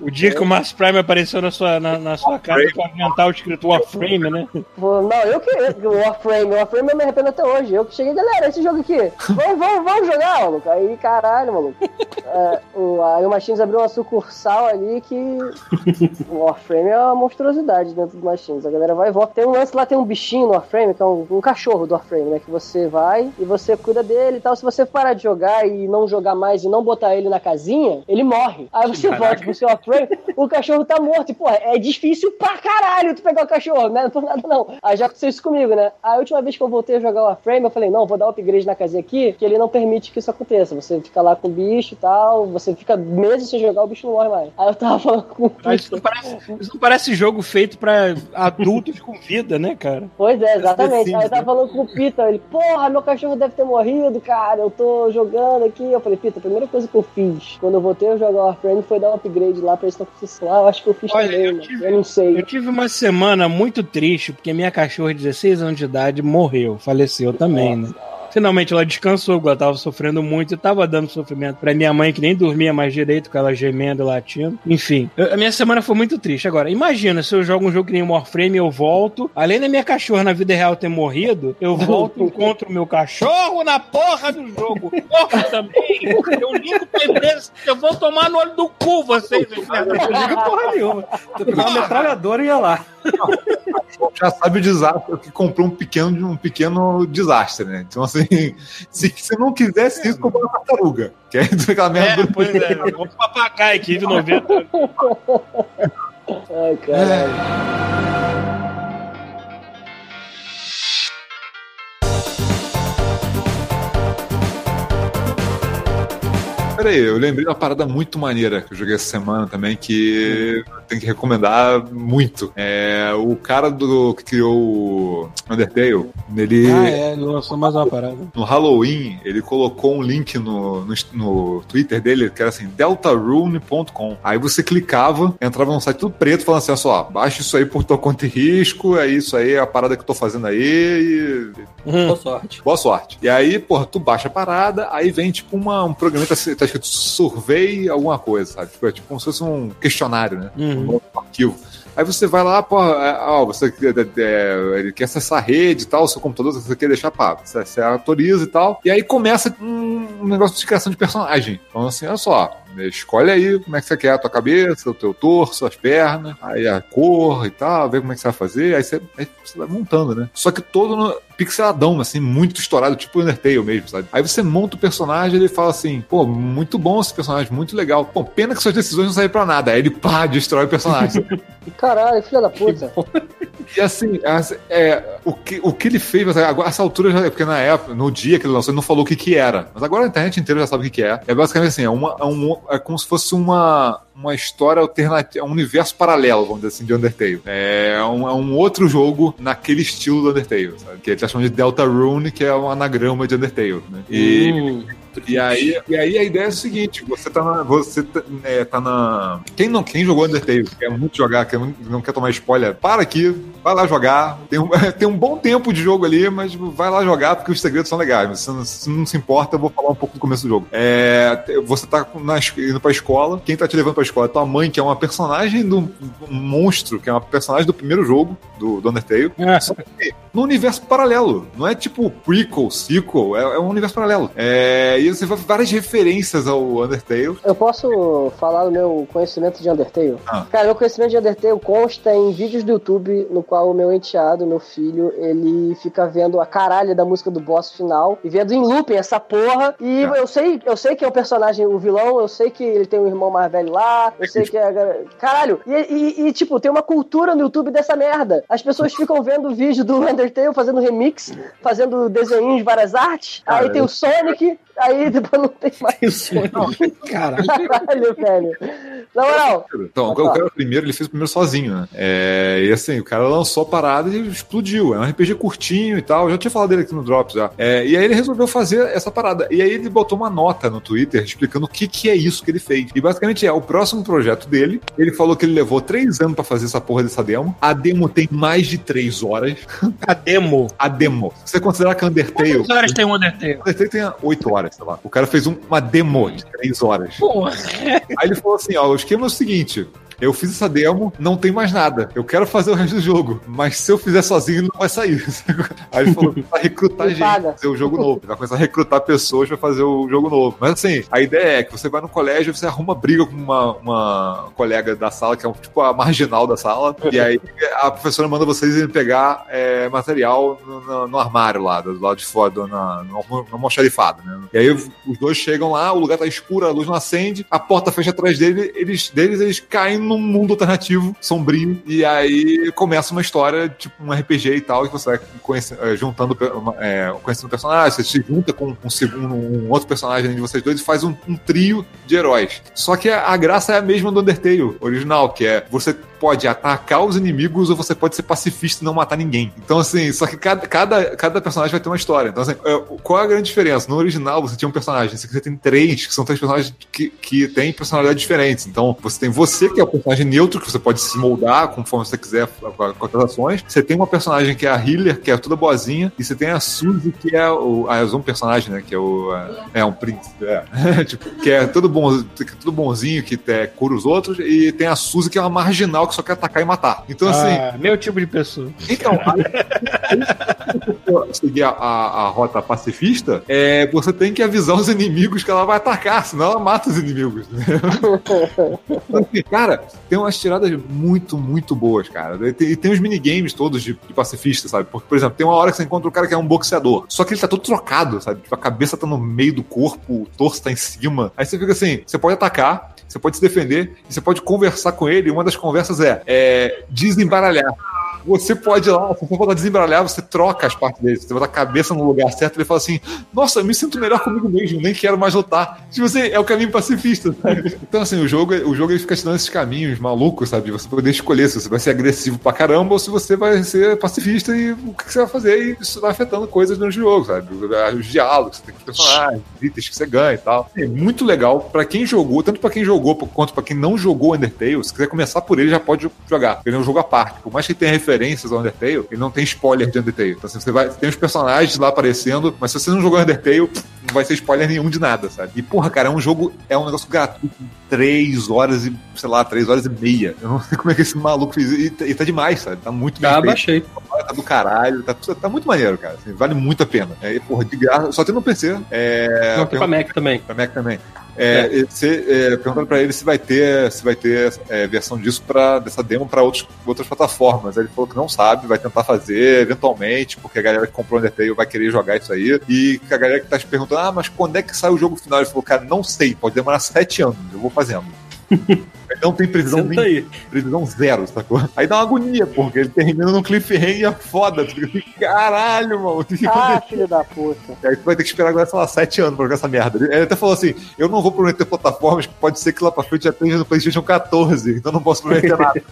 O dia que o Mars Prime apareceu na sua, na, na sua casa com o avental escrito Warframe, né? Não, eu que. O Warframe, o Warframe eu me arrependo até hoje. Eu que cheguei, galera, esse jogo aqui. Vamos, vamos, vamos jogar, maluco. Aí, caralho, maluco. É, o, a Iron Machines abriu uma sucursal ali que. *laughs* O Warframe é uma monstruosidade dentro do Machines. A galera vai e volta. Tem um lance lá, tem um bichinho no Warframe, que é um, um cachorro do Warframe, né? Que você vai e você cuida dele e tal. Se você parar de jogar e não jogar mais e não botar ele na casinha, ele morre. Aí você Caraca. volta pro seu Warframe, o cachorro tá morto. E, porra, é difícil pra caralho tu pegar o cachorro, né? Não por nada não. Aí já aconteceu isso comigo, né? A última vez que eu voltei a jogar o Warframe, eu falei, não, vou dar upgrade na casinha aqui, que ele não permite que isso aconteça. Você fica lá com o bicho e tal, você fica meses sem jogar, o bicho não morre mais. Aí eu tava falando com o Mas isso não parece, isso não parece jogo feito pra adultos com vida, né, cara? Pois é, exatamente. Aí eu tava falando com o Pita, ele, porra, meu cachorro deve ter morrido, cara. Eu tô jogando aqui. Eu falei, Pita, a primeira coisa que eu fiz quando eu voltei a jogar Warframe foi dar um upgrade lá pra acontecer. Ah, eu acho que eu fiz Olha, também, eu tive- Eu não sei. Eu tive uma semana muito triste, porque minha cachorra de 16 anos de idade morreu, faleceu também, né? Finalmente ela descansou, ela tava sofrendo muito e tava dando sofrimento pra minha mãe, que nem dormia mais direito, com ela gemendo e latindo. Enfim, eu- a minha semana foi muito triste. Agora, imagina se eu jogo um jogo que nem o Warframe, eu volto, além da minha cachorra na vida real ter morrido, eu volto e encontro o meu cachorro na porra do jogo. Porra também! Eu ligo pra empresa, eu vou tomar no olho do cu vocês, inferno. Não liga porra nenhuma. Tu pegar uma metralhadora e ia lá. já sabe o desastre que comprou um pequeno, um pequeno desastre, né? Então, assim, se você não quisesse isso, comprou uma tartaruga. Que é aquela merda É, do- pois é, um papagaio que vive 90 anos. Ai, caralho. Pera aí, eu lembrei de uma parada muito maneira que eu joguei essa semana também, que tem que recomendar muito. É o cara do que criou o Undertale, ele. Ah, é, lançou mais uma parada. No Halloween, ele colocou um link no, no, no Twitter dele que era assim, deltarune.com. Aí você clicava, entrava num site tudo preto, falando assim, olha só, baixa isso aí por tua conta e risco, é isso aí, é a parada que eu tô fazendo aí, e Boa sorte. boa sorte. E aí, porra, tu baixa a parada, aí vem tipo uma, um programa que tá, tá escrito survey alguma coisa, sabe? Tipo, é tipo como se fosse um questionário, né? Uhum. Um arquivo. Aí você vai lá, pô, é, ó, você é, é, ele quer acessar a rede e tal, o seu computador, você quer deixar pá, você, você autoriza e tal. E aí começa um negócio de criação de personagem. Então, assim, olha só, escolhe aí como é que você quer a tua cabeça, o teu torso, as pernas, aí a cor e tal, vê como é que você vai fazer, aí você, aí você vai montando, né? Só que todo no pixeladão, assim, muito estourado, tipo Undertale mesmo, sabe? Aí você monta o personagem e ele fala assim, pô, muito bom esse personagem, muito legal. Pô, pena que suas decisões não saíram pra nada. Aí ele, pá, destrói o personagem. *laughs* Caralho, filha da puta. *laughs* E assim, é, o, que, o que ele fez, mas agora, essa altura já é, porque na época, no dia que ele lançou, ele não falou o que que era. Mas agora a internet inteira já sabe o que que é. É basicamente assim, é, uma, é, um, é como se fosse uma, uma história alternativa, um universo paralelo, vamos dizer assim, de Undertale. É um, é um outro jogo naquele estilo do Undertale, sabe? Que ele tá chamando de Deltarune, que é um anagrama de Undertale, né? E... Hum. E aí, e aí a ideia é o seguinte: você tá na. Você tá, é, tá na. Quem não quem jogou Undertale, quer muito jogar, quer, não quer tomar spoiler, para aqui, vai lá jogar. Tem um, *laughs* tem um bom tempo de jogo ali, mas vai lá jogar porque os segredos são legais. Se não se, não se importa, eu vou falar um pouco do começo do jogo. É, você tá na, indo pra escola, quem tá te levando pra escola é tua mãe, que é uma personagem do um monstro, que é uma personagem do primeiro jogo do, do Undertale. É. Só que no universo paralelo. Não é tipo prequel, sequel, é, é um universo paralelo. É, e você vai várias referências ao Undertale. Eu posso falar do meu conhecimento de Undertale? Ah. Cara, meu conhecimento de Undertale consta em vídeos do YouTube no qual o meu enteado, meu filho, ele fica vendo a caralho da música do boss final e vendo em looping essa porra. E ah. eu sei, eu sei que é o personagem, o vilão, eu sei que ele tem um irmão mais velho lá, eu sei que é. Caralho! E, e, e tipo, tem uma cultura no YouTube dessa merda. As pessoas ficam vendo o vídeo do Undertale fazendo remix, fazendo desenhos de várias artes. Aí tem o Sonic, aí *laughs* depois não tem mais. Tem o Sonic. Caralho. Caralho, velho. Na moral. Então, o cara primeiro, ele fez o primeiro sozinho, né? É, e assim, o cara lançou a parada e explodiu. É um RPG curtinho e tal. Eu já tinha falado dele aqui no Drops já. É, e aí ele resolveu fazer essa parada. E aí ele botou uma nota no Twitter explicando o que, que é isso que ele fez. E basicamente é o próximo projeto dele. Ele falou que ele levou três anos para fazer essa porra dessa demo. A demo tem mais de três horas. A demo? A demo. Se você considerar que Undertale. Quantas horas tem o Undertale? Undertale tem oito horas, sei lá. O cara fez um, uma demo de três horas. Porra. Aí ele falou assim: ó, o esquema é o seguinte: eu fiz essa demo, não tem mais nada. Eu quero fazer o resto do jogo, mas se eu fizer sozinho, não vai sair. *laughs* Aí ele falou: vai recrutar gente pra fazer o jogo novo. Vai começar a recrutar pessoas pra fazer o jogo novo. Mas assim, a ideia é que você vai no colégio, você arruma briga com uma, uma colega da sala, que é um, tipo a marginal da sala, e aí a professora manda vocês irem pegar é, material no, no, no, armário lá, do lado de fora, do, na, no, no almoxarifado, né? E aí os dois chegam lá, o lugar tá escuro, a luz não acende, a porta fecha atrás dele, eles, deles, eles caem num mundo alternativo, sombrio, e aí começa uma história, tipo um RPG e tal, que você vai conhecendo, é, juntando, é, conhecendo personagens, você se junta com um segundo, um outro personagem de vocês dois e faz um, um trio de heróis. Só que a, a graça é a mesma do Undertale original, que é você pode atacar os inimigos ou você pode ser pacifista e não matar ninguém. Então, assim, só que cada, cada, cada personagem vai ter uma história. Então, assim, é, qual é a grande diferença? No original, você tinha um personagem, você tem três, que são três personagens que, que têm personalidades diferentes. Então, você tem você, que é o personagem neutro, que você pode se moldar conforme você quiser com as ações. Você tem uma personagem que é a healer, que é toda boazinha, e você tem a Suzy, que é o. Ah, um personagem, né? Que é o. É, é um príncipe, é. *laughs* tipo, que é todo, bom, todo bonzinho, que é, cura os outros, e tem a Suzy, que é uma marginal que só quer atacar e matar. Então, assim. Ah, meu tipo de pessoa. Então, *laughs* seguir a, a, a, rota pacifista, é, você tem que avisar os inimigos que ela vai atacar, senão ela mata os inimigos. *laughs* Assim, cara, tem umas tiradas muito, muito boas, cara. E tem, tem os minigames todos de, de pacifista, sabe? Porque, por exemplo, tem uma hora que você encontra um cara que é um boxeador, só que ele tá todo trocado, sabe? Tipo, a cabeça tá no meio do corpo, o torso tá em cima. Aí você fica assim: você pode atacar, você pode se defender e você pode conversar com ele. E uma das conversas é, é desembaralhar. Você pode ir lá, se você for desembaralhar, você troca as partes dele. Você bota a cabeça no lugar certo e ele fala assim: Nossa, eu me sinto melhor comigo mesmo, nem quero mais lutar. Tipo assim, é o caminho pacifista, sabe? *laughs* Então, assim, o jogo, o jogo ele fica te dando esses caminhos malucos, sabe? Você poder escolher se você vai ser agressivo pra caramba ou se você vai ser pacifista e o que você vai fazer. E isso vai afetando coisas durante o jogo, sabe? Os diálogos, você tem que personagens, itens que você ganha e tal. É muito legal pra quem jogou, tanto pra quem jogou quanto pra quem não jogou Undertale. Se quiser começar por ele, já pode jogar. Ele é um jogo à parte. Por mais que tenha referência referências ao Undertale, ele não tem spoiler de Undertale. Então, assim, você vai, tem os personagens lá aparecendo, mas se você não jogou Undertale, não vai ser spoiler nenhum de nada, sabe? E, porra, cara, é um jogo, é um negócio gratuito, três horas e, sei lá, três horas e meia. Eu não sei como é que esse maluco fez. E, tá- e tá demais, sabe? Tá muito bem Já feito. baixei. Tá do caralho, tá, tá muito maneiro, cara. assim, vale muito a pena. É, e, porra, de graça, só tem no PC. É, Não, tem pra Mac também. pra Mac também. É, e Você é, perguntando pra ele se vai ter, se vai ter é, versão disso para dessa demo para outras plataformas. Ele falou que não sabe, vai tentar fazer eventualmente, porque a galera que comprou o Undertale vai querer jogar isso aí. E a galera que tá se perguntando, ah, mas quando é que sai o jogo final? Ele falou, cara, não sei, pode demorar sete anos, eu vou fazendo. Não tem previsão Senta nem aí. previsão zero, sacou? Aí dá uma agonia, porque ele termina num cliffhanger foda. Assim, caralho, mano. que Ah, filho da puta. Aí tu vai ter que esperar agora, sei lá, sete anos pra jogar essa merda. Ele até falou assim: eu não vou prometer plataformas, que pode ser que lá pra frente já esteja no PlayStation 14, então não posso prometer *laughs* nada.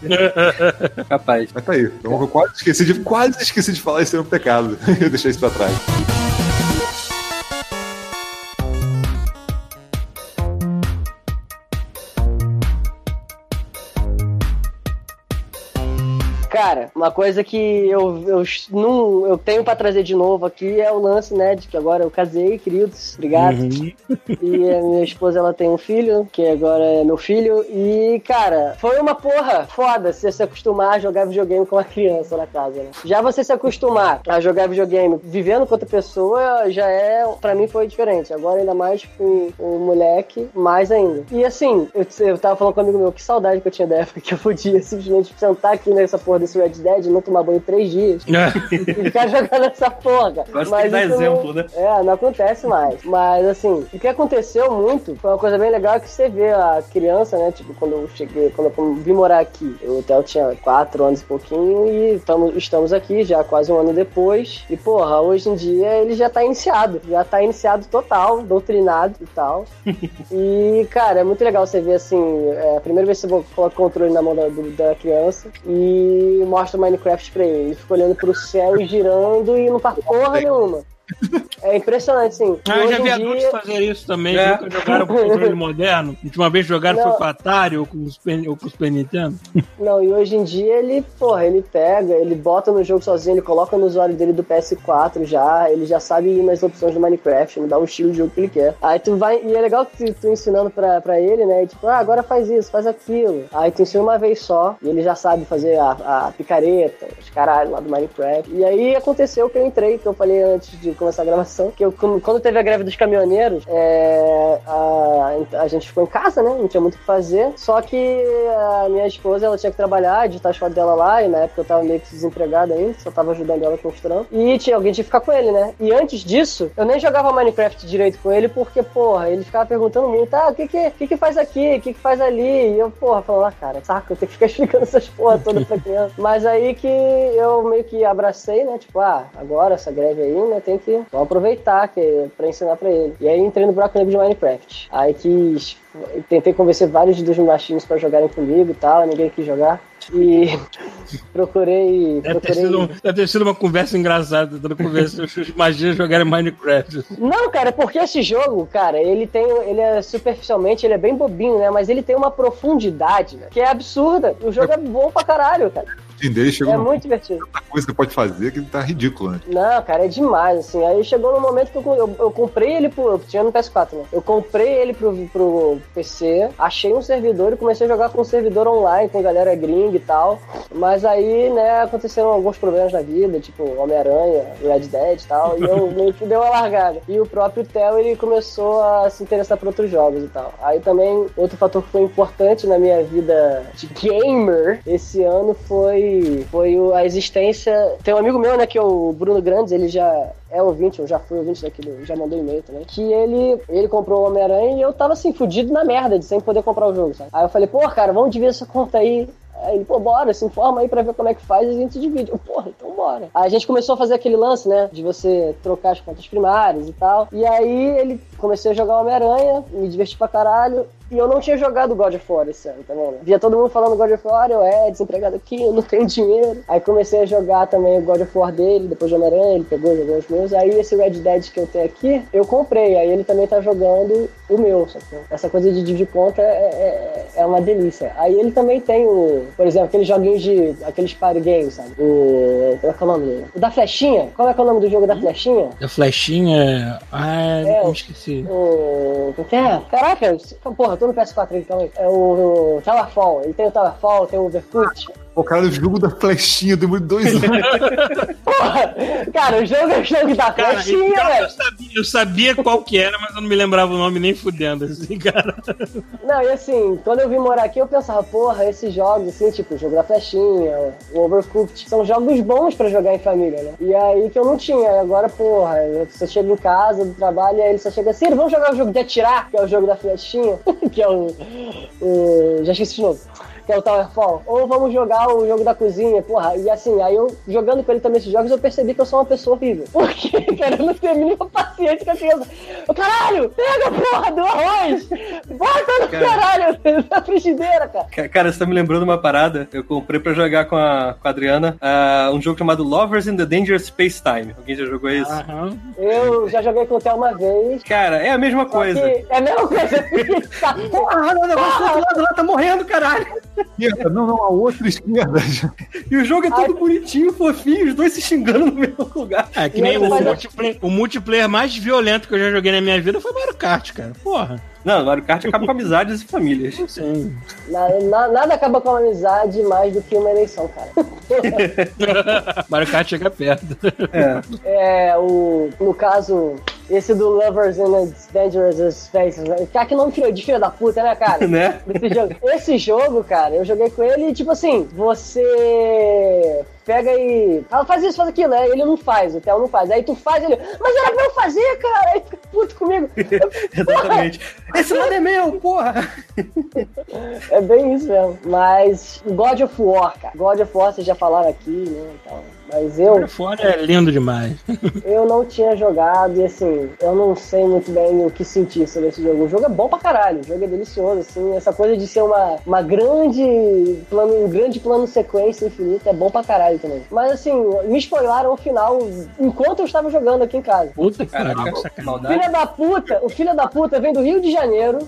Capaz. Mas tá aí. Então eu quase esqueci de, quase esqueci de falar isso é um pecado. *laughs* eu deixei isso pra trás. Cara, uma coisa que eu, eu, não, eu tenho pra trazer de novo aqui é o lance, né, de que agora eu casei, queridos, obrigado. Uhum. E a minha esposa, ela tem um filho, que agora é meu filho. E, cara, foi uma porra foda você se acostumar a jogar videogame com uma criança na casa, né? Já você se acostumar a jogar videogame vivendo com outra pessoa, já é, pra mim foi diferente. Agora, ainda mais com o moleque, mais ainda. E assim, eu, eu tava falando com um amigo meu, que saudade que eu tinha da época que eu podia simplesmente sentar aqui nessa porra desse Red Dead, não tomar banho em três dias *laughs* e ficar jogando essa porra. Gosto de dar isso exemplo, não, né? É, não acontece mais. Mas assim, o que aconteceu muito foi uma coisa bem legal que você vê a criança, né? Tipo, quando eu cheguei, quando eu vim morar aqui, o hotel tinha quatro anos e pouquinho e tamo, estamos aqui já quase um ano depois. E porra, hoje em dia ele já tá iniciado, já tá iniciado total, doutrinado e tal. *laughs* E, cara, é muito legal você ver assim, é, a primeira vez que você coloca o controle na mão da, do- da criança e mostra o Minecraft pra ele. Ele fica olhando pro céu e girando e não faz porra nenhuma. É impressionante, sim. Ah, eu hoje já vi em adultos dia- fazer isso também, É. nunca jogaram com controle *laughs* moderno. A última vez jogaram Não. foi com a Atari ou com o Super, ou com o Super Nintendo. Não, e hoje em dia ele, porra, ele pega, ele bota no jogo sozinho, ele coloca no usuário dele do PS4 já, ele já sabe ir nas opções do Minecraft, ele dá o estilo de jogo que ele quer. Aí tu vai, e é legal que tu, tu ensinando pra, pra ele, né, e tipo, ah, agora faz isso, faz aquilo. Aí tu ensina uma vez só, e ele já sabe fazer a, a picareta, os caralho lá do Minecraft. E aí aconteceu que eu entrei, que eu falei antes de começar a gravação, que eu, quando teve a greve dos caminhoneiros, é, a, a gente ficou em casa, né, não tinha muito o que fazer, só que a minha esposa, ela tinha que trabalhar, editar as fotos dela lá, e na época eu tava meio que desempregado ainda, só tava ajudando ela com os trampos. E tinha alguém tinha que ficar com ele, né? E antes disso, eu nem jogava Minecraft direito com ele, porque, porra, ele ficava perguntando muito, ah, o que que, o que, que faz aqui, o que que faz ali? E eu, porra, falando, ah, cara, saco, eu tenho que ficar *laughs* explicando essas porra toda pra *laughs* criança. Mas aí que eu meio que abracei, né? Tipo, ah, agora essa greve aí, né? Tem que vou aproveitar que, pra ensinar pra ele. E aí entrei no buraco negro de Minecraft. Aí quis tentei convencer vários dos machinhos pra jogarem comigo e tal, ninguém quis jogar. E *laughs* procurei. Deve ter, sido, um- deve ter sido uma conversa engraçada, tentando convencer os magias jogarem Minecraft. Não, cara, é porque esse jogo, cara, ele tem. Ele é superficialmente, ele é bem bobinho, né? Mas ele tem uma profundidade, né, que é absurda. O jogo é bom pra caralho, cara. Chegou É muito divertido. coisa que pode fazer que tá ridículo, né? Não, cara, é demais, assim. Aí chegou no momento que eu, eu, eu comprei ele pro. Eu tinha no PS4, né? Eu comprei ele pro, pro PC, achei um servidor e comecei a jogar com um servidor online, com galera gringa e tal. Mas aí, né, aconteceram alguns problemas na vida, tipo Homem-Aranha, Red Dead e tal, e eu *laughs* meio que deu uma largada. E o próprio Theo, ele começou a se interessar por outros jogos e tal. Aí também, outro fator que foi importante na minha vida de gamer esse ano foi, foi a existência. Tem um amigo meu, né, que é o Bruno Grandes, ele já é ouvinte, eu já fui ouvinte daquele, já mandou e-mail também. Que ele, ele comprou o Homem-Aranha e eu tava assim, fudido na merda, de sem poder comprar o jogo, sabe? Aí eu falei, pô, cara, vamos dividir essa conta aí. Aí ele, pô, bora, se informa aí pra ver como é que faz e a gente divide. Eu, porra, então bora. Aí a gente começou a fazer aquele lance, né? De você trocar as contas primárias e tal. E aí ele comecei a jogar Homem-Aranha, me diverti pra caralho. E eu não tinha jogado God of War esse ano, tá vendo? Via todo mundo falando God of War, eu é desempregado aqui, eu não tenho dinheiro. Aí comecei a jogar também o God of War dele, depois de Homem-Aranha, ele pegou, jogou os meus. Aí esse Red Dead que eu tenho aqui, eu comprei. Aí ele também tá jogando o meu, sacou? Essa coisa de dividir conta é, é, é uma delícia. Aí ele também tem o, por exemplo, aqueles joguinhos de, aqueles party games, sabe? O, qual é, que é o nome dele? O da flechinha. Qual é, que é o nome do jogo da flechinha? A flechinha. Ah, É, eu o- esqueci. O. Que é? Caraca, porra, eu tô no PS4 aqui, calma aí. É o, o Towerfall. Ele tem o Towerfall, tem o Overcooked. O cara do jogo da flechinha, demorou dois anos. *laughs* Porra! Cara, o jogo é o jogo da Cara, flechinha, eu, velho. eu sabia, eu sabia qual que era, mas eu não me lembrava o nome nem fudendo, assim, cara. Não, e assim, quando eu vim morar aqui, eu pensava, porra, esses jogos, assim, tipo, o jogo da flechinha, o Overcooked, são jogos bons pra jogar em família, né? E aí que eu não tinha. E agora, porra, você chega em casa do trabalho e aí ele só chega assim, vamos jogar o jogo de atirar, que é o jogo da flechinha, *laughs* que é o. o já esqueci de novo. Que é o Towerfall. Ou vamos jogar o jogo da cozinha, porra. E assim, aí eu, jogando com ele também esses jogos, eu percebi que eu sou uma pessoa horrível. *laughs* Porque, cara, eu não tenho a mínima paciência com a criança. Ô, caralho, pega a porra do arroz! Bota no Cara. caralho *laughs* na frigideira, cara. Ca- Cara, você tá me lembrando uma parada. Eu comprei pra jogar com a, com a Adriana ah, um jogo chamado Lovers in the Dangerous Space Time. Alguém já jogou esse? Aham. Eu já joguei com o Theo uma vez. Cara, é a mesma coisa. É a mesma coisa. *laughs* Tá, porra, o negócio do outro lado lá tá morrendo, caralho. Esquerda, não, não, a outra esquerda. E o jogo é todo bonitinho, fofinho, os dois se xingando no mesmo lugar. É, que E nem o a- multiplayer, o multiplayer mais violento que eu já joguei na minha vida foi Mario Kart, cara. Porra. Não, Mario Kart acaba com amizades e famílias. *laughs* Sim. na- na- nada acaba com a amizade mais do que uma eleição, cara. *laughs* Mario Kart chega perto. É. É, o, no caso, esse do Lovers in a Dangerous Spaces. Né? Cara, que nome filho- de filho da puta, né, cara? *laughs* Né? Desse jogo. Esse jogo, cara, eu joguei com ele e, tipo assim, você pega e. Fala, faz isso, faz aquilo. Aí ele não faz, o Theo não faz. Aí tu faz, ele. Mas era pra eu fazer, cara. Aí fica puto comigo. *laughs* Exatamente. Esse lado é meu, porra! É bem isso mesmo. Mas God of War, cara. God of War, vocês já falaram aqui, né? Então, mas eu. Fora é lindo demais. *laughs* Eu não tinha jogado e assim, eu não sei muito bem o que sentir sobre esse jogo. O jogo é bom pra caralho, o jogo é delicioso, assim. Essa coisa de ser uma, uma grande plano, um grande plano sequência infinita é bom pra caralho também. Mas assim, me spoilaram o final enquanto eu estava jogando aqui em casa. Puta que Caraca, sacanagem. Filha da puta, o filho da puta vem do Rio de Janeiro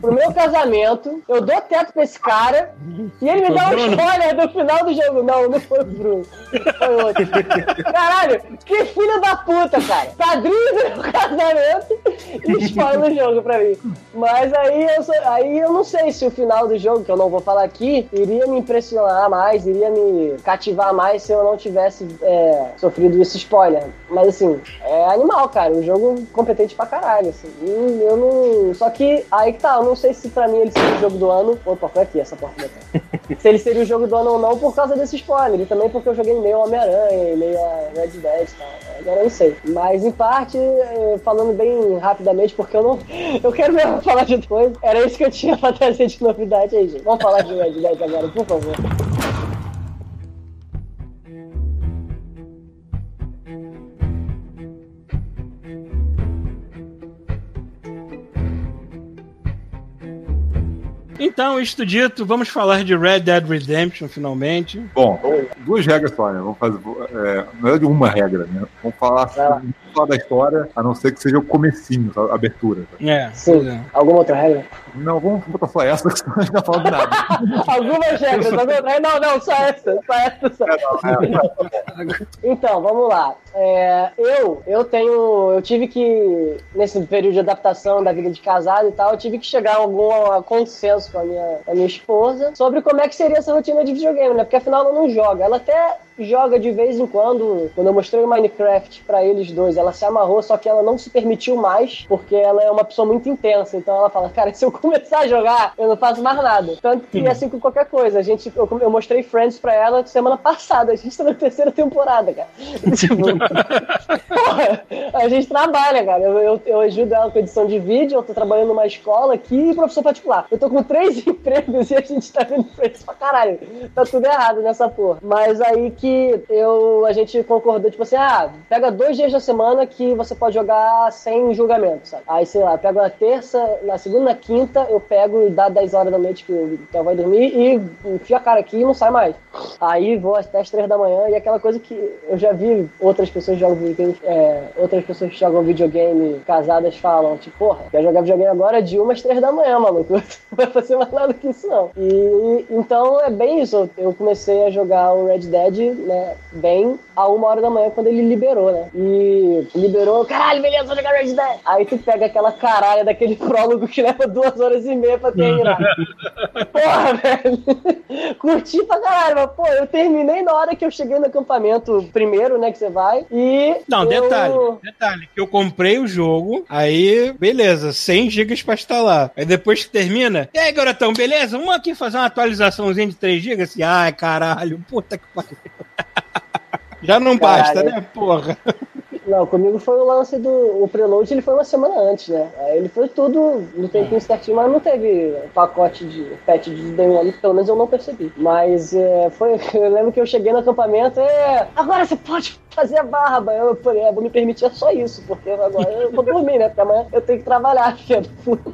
pro meu casamento. Eu dou teto pra esse cara e ele me dá um spoiler do final do jogo. Não, não foi o Bruno. Foi Caralho, que filho da puta, cara. Padrinho do meu *laughs* casamento e spoiler o jogo pra mim. Mas aí eu, aí eu não sei se o final do jogo, que eu não vou falar aqui, iria me impressionar mais, iria me cativar mais se eu não tivesse é, sofrido esse spoiler. Mas assim, é animal, cara. O jogo competente pra caralho, assim. Eu não. Só que aí que tá, eu não sei se pra mim ele seria o jogo do ano. Opa, foi aqui essa porta Se ele seria o jogo do ano ou não por causa desse spoiler. E também porque eu joguei meio Homem-Aranha e meio a Red Dead e tal. Agora eu não sei. Mas em parte, eh, falando bem rapidamente, porque eu não. *laughs* Eu quero mesmo falar de coisa. Era isso que eu tinha *laughs* pra trazer de novidade aí, gente. Vamos falar de Red Dead agora, por favor. Então, isto dito, vamos falar de Red Dead Redemption, finalmente. Bom, duas regras só, né? Vamos fazer. É, na verdade, uma regra, né? Vamos falar Vai só da história, a não ser que seja o comecinho, a abertura. tá? É, Sim. é. Alguma outra regra? Não, vamos botar só essa, que senão a gente não tá falando de nada. Algumas *laughs* regras, alguma outra Não, não, só essa. Só essa. Só. Então, vamos lá. É, eu, eu tenho. Eu tive que. Nesse período de adaptação da vida de casado e tal, eu tive que chegar a algum consenso com a minha, com a minha esposa sobre como é que seria essa rotina de videogame, né? Porque afinal ela não joga. Ela até joga de vez em quando. Quando eu mostrei o Minecraft pra eles dois, ela se amarrou, só que ela não se permitiu mais, porque ela é uma pessoa muito intensa. Então ela fala, cara, *laughs* se eu começar a jogar, eu não faço mais nada. Tanto que assim com qualquer coisa. A gente, eu, eu mostrei Friends pra ela semana passada. A gente tá na terceira temporada, cara. *laughs* Tipo, *laughs* porra, a gente trabalha, cara. Eu, eu, eu ajudo ela com edição de vídeo, eu tô trabalhando numa escola aqui e professor particular. Eu tô com três empregos e a gente tá vendo preço pra caralho. Tá tudo errado nessa porra. Mas aí que eu, a gente concordou, tipo assim, ah, pega dois dias da semana que você pode jogar sem julgamento, sabe? Aí, sei lá, pego a terça, na segunda, na quinta, eu pego e dá 10 horas da noite que o Theo vai dormir e enfio a cara aqui e não sai mais. Aí vou até as três da manhã e aquela coisa que eu já vi outras pessoas jogam videogame, é, outras pessoas que jogam videogame casadas falam, tipo, porra, quer jogar videogame agora de uma às três da manhã, maluco. *laughs* Não vai fazer mais nada que isso, não. E então é bem isso. Eu comecei a jogar o Red Dead, né, bem a uma hora da manhã quando ele liberou, né? E liberou, caralho, beleza, vou jogar Red Dead. Aí tu pega aquela caralha daquele *laughs* prólogo que leva duas horas e meia pra terminar. *laughs* Porra, velho. *laughs* Curti pra caralho, mas, pô, eu terminei na hora que eu cheguei no acampamento primeiro, né, que você vai, e... Não, eu... detalhe, detalhe, que eu comprei o jogo, aí, beleza, 100 gigas pra instalar. Aí depois que termina, e aí, garotão, beleza? Vamos aqui fazer uma atualizaçãozinha de 3 gigas? Assim, ai, caralho, puta que pariu. Já não basta, Caralho. né, porra? *laughs* Não, comigo foi o lance do. O preload ele foi uma semana antes, né? Aí ele foi tudo no tempinho certinho, mas não teve pacote de patch de One, pelo menos eu não percebi. Mas é, foi. *laughs* Eu lembro que eu cheguei no acampamento e. Agora você pode fazer a barba. Eu falei, é, vou me permitir só isso, porque agora eu vou dormir, né? Porque amanhã eu tenho que trabalhar, *laughs* filho.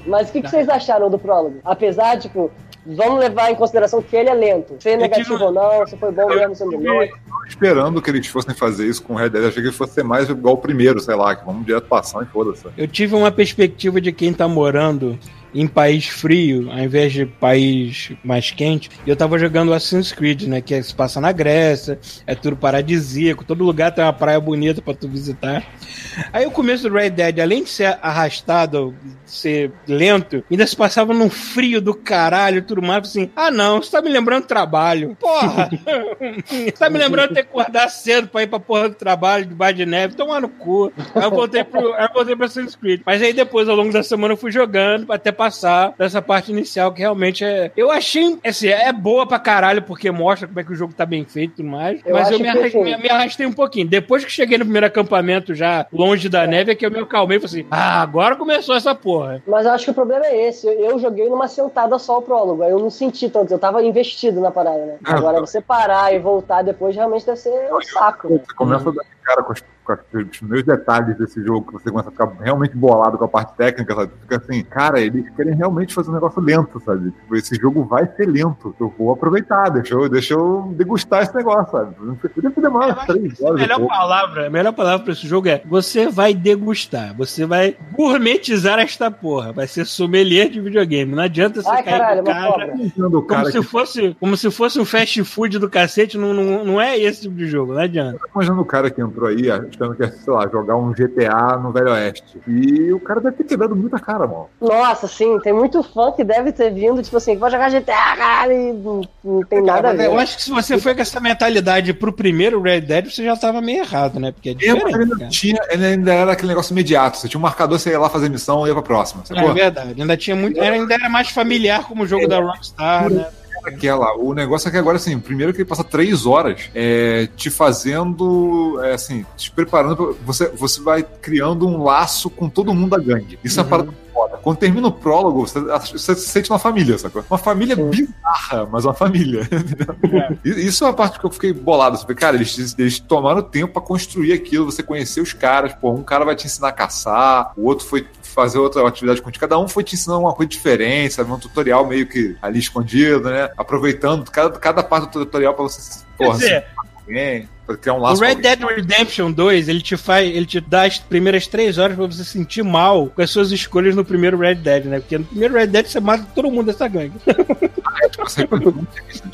Mas o que, que vocês acharam do prólogo? Apesar, tipo. Vamos levar em consideração que ele é lento. Se é negativo ou não, se foi bom mesmo, se não Eu tava esperando que eles fossem fazer isso com o Red Dead. Eu achei que ele fosse ser mais igual o primeiro, sei lá, que vamos direto ação e foda-se. Eu tive uma perspectiva de quem tá morando em país frio, ao invés de país mais quente. E eu tava jogando Assassin's Creed, né? Que se passa na Grécia, é tudo paradisíaco, todo lugar tem uma praia bonita pra tu visitar. Aí o começo do Red Dead, além de ser arrastado, de ser lento, ainda se passava num frio do caralho tudo mais, assim, ah não, você tá me lembrando trabalho. Porra! você *laughs* tá me lembrando de ter que acordar cedo pra ir pra porra do trabalho, debaixo de neve, tomar no cu. Aí eu voltei pro, aí eu voltei pro Assassin's Creed. Mas aí depois, ao longo da semana, eu fui jogando até passar dessa parte inicial, que realmente é... Eu achei, assim, é boa pra caralho, porque mostra como é que o jogo tá bem feito e tudo mais, Eu mas eu me me, me arrastei um pouquinho. Depois que cheguei no primeiro acampamento, já longe da neve, é que eu me acalmei e falei assim, ah, agora começou essa porra. Mas eu acho que o problema é esse. Eu- Eu joguei numa sentada só o prólogo. Aí eu não senti tanto. Eu tava investido na parada, né? Ah, Agora tá. você parar e voltar depois realmente deve ser um saco. Né? Começa cara com os, com os primeiros detalhes desse jogo, que você começa a ficar realmente bolado com a parte técnica, sabe? Fica assim, cara, eles querem realmente fazer um negócio lento, sabe? Tipo, esse jogo vai ser lento. Eu vou aproveitar, deixa eu, deixa eu degustar esse negócio, sabe? Deve demorar Eu umas acho três a horas. melhor e pouco. palavra, a melhor palavra pra esse jogo é você vai degustar, você vai gourmetizar esta porra, vai ser sommelier de videogame. Não adianta você Ai, cair caralho, uma cara como cara se que fosse, como se fosse um fast food do cacete, não, não, não é esse tipo de jogo, não adianta. imaginando o cara que entrou aí, achando que ia, sei lá, jogar um GTA no Velho Oeste. E o cara deve ter quebrado muita cara, mano. Nossa, sim, tem muito fã que deve ter vindo, tipo assim, vou jogar GTA, cara, e não, não tem nada a ver. eu acho que se você foi com essa mentalidade pro primeiro Red Dead, você já tava meio errado, né? Porque é Ele diferente. ainda, cara. tinha, ele ainda era aquele negócio imediato. Você tinha um marcador, você ia lá fazer missão e ia pra próxima. É Sacou? verdade, ainda tinha muito. era- Ainda era mais familiar como o jogo da Rockstar, né? Aquela, o negócio é que agora, assim, primeiro que ele passa três horas é, te fazendo, é, assim, te preparando. Pra, você, você vai criando um laço com todo mundo da gangue. Isso é uma parada foda. Quando termina o prólogo, você, você se sente uma família, sacou? Uma família Sim. bizarra, mas uma família. *laughs* E- Isso é uma parte que eu fiquei bolado. Assim, cara, eles, eles tomaram tempo pra construir aquilo, você conhecer os caras. Pô, um cara vai te ensinar a caçar, o outro foi fazer outra atividade contigo. Cada um foi te ensinando uma coisa diferente, sabe? Um tutorial meio que ali escondido, né? Aproveitando cada, cada parte do tutorial pra você porra, Quer dizer, alguém, pra criar um O laço. Red com alguém. Dead Redemption 2, ele te faz, ele te dá as primeiras três horas pra você sentir mal com as suas escolhas no primeiro Red Dead, né? Porque no primeiro Red Dead você mata todo mundo dessa gangue. *laughs* Isso, né?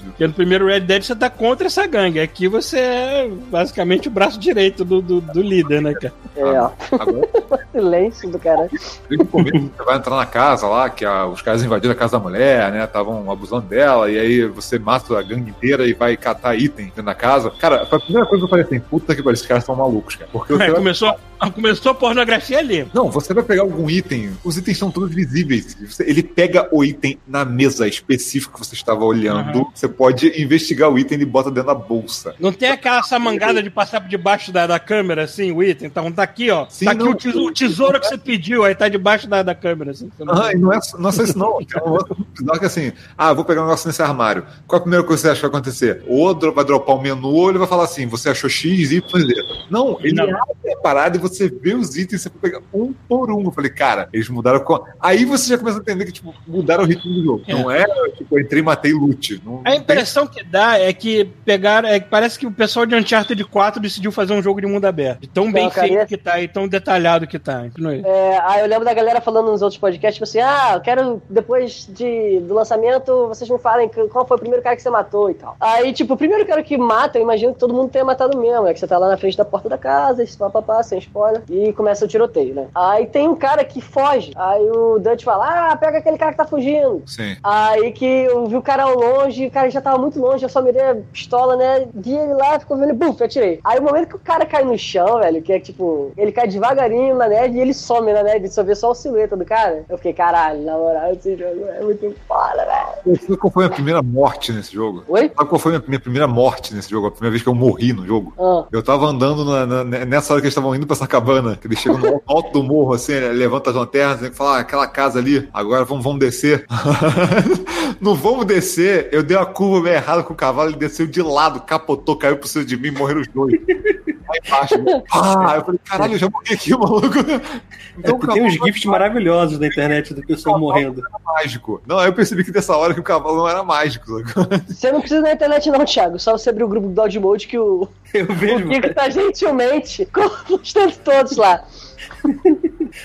Porque no primeiro Red Dead você tá contra essa gangue. Aqui você é basicamente o braço direito do, do, do líder, né, cara? É, ó, Agora, *laughs* silêncio do cara. o começo, você vai entrar na casa lá, que a- os caras invadiram a casa da mulher, né? Estavam abusando dela, e aí você mata a gangue inteira e vai catar item dentro da casa. Cara, foi a primeira coisa que eu falei assim, puta que pariu, esses caras são malucos, cara. Porque É, vai- começou, começou a pornografia ali. Não, você vai pegar algum item, os itens são todos visíveis. Ele pega o item na mesa específica que você estava olhando, você pode investigar o item e bota dentro da bolsa. Não tem aquela essa mangada de passar por debaixo da, da câmera, assim, o item. Então tá aqui, ó. Sim, tá aqui não. o tesouro, o tesouro que você pediu, aí tá debaixo da, da câmera, assim. Não- Ah, e não é, não é só isso, não. Tem *laughs* um outro que é assim: ah, vou pegar um negócio nesse armário. Qual a primeira coisa que você acha que vai acontecer? Ou vai dropar o menu, ou ele vai falar assim: você achou X, Y, Z. Não, ele Não. abre a parada e você vê os itens, você pega um por um. Eu falei, cara, eles mudaram. Com... Aí você já começa a entender que, tipo, mudaram o ritmo do jogo. É. Não é, tipo, eu entrei e matei loot. Não, A impressão que dá é que pegaram. É que parece que o pessoal de Uncharted 4 decidiu fazer um jogo de mundo aberto. De tão bem cara, feito esse- que tá e tão detalhado que tá. É, aí eu lembro da galera falando nos outros podcasts, tipo assim, ah, eu quero, depois de, do lançamento, vocês me falem qual foi o primeiro cara que você matou e tal. Aí, tipo, o primeiro cara que mata, eu imagino que todo mundo tenha matado mesmo, é que você tá lá na frente da porta da casa, papapá, sem spoiler, e começa o tiroteio, né? Aí tem um cara que foge, aí o Dutch fala, ah, pega aquele cara que tá fugindo. Sim. Aí que eu vi o cara ao longe, o cara já tava muito longe, eu só mirei a pistola, né? Vi ele lá, ficou vendo, buf, atirei. Aí o momento que o cara cai no chão, velho, que é tipo, ele cai devagarinho na neve e ele some na neve, só vê só o silhueta do cara. Eu fiquei, caralho, na moral, esse jogo é muito foda, velho. Sabe qual foi a minha primeira morte nesse jogo? Oi? Sabe qual foi a minha primeira morte nesse jogo? A primeira vez que eu morri no jogo? Ah, Eu tava andando na- na- nessa hora que eles estavam indo pra essa cabana, que eles chegam no alto *laughs* do morro, assim, levanta as lanternas e fala, ah, aquela casa ali, agora vamos, vamos descer. *laughs* Não vamos descer, eu dei uma curva meio errada com o cavalo, ele desceu de lado, capotou, caiu por cima de mim, morreram os dois. *laughs* Lá embaixo. Ah, eu falei, caralho, eu já morri aqui, maluco. É, Então, tem uns gifs maravilhosos na internet do pessoal morrendo. mágico. Não, eu percebi que dessa hora que o cavalo não era mágico. você não precisa na internet não, Thiago, só você abrir o grupo do Dodge Mode que o, Eu vejo. *laughs* o Kiko tá gentilmente postando todos lá.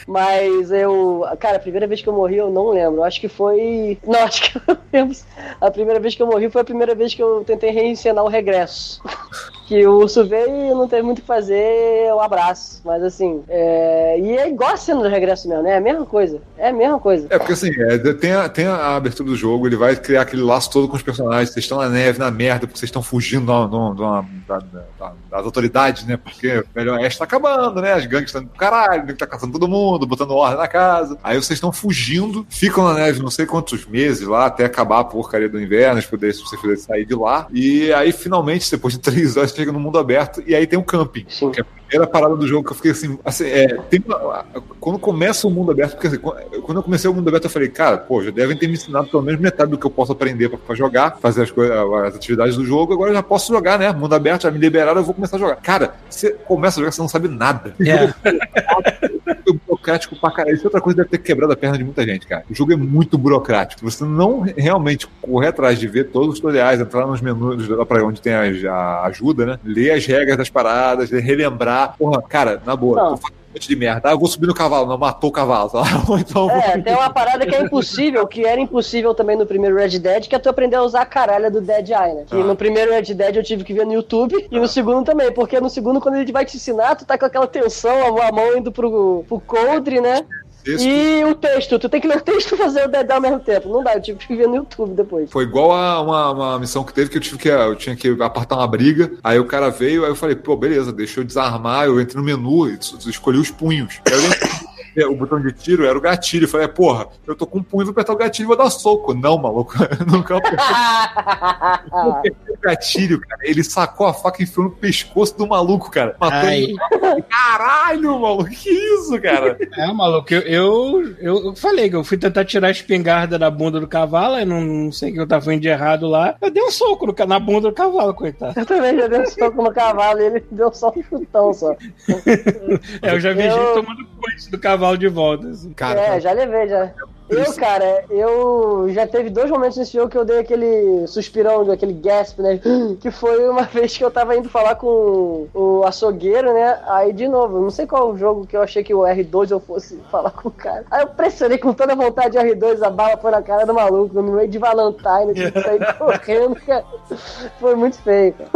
Mas eu. Cara, a primeira vez que eu morri eu não lembro. Acho que foi. *laughs* Não, acho que eu lembro. A primeira vez que eu morri foi a primeira vez que eu tentei reencenar o regresso. *laughs* Que o urso veio e não teve muito o que fazer, um abraço. Mas assim, é... e é igual a cena do regresso mesmo, né? É a mesma coisa. É a mesma coisa. É, porque assim, é, tem, a, tem a abertura do jogo, ele vai criar aquele laço todo com os personagens. Vocês estão na neve, na merda, porque vocês estão fugindo da- da- da- da- da- das autoridades, né? Porque o Velho Oeste tá acabando, né? As gangues estão indo pro caralho, tá caçando todo mundo, botando ordem na casa. Aí vocês estão fugindo, ficam na neve não sei quantos meses lá, até acabar a porcaria do inverno, poder, se vocês puderem sair de lá. E aí, finalmente, depois de *laughs* três horas, chega no mundo aberto, e aí tem o camping. Sim. Que é primeira parada do jogo que eu fiquei assim. assim, é, uma- quando começa o mundo aberto, porque assim, quando eu comecei o mundo aberto, eu falei, cara, pô, já devem ter me ensinado pelo menos metade do que eu posso aprender pra, pra jogar, fazer as, coisas, as atividades do jogo, agora eu já posso jogar, né? Mundo aberto, já me liberaram, eu vou começar a jogar. Cara, você começa a jogar, você não sabe nada. É. É *laughs* burocrático pra caralho. Isso é outra coisa que deve ter quebrado a perna de muita gente, cara. O jogo é muito burocrático. Você não realmente correr atrás de ver todos os tutoriais, entrar nos menus lá pra onde tem a, a ajuda, né? Ler as regras das paradas, relembrar. Porra, cara, na boa, Não. tô fazendo um monte de merda. Ah, eu vou subir no cavalo. Não, matou o cavalo. tá? *laughs* Então, É, tem uma parada que é impossível, que era impossível também no primeiro Red Dead, que é tu aprender a usar a caralha do Dead Eye, né? Que Ah. no primeiro Red Dead eu tive que ver no YouTube, e no segundo também, porque no segundo, quando ele vai te ensinar, tu tá com aquela tensão, a mão indo pro, pro coldre, né? Isso E o texto, tu tem que ler o texto e fazer o Eye ao mesmo tempo. Não dá, eu tive que ver no YouTube depois. Foi igual a uma, uma missão que teve que eu tive que eu tinha que apartar uma briga. Aí o cara veio, aí eu falei, pô, beleza, deixa eu desarmar. Eu entrei no menu e escolhi os punhos. Aí eu o botão de tiro era o gatilho. Eu falei, porra, eu tô com um punho, vou apertar o gatilho e vou dar soco. Não, maluco, *laughs* nunca apertei *laughs* o gatilho, cara. Ele sacou a faca e enfiou no pescoço do maluco, cara. Matou Ai. ele. Caralho, maluco, que isso, cara? É, maluco, eu, eu, eu, eu falei que eu fui tentar tirar a espingarda da bunda do cavalo, aí não, não sei o que eu tava fazendo de errado lá. Eu dei um soco no na bunda do cavalo, coitado. Eu também já dei um soco no cavalo e ele *laughs* deu só um chutão só. É, eu já vi Eu- gente tomando coice do cavalo de volta. assim. Cara, é, já levei, já. Eu, cara, eu já teve dois momentos nesse jogo que eu dei aquele suspirão, aquele gasp, né? *gasps* Que foi uma *laughs* vez que eu tava indo falar com o açougueiro, né? Aí, de novo, eu não sei qual o jogo que eu achei que o R2 eu fosse falar com o cara. Aí eu pressionei com toda a vontade de R2, a bala foi na cara do maluco, no meio de Valentine, eu tive que sair *laughs* correndo, cara. Foi muito feio, cara.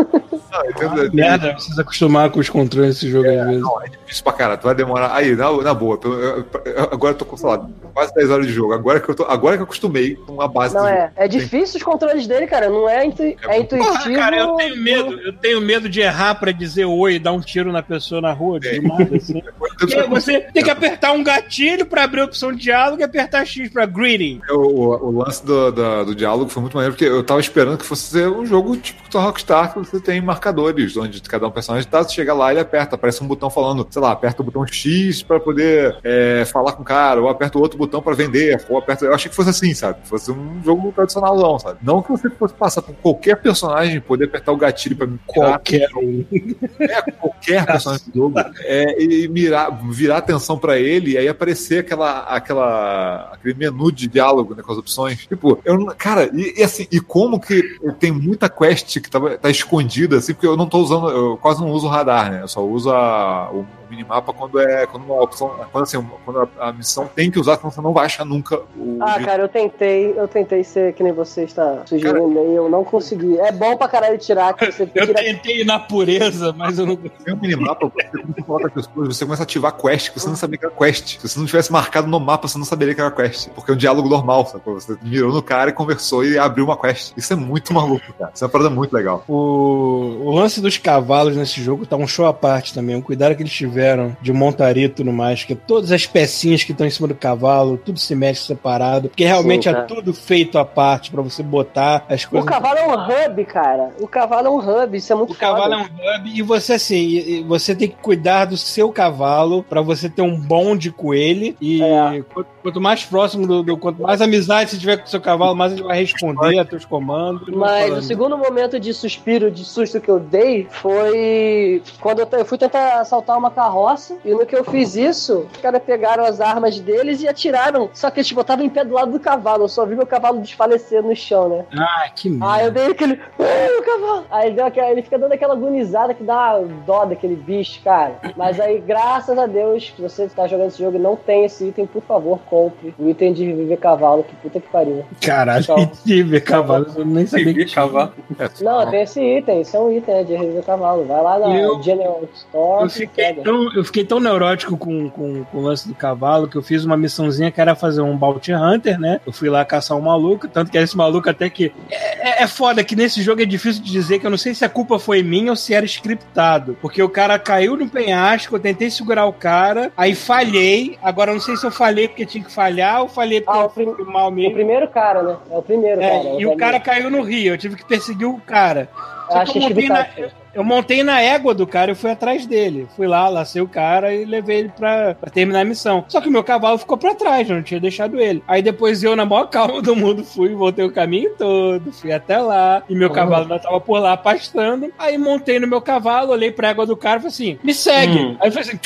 não, eu entendo- Merda, precisa acostumar com os controles desse jogo às vezes. Não, é difícil pra caralho, tu vai demorar. Aí, na, na boa, eu- eu- agora eu tô com, sei lá, quase 10 horas de jogo. Jogo. Agora que eu, tô, agora que eu acostumei com a base Não do é. jogo. É difícil os controles dele, cara. Não é, intu... é intuitivo. Porra, cara, eu tenho medo. Eu tenho medo de errar pra dizer oi e dar um tiro na pessoa na rua, de nada, assim. *laughs* Porque você tem que apertar um gatilho pra abrir a opção de diálogo e apertar X pra greeting. O, o- o lance do, da- do diálogo foi muito maneiro, porque eu tava esperando que fosse ser um jogo tipo do Rockstar, que você tem marcadores, onde cada um personagem tá, você chega lá e ele aperta, aparece um botão falando, sei lá, aperta o botão X pra poder é, falar com o cara, ou aperta o outro botão pra vender, aperta... Eu achei que fosse assim, sabe? Fosse um jogo tradicional, não, sabe? Não que você fosse passar por qualquer personagem, poder apertar o gatilho pra mirar, Qualquer um. *laughs* é, qualquer personagem do jogo, é, e mirar, virar atenção pra ele e aí aparecer aquela, aquela, aquele menu de diálogo né, com as opções. Tipo, eu, cara, e, e assim, e como que tem muita quest que tava, tá escondida, assim, porque eu não tô usando, eu quase não uso o radar, né? Eu só uso a, o minimapa quando é quando uma opção, quando, assim, quando a, a missão tem que usar, senão você não vai achar nunca o. Ah, cara, eu tentei, eu tentei ser que nem você está sugerindo aí, eu não consegui. É bom pra caralho tirar, que você Eu tira. tentei ir na pureza, mas eu não Tem um minimapa, você começa a falar com as pessoas, você começa a ativar quest que você não sabia que era quest. Se você não tivesse marcado no mapa, você não saberia que era quest. Porque é um diálogo normal, sacou? Você mirou no cara e conversou e abriu uma quest. Isso é muito maluco, cara. Isso é uma parada muito legal. O, o lance dos cavalos nesse jogo tá um show à parte também. Um cuidado que eles tiveram de montar e tudo mais. Que todas as pecinhas que estão em cima do cavalo, tudo se mexe separado. Porque realmente Sim, é tudo feito à parte pra você botar as O coisas. cavalo é um hub, cara. O cavalo é um hub, isso é muito O cavalo é foda. um hub e você assim, você tem que cuidar do seu cavalo pra você ter um bonde com ele e É. quanto, quanto mais próximo do, do- quanto mais amizade você tiver com o seu cavalo, mais ele vai responder a teus comandos. Mas o segundo momento de suspiro, de susto que eu dei foi quando eu, eu fui tentar assaltar uma carroça e no que eu fiz isso, os caras pegaram as armas deles e atiraram. Só que, tipo, eu tava em pé do lado do cavalo, eu só vi meu cavalo desfalecer no chão, né? Ah, que merda. Aí eu dei aquele. Ai, o cavalo! Aí deu aquela, ele fica dando aquela agonizada que dá dó daquele bicho, cara. Mas aí, graças a Deus, que você tá jogando esse jogo e não tem esse item, por favor, compre o item de viver cavalo, que puta que pariu. Caralho, *laughs* Então- tive cavalo, eu nem sabia que Viver tinha. cavalo. Não, tem esse item, isso é um item né, de reviver cavalo. Vai lá na Eu- General Store Eu fiquei, pega. Tão, eu fiquei tão neurótico com, com, com o lance do cavalo que eu fiz uma missãozinha que era fazer um Bounty Hunter, né? Eu fui lá caçar um maluco, tanto que esse maluco até que. É, é- é foda que nesse jogo é difícil de dizer que eu não sei se a culpa foi minha ou se era scriptado. Porque o cara caiu no penhasco, eu tentei segurar o cara, aí falhei. Agora eu não sei se eu falhei porque tinha que falhar ou falhei porque Ah, eu o prim- fui mal O mesmo. primeiro cara, né? É o primeiro É, cara. e o cara caiu no rio, eu tive que perseguir o cara. Eu eu montei, na, eu montei na égua do cara e fui atrás dele. Fui lá, lacei o cara e levei ele pra, pra terminar a missão. Só que o meu cavalo ficou pra trás, eu não tinha deixado ele. Aí depois eu, na maior calma do mundo, fui, voltei o caminho todo, fui até lá. E meu cavalo ainda tava por lá pastando. Aí montei no meu cavalo, olhei pra égua do cara e falei assim: me segue. Hum. Aí eu falei assim.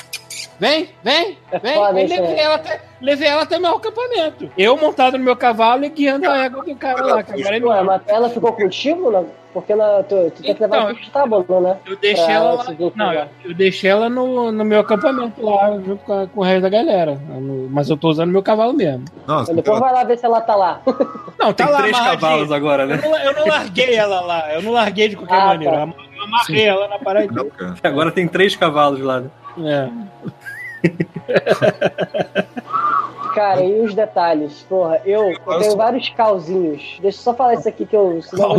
Vem, vem, vem. isso, levei ela, até, levei ela até meu acampamento. Eu montado no meu cavalo e guiando a égua do cara lá, que agora é Ué, mas ela ficou contigo? Né? Porque na, tu, tu tem que levar Então, pro estábulo, né? Eu deixei Pra ela ela lá. Não, eu, eu deixei ela no, no meu acampamento lá, junto com, a- com o resto da galera. Mas eu tô usando meu cavalo mesmo. Então depois vai lá ver se ela tá lá. Não, tá Tem lá três cavalos agora, Eu né? não, eu não larguei ela lá, eu não larguei de qualquer Ah, maneira. tá. Eu amarrei ela na cara. Agora tem três cavalos lá. né? É. Cara, e os detalhes? Porra, eu, eu tenho vários calzinhos. Deixa eu só falar isso aqui que eu. senão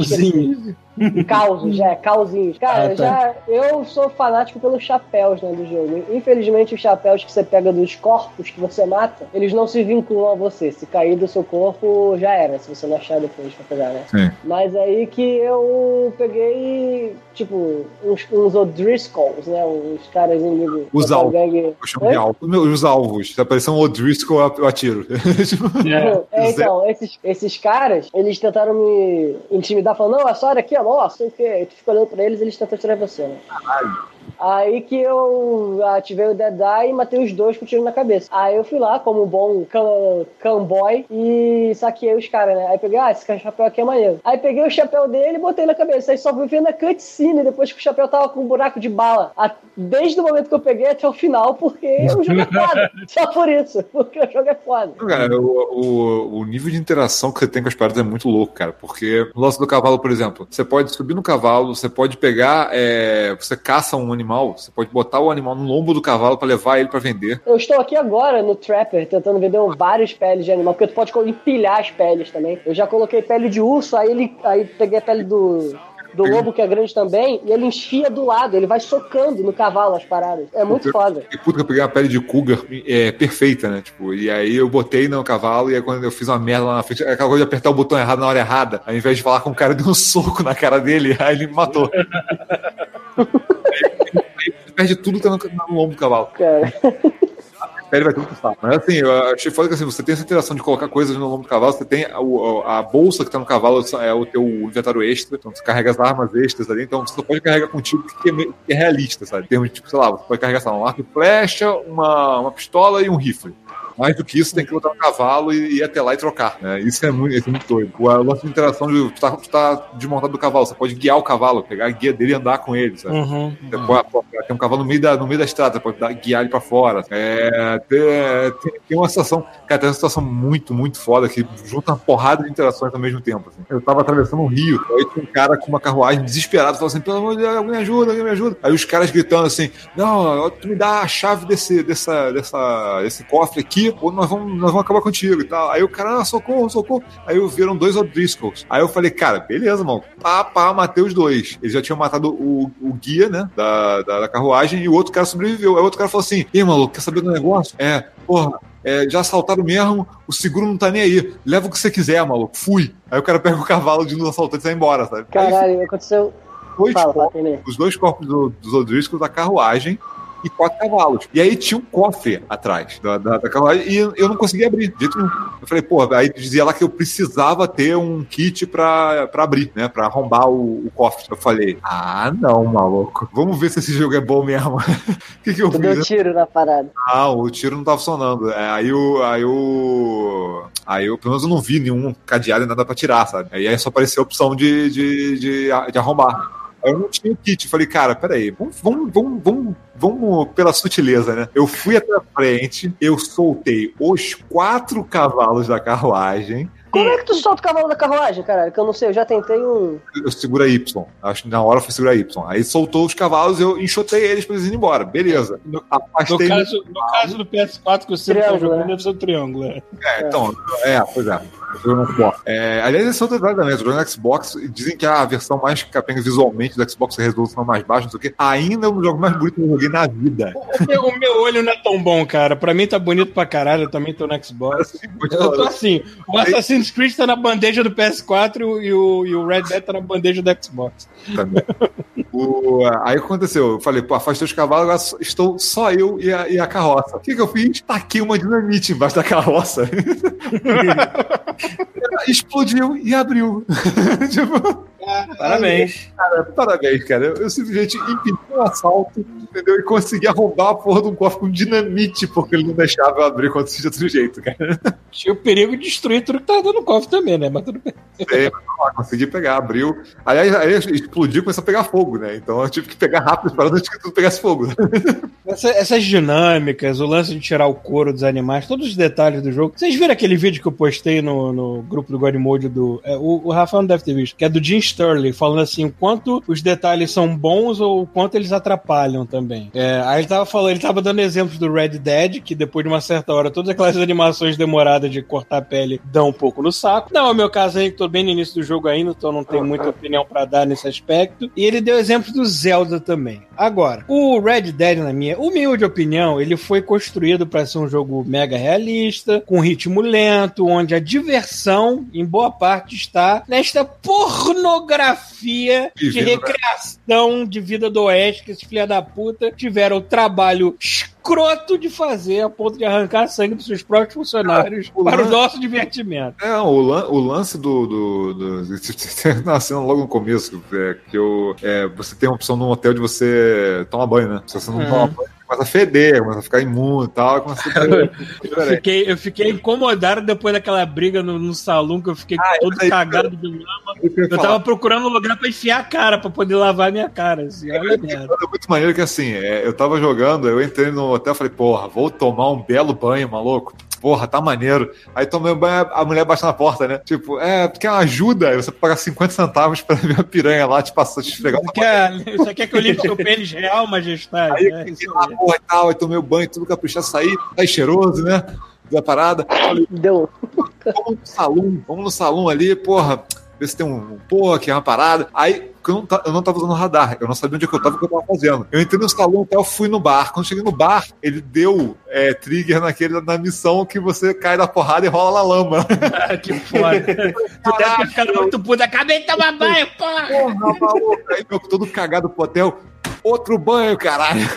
Causos, já, causinhos. Cara, Ah, tá. já, eu sou fanático pelos chapéus né, do jogo. Infelizmente, os chapéus que você pega dos corpos que você mata, eles não se vinculam a você. Se cair do seu corpo, já era, se você não achar depois pra pegar, né? Sim. Mas aí que eu peguei, tipo, uns, uns O'Driscolls, né? Uns caras inimigos. Os alvos. gangue. Eu chamo de alvo. Meu, Os alvos. Se aparecer um O'Driscoll, eu atiro. *laughs* É. É, então, esses, esses caras, eles tentaram me intimidar, falando, não, essa hora aqui nossa, sei o quê. Tu fica olhando pra eles eles tentam tirar você, né? Aí que eu ativei o Dead Eye e matei os dois com tiro na cabeça. Aí eu fui lá, como um bom cam- camboy, e saqueei os caras, né? Aí peguei, ah, esse chapéu aqui é maneiro. Aí peguei o chapéu dele e botei na cabeça. Aí só fui vendo a cutscene depois que o chapéu tava com um buraco de bala. Desde o momento que eu peguei até o final, porque o jogo é foda. *laughs* Só por isso, porque o jogo é foda. Cara, o, o, o nível de interação que você tem com as paradas é muito louco, cara. Porque no lance do cavalo, por exemplo, você pode subir no cavalo, você pode pegar, é, você caça um animal animal, você pode botar o animal no lombo do cavalo pra levar ele pra vender. Eu estou aqui agora no Trapper tentando vender várias peles de animal, porque tu pode empilhar as peles também. Eu já coloquei pele de urso, aí ele aí peguei a pele do, do lobo, que é grande também, e ele enfia do lado, ele vai socando no cavalo as paradas. É muito foda. E puta que eu peguei uma pele de cougar é, perfeita, né? Tipo, e aí eu botei no cavalo e aí quando eu fiz uma merda lá na frente, aquela coisa de apertar o botão errado na hora errada, ao invés de falar com o cara, deu um soco na cara dele, *laughs* aí ele me matou. *laughs* perde tudo que tá no, lombo do cavalo. Cara. A pele vai tudo pro saco. Mas assim, eu achei foda que assim, você tem essa interação de colocar coisas no lombo do cavalo, você tem a, a bolsa que tá no cavalo, é o teu inventário extra, então você carrega as armas extras ali, então você só pode carregar contigo que é, que é realista, sabe? Em termos de, tipo, sei lá, você pode carregar, sei lá, um arco e flecha, uma, uma pistola e um rifle. Mais do que isso, tem que botar no cavalo e ir até lá e trocar. né? Isso é muito, isso é muito doido. O lance de interação de tu tá, tu tá desmontado do cavalo, você pode guiar o cavalo, pegar a guia dele e andar com ele, sabe? Uhum. Pode- tem um cavalo no meio da, no meio da estrada, você pode dar- guiar ele pra fora. É, tem, tem- tem uma situação, cara, tem uma situação muito, muito foda que junta uma porrada de interações ao mesmo tempo. assim. Eu tava atravessando um rio, aí tinha um cara com uma carruagem desesperado, falando assim: pelo amor de Deus, alguém me ajuda, alguém me ajuda. Aí os caras gritando assim: não, tu me dá a chave desse, dessa, dessa, desse cofre aqui, ou nós vamos, nós vamos acabar contigo e tal. Aí o cara, ah, socorro, socorro. Aí eu viram dois O'Driscolls. Aí eu falei, cara, beleza, mano. Pá, pá, matei os dois. Eles já tinham matado o, o guia, né? Da, da, da carruagem, e o outro cara sobreviveu. Aí o outro cara falou assim: Ih, maluco, quer saber do negócio? É, porra. É, já assaltaram mesmo, o seguro não tá nem aí. Leva o que você quiser, maluco. Fui. Aí o cara pega o cavalo de um assaltante e sai embora, sabe? Aí Caralho, aconteceu. dois Fala, corpos, os dois corpos do, dos O'Driscoll da carruagem e quatro cavalos. E aí tinha um cofre atrás da, da, da carruagem e eu não conseguia abrir, de jeito nenhum. Eu falei, pô, aí dizia lá que eu precisava ter um kit pra, pra abrir, né? Pra arrombar o, o cofre. Eu falei, ah, não, maluco. Vamos ver se esse jogo é bom mesmo. *laughs* O que, que eu Tu fiz? deu tiro na parada. Não, o tiro não tava funcionando. É, aí o. Aí o. Aí eu, pelo menos eu não vi nenhum cadeado e nada pra tirar, sabe? Aí só apareceu a opção de, de, de, de arrombar. Aí eu não tinha o kit. Falei, cara, peraí, vamos, vamos, vamos, vamos, vamos pela sutileza, né? Eu fui até a frente, eu soltei os quatro cavalos da carruagem. Como é que tu solta o cavalo da carruagem, caralho? Que eu não sei, eu já tentei um. Eu segura Y. Acho que na hora foi segurar Y. Aí soltou os cavalos, eu enxotei eles pra eles irem embora. Beleza. No Afastei. caso, no caso do PS4 que você tá jogando, né? deve ser o triângulo. é. É, então, é, pois é. Jogo. É, aliás, esse é outro detalhe também. Jogo no Xbox dizem que a versão mais capenga visualmente do Xbox é a resolução mais baixa, não sei o quê. Ainda é um dos jogos mais bonitos que eu joguei na vida. O meu, o meu olho não é tão bom, cara. Pra mim tá bonito pra caralho, eu também tô no Xbox. Eu tô assim, o Assassin's Creed tá na bandeja do PS4 e o, e o, Red Dead tá na bandeja do Xbox. também. O- aí o que aconteceu? Eu falei, pô, afastei os cavalos, agora estou só eu e a, e a carroça. O que, que eu fiz? Taquei uma dinamite embaixo da carroça. *laughs* Explodiu e abriu. *laughs* tipo, Parabéns. cara, parabéns, cara. Eu, eu simplesmente impedi um assalto, entendeu? E consegui arrombar a porra de um cofre com dinamite, porque ele não deixava eu abrir quando de outro jeito, cara. Tinha o perigo de destruir tudo que tá dando cofre também, né? Mas tudo bem. Mas, ó, consegui pegar, abriu. Aliás, aí explodiu e começou a pegar fogo, né? Então eu tive que pegar rápido para antes que tudo pegasse fogo. Essa- essas dinâmicas, o lance de tirar o couro dos animais, todos os detalhes do jogo. Vocês viram aquele vídeo que eu postei no, no grupo do God Mode do. é, o, o Rafael não deve ter visto, que é do Jim Sterling, falando assim, o quanto os detalhes são bons ou o quanto eles atrapalham também. É, aí ele tava falando, ele tava dando exemplos do Red Dead, que depois de uma certa hora, todas aquelas animações demoradas de cortar a pele dão um pouco no saco. Não, é o meu caso aí, que tô bem no início do jogo ainda, então não tenho muita opinião pra dar nesse aspecto. E ele deu exemplos do Zelda também. Agora, o Red Dead, na minha humilde opinião, ele foi construído para ser um jogo mega realista, com ritmo lento, onde a diversão, em boa parte, está nesta pornografia de Vivendo, né? recreação de vida do oeste que esses filha da puta tiveram o trabalho escroto de fazer a ponto de arrancar sangue dos seus próprios funcionários o para o nosso divertimento. É, o, lan- o lance do. do, do *laughs* na cena logo no começo, é, que eu, é, você tem a opção no hotel de você tomar banho, né? Se você não Uhum. toma banho, começa a feder, começa a ficar imuno e tal. A *laughs* Eu fiquei, eu fiquei incomodado depois daquela briga no, no salão, que eu fiquei todo isso aí- cagado de lama. Eu tava procurando um lugar pra enfiar a cara, pra poder lavar a minha cara. Assim, olha. É muito maneiro que assim, é, eu tava jogando, eu entrei no hotel e falei, porra, vou tomar um belo banho, maluco. Porra, tá maneiro. Aí tomei banho, a mulher baixa na porta, né? Tipo, é, porque é uma ajuda, aí você paga 50 centavos pra ver a piranha lá te passar, te esfregar Você quer, você quer que eu limpe seu pênis real, majestade? Aí É, eu fiquei lá, porra, e tal, aí tomei o banho, tudo caprichado, saí, tá cheiroso, né? Da parada. Deu. vamos no salão, vamos no salão ali, porra, ver se tem um, um poker, uma parada. Aí, eu não, eu não tava usando radar, eu não sabia onde é que eu tava, o que eu tava fazendo. Eu entrei no salão, até eu fui no bar. Quando eu cheguei no bar, ele deu é, trigger naquele, na missão que você cai da porrada e rola na lama. Ah, *laughs* que foda. tu deve ter ficado muito puta. Acabei de tomar banho, porra! Porra, maluco. Aí eu todo cagado pro hotel. Outro banho, caralho.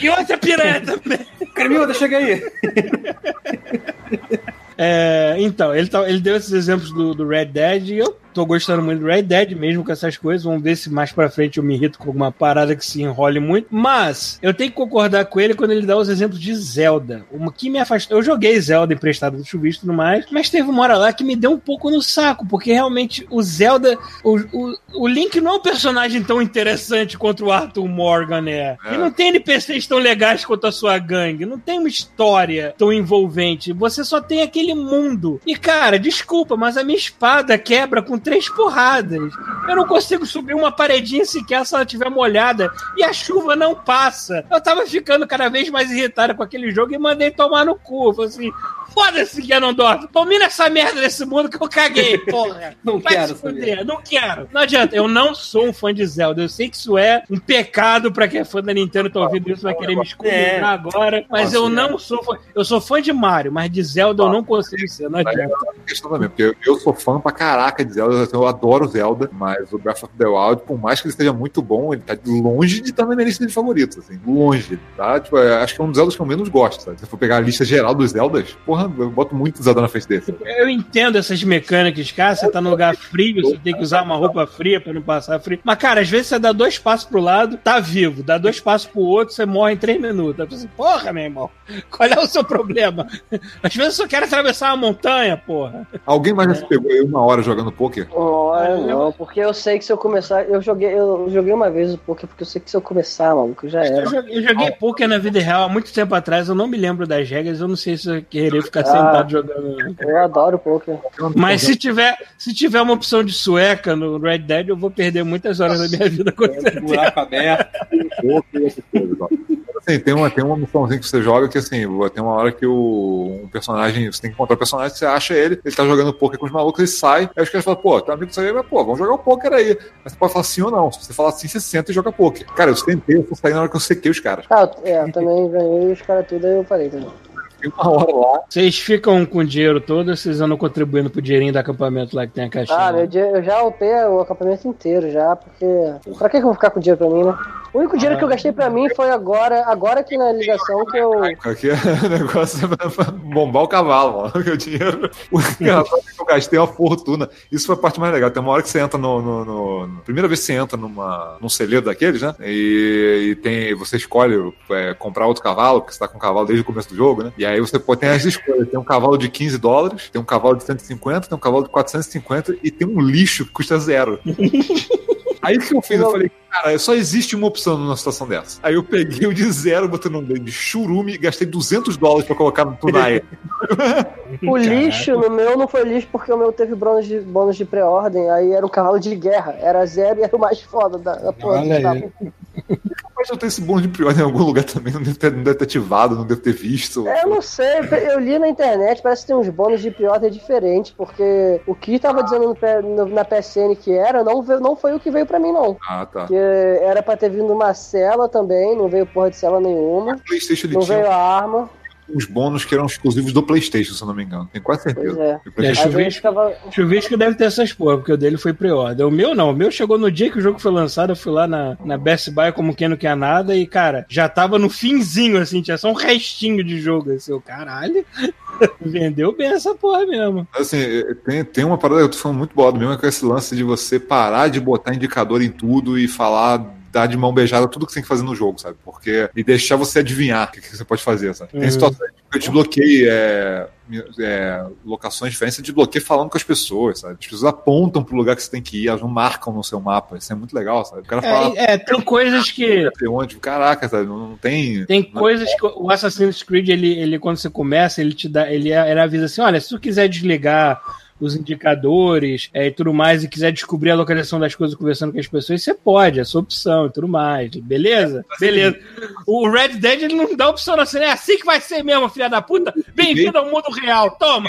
E outra piranha também. Cremilda, chega aí. *laughs* É, então, ele, tá- ele deu esses exemplos do, do Red Dead e eu tô gostando muito do Red Dead, mesmo com essas coisas. Vamos ver se mais pra frente eu me irrito com alguma parada que se enrole muito. Mas eu tenho que concordar com ele quando ele dá os exemplos de Zelda. Uma que me afastou. Eu joguei Zelda emprestado do chuvisco e tudo mais, mas teve uma hora lá que me deu um pouco no saco, porque realmente o Zelda. O, o, o Link não é um personagem tão interessante quanto o Arthur Morgan é. É. E não tem NPCs tão legais quanto a sua gangue. Não tem uma história tão envolvente. Você só tem aquele mundo. E, cara, desculpa, mas a minha espada quebra com três porradas. Eu não consigo subir uma paredinha sequer se ela estiver molhada. E a chuva não passa. Eu tava ficando cada vez mais irritado com aquele jogo e mandei tomar no cu. Falei assim. Foda-se que eu não dorme. Domina essa merda desse mundo que eu caguei, *laughs* porra. Não Vai quero se fuder, não quero. Não adianta, eu não sou um fã de Zelda. Eu sei que isso é um pecado pra quem é fã da Nintendo, tá ouvindo isso, vai querer me esconder É. agora. Mas eu não sou fã. Eu sou fã de Mario, mas de Zelda eu não consigo ser, não adianta. questão também, porque eu, eu sou fã pra caraca de Zelda, eu adoro Zelda, mas o Breath of the Wild, por mais que ele esteja muito bom, ele tá longe de estar na minha lista de favoritos, assim, longe, tá? Tipo, é, acho que é um dos Zeldas que eu menos gosto, sabe? Se eu for pegar a lista geral dos Zeldas, porra, eu boto muito Zelda na frente desse. Eu entendo essas mecânicas, cara. Você tá num lugar frio, você tem que usar uma roupa fria pra não passar frio. Mas, cara, às vezes você dá dois passos pro lado, tá vivo. Dá dois passos pro outro, você morre em três minutos. Aí você, assim, porra, meu irmão, qual é o seu problema? Às vezes eu só quero atravessar uma montanha, porra. Alguém mais já se pegou aí uma hora jogando poker? Não, não, porque eu sei que se eu começar. Eu joguei, eu joguei uma vez o poker, porque eu sei que se eu começar, maluco, já Eu era. joguei, eu joguei poker na vida real há muito tempo atrás, eu não me lembro das regras, eu não sei se eu querer ficar Ah. sentado jogando. Eu adoro poker. Mas se tiver, se tiver uma opção de sueca no Red Dead, eu vou perder muitas horas da minha vida com certeza. Buraco aberto. poker e essas coisas, ó. Assim, tem uma, tem uma missãozinha que você joga que assim, tem uma hora que o um personagem, você tem que encontrar o personagem, você acha ele, ele tá jogando poker com os malucos, ele sai, aí os caras falam, pô, tá amigo disso aí, mas pô, vamos jogar o poker aí. Aí você pode falar sim ou não. Se você falar sim, você senta e joga poker. Cara, eu tentei, eu fui sair na hora que eu sequei os caras. Ah, eu- é, eu também ganhei os caras tudo, aí eu parei também. Uma hora lá. Vocês ficam com o dinheiro todo ou vocês andam contribuindo pro dinheirinho do acampamento lá que tem a caixinha? Ah, meu dia, eu já upei o acampamento inteiro já, porque. Pra que, que eu vou ficar com dinheiro pra mim, né? O único dinheiro que eu gastei pra mim foi agora, agora aqui na ligação que eu. Aqui *laughs* o negócio é pra- bombar o cavalo, mano. *laughs* Que o dinheiro. O cavalo que eu gastei é uma fortuna. Isso foi a parte mais legal. Tem uma hora que você entra no. no- no- no- primeira vez que você entra numa, num celeiro daqueles, né? E, e tem, você escolhe é, comprar outro cavalo, porque você tá com o cavalo desde o começo do jogo, né? E aí você pode ter as escolhas. Tem um cavalo de 15 dólares, tem um cavalo de 150, tem um cavalo de 450 e tem um lixo que custa zero. *laughs* Aí o que eu fiz? Eu falei, cara, só existe uma opção numa situação dessa. Aí eu peguei o de zero, botei no nome de churume, gastei 200 dólares pra colocar no Tunai. *laughs* O lixo no meu não foi lixo porque o meu teve bônus de, bônus de pré-ordem, aí era um cavalo de guerra. Era zero e era o mais foda da, da porra. Mas eu tenho esse bônus de prior em algum lugar também, não deve ter, não deve ter ativado, não deve ter visto. É, eu não sei, eu li na internet, parece que tem uns bônus de pre-order diferentes, porque o que tava dizendo no na PSN que era, não, não foi o que veio pra mim, não. Ah, tá. Porque era pra ter vindo uma cela também, não veio porra de cela nenhuma. O PlayStation ele Não tinha veio a arma, uns bônus que eram exclusivos do PlayStation, se eu não me engano. Tenho quase pois certeza. é. O PlayStation- É, vezes chuvisco, chuvisco deve ter essas porra, porque o dele foi pre-order. O meu não, o meu chegou no dia que o jogo foi lançado, eu fui lá na, na Best Buy como quem não quer nada e, cara, já tava no finzinho, assim, tinha só um restinho de jogo, assim, o caralho. *laughs* Vendeu bem essa porra mesmo. Assim, tem, tem uma parada que eu tô falando muito bolado mesmo, é com esse lance de você parar de botar indicador em tudo e falar dar de mão beijada tudo que você tem que fazer no jogo, sabe? Porque. E deixar você adivinhar o que, que você pode fazer, sabe? Tem Uhum. situações que eu desbloqueei é, é, locações diferentes, eu desbloqueei falando com as pessoas, sabe? As pessoas apontam pro lugar que você tem que ir, elas não marcam no seu mapa. Isso é muito legal, sabe? O cara fala. É, é, tem coisas que. "Não sei onde, caraca, sabe? Não, não tem. Tem coisas que o Assassin's Creed, ele, ele quando você começa, ele te dá, ele, ele avisa assim, olha, se tu quiser desligar os indicadores é, e tudo mais, e quiser descobrir a localização das coisas conversando com as pessoas, você pode, é sua opção e tudo mais. Beleza? Beleza. O Red Dead ele não dá opção assim, é assim que vai ser mesmo, filha da puta. Bem-vindo ao mundo real, toma!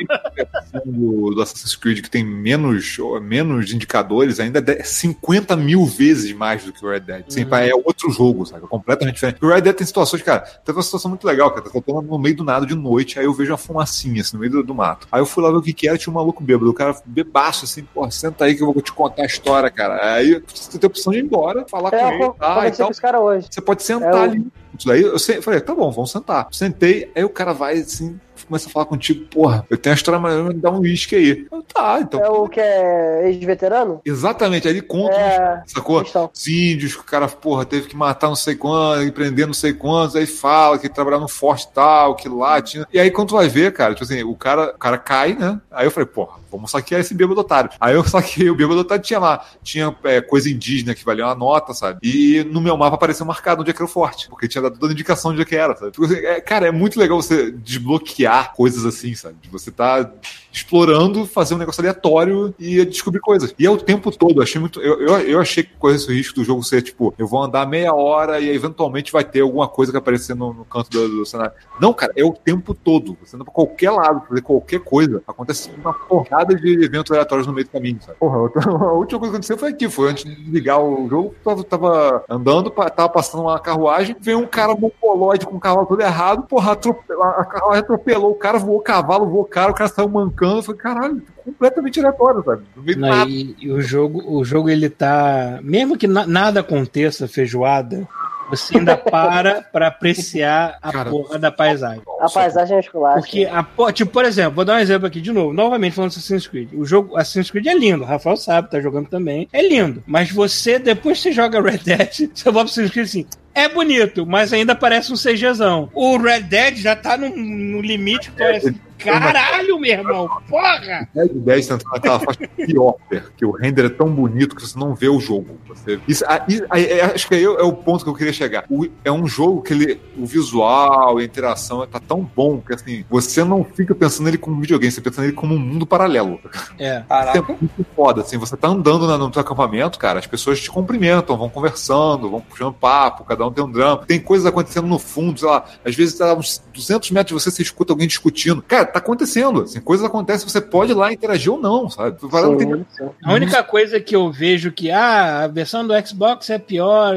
do, do Assassin's Creed que tem menos, menos indicadores ainda é 50 mil vezes mais do que o Red Dead. Assim. É outro jogo, sabe? Completamente diferente. O Red Dead tem situações, cara, teve uma situação muito legal, cara. Eu tô no meio do nada de noite, aí eu vejo uma fumacinha assim, no meio do, do mato. Aí eu fui lá ver o que que era, tinha um maluco bêbado. O cara bebaço, assim, pô, senta aí que eu vou te contar a história, cara. Aí você tem a opção de ir embora, falar É, com ele, tá, e com os caras hoje. Você pode sentar É o- ali. Daí eu falei, tá bom, vamos sentar. Sentei, aí o cara vai assim, começa a falar contigo, porra, eu tenho a história, mas me dá um uísque aí. Eu, tá, então. É o que é ex-veterano? Exatamente, aí ele conta, É. sacou? Questão. Os índios, que o cara, porra, teve que matar não sei quantos, prender não sei quantos, aí fala que trabalhava no forte tal, que lá tinha. E aí, quando tu vai ver, cara, tipo assim, o cara, o cara cai, né? Aí eu falei, porra, vamos saquear esse bêbado otário. Aí eu *laughs* saquei o bêbado otário, tinha lá, tinha é, coisa indígena que valia uma nota, sabe? E no meu mapa apareceu marcado onde é que era o forte, porque tinha dado toda a indicação de onde é que era, sabe? É, cara, é muito legal você desbloquear coisas assim, sabe? De você tá explorando, fazer um negócio aleatório e descobrir coisas. E é o tempo todo, achei muito. Eu, eu, eu achei que corre esse risco do jogo ser, tipo, eu vou andar meia hora e eventualmente vai ter alguma coisa que aparecer no, no canto do, do cenário. Não, cara, é o tempo todo. Você anda pra qualquer lado, fazer qualquer coisa. Acontece uma porrada de eventos aleatórios no meio do caminho, sabe? Porra, *laughs* a última coisa que aconteceu foi aqui, foi antes de ligar o jogo, tava, tava andando, tava passando uma carruagem, veio um cara mongoloide com o cavalo todo errado, porra, atropelou, a carruagem atropelou o cara, voou o cavalo, voou o cara, o cara saiu mancando, eu falei, caralho, completamente aleatório, sabe? No meio do Não, nada. e, e o jogo, o jogo ele tá. Mesmo que na- nada aconteça, feijoada, você ainda *laughs* para pra apreciar a Cara, porra da paisagem. A paisagem é esculacha. Porque, a, po- tipo, por exemplo, vou dar um exemplo aqui de novo, novamente falando de Assassin's Creed. O jogo Assassin's Creed é lindo, o Rafael sabe, tá jogando também. É lindo. Mas você, depois que você joga Red Dead, *laughs* você volta pro Assassin's Creed assim. É bonito, mas ainda parece um CGzão. O Red Dead já tá no, no limite que parece. Caralho, meu irmão! Porra! 10 de 10 tá entrando naquela faixa pior, que o render é tão bonito que você não vê o jogo. Você, isso, isso- ah, é, acho que aí é o ponto que eu queria chegar. O- é um jogo que ele, o visual, a interação tá tão bom que assim, você não fica pensando nele como um videogame, você pensa nele como um mundo paralelo. É. Isso é muito foda, assim, você tá andando na- no teu acampamento, cara, as pessoas te cumprimentam, vão conversando, vão puxando papo, cada um tem um drama. Tem coisas acontecendo no fundo, sei lá, às vezes tá a uns 200 metros de você, você escuta alguém discutindo. Cara, tá acontecendo, assim, coisas acontecem, você pode ir lá interagir ou não, sabe? Tem Sim, sim. A única coisa que eu vejo que ah, a versão do Xbox é pior,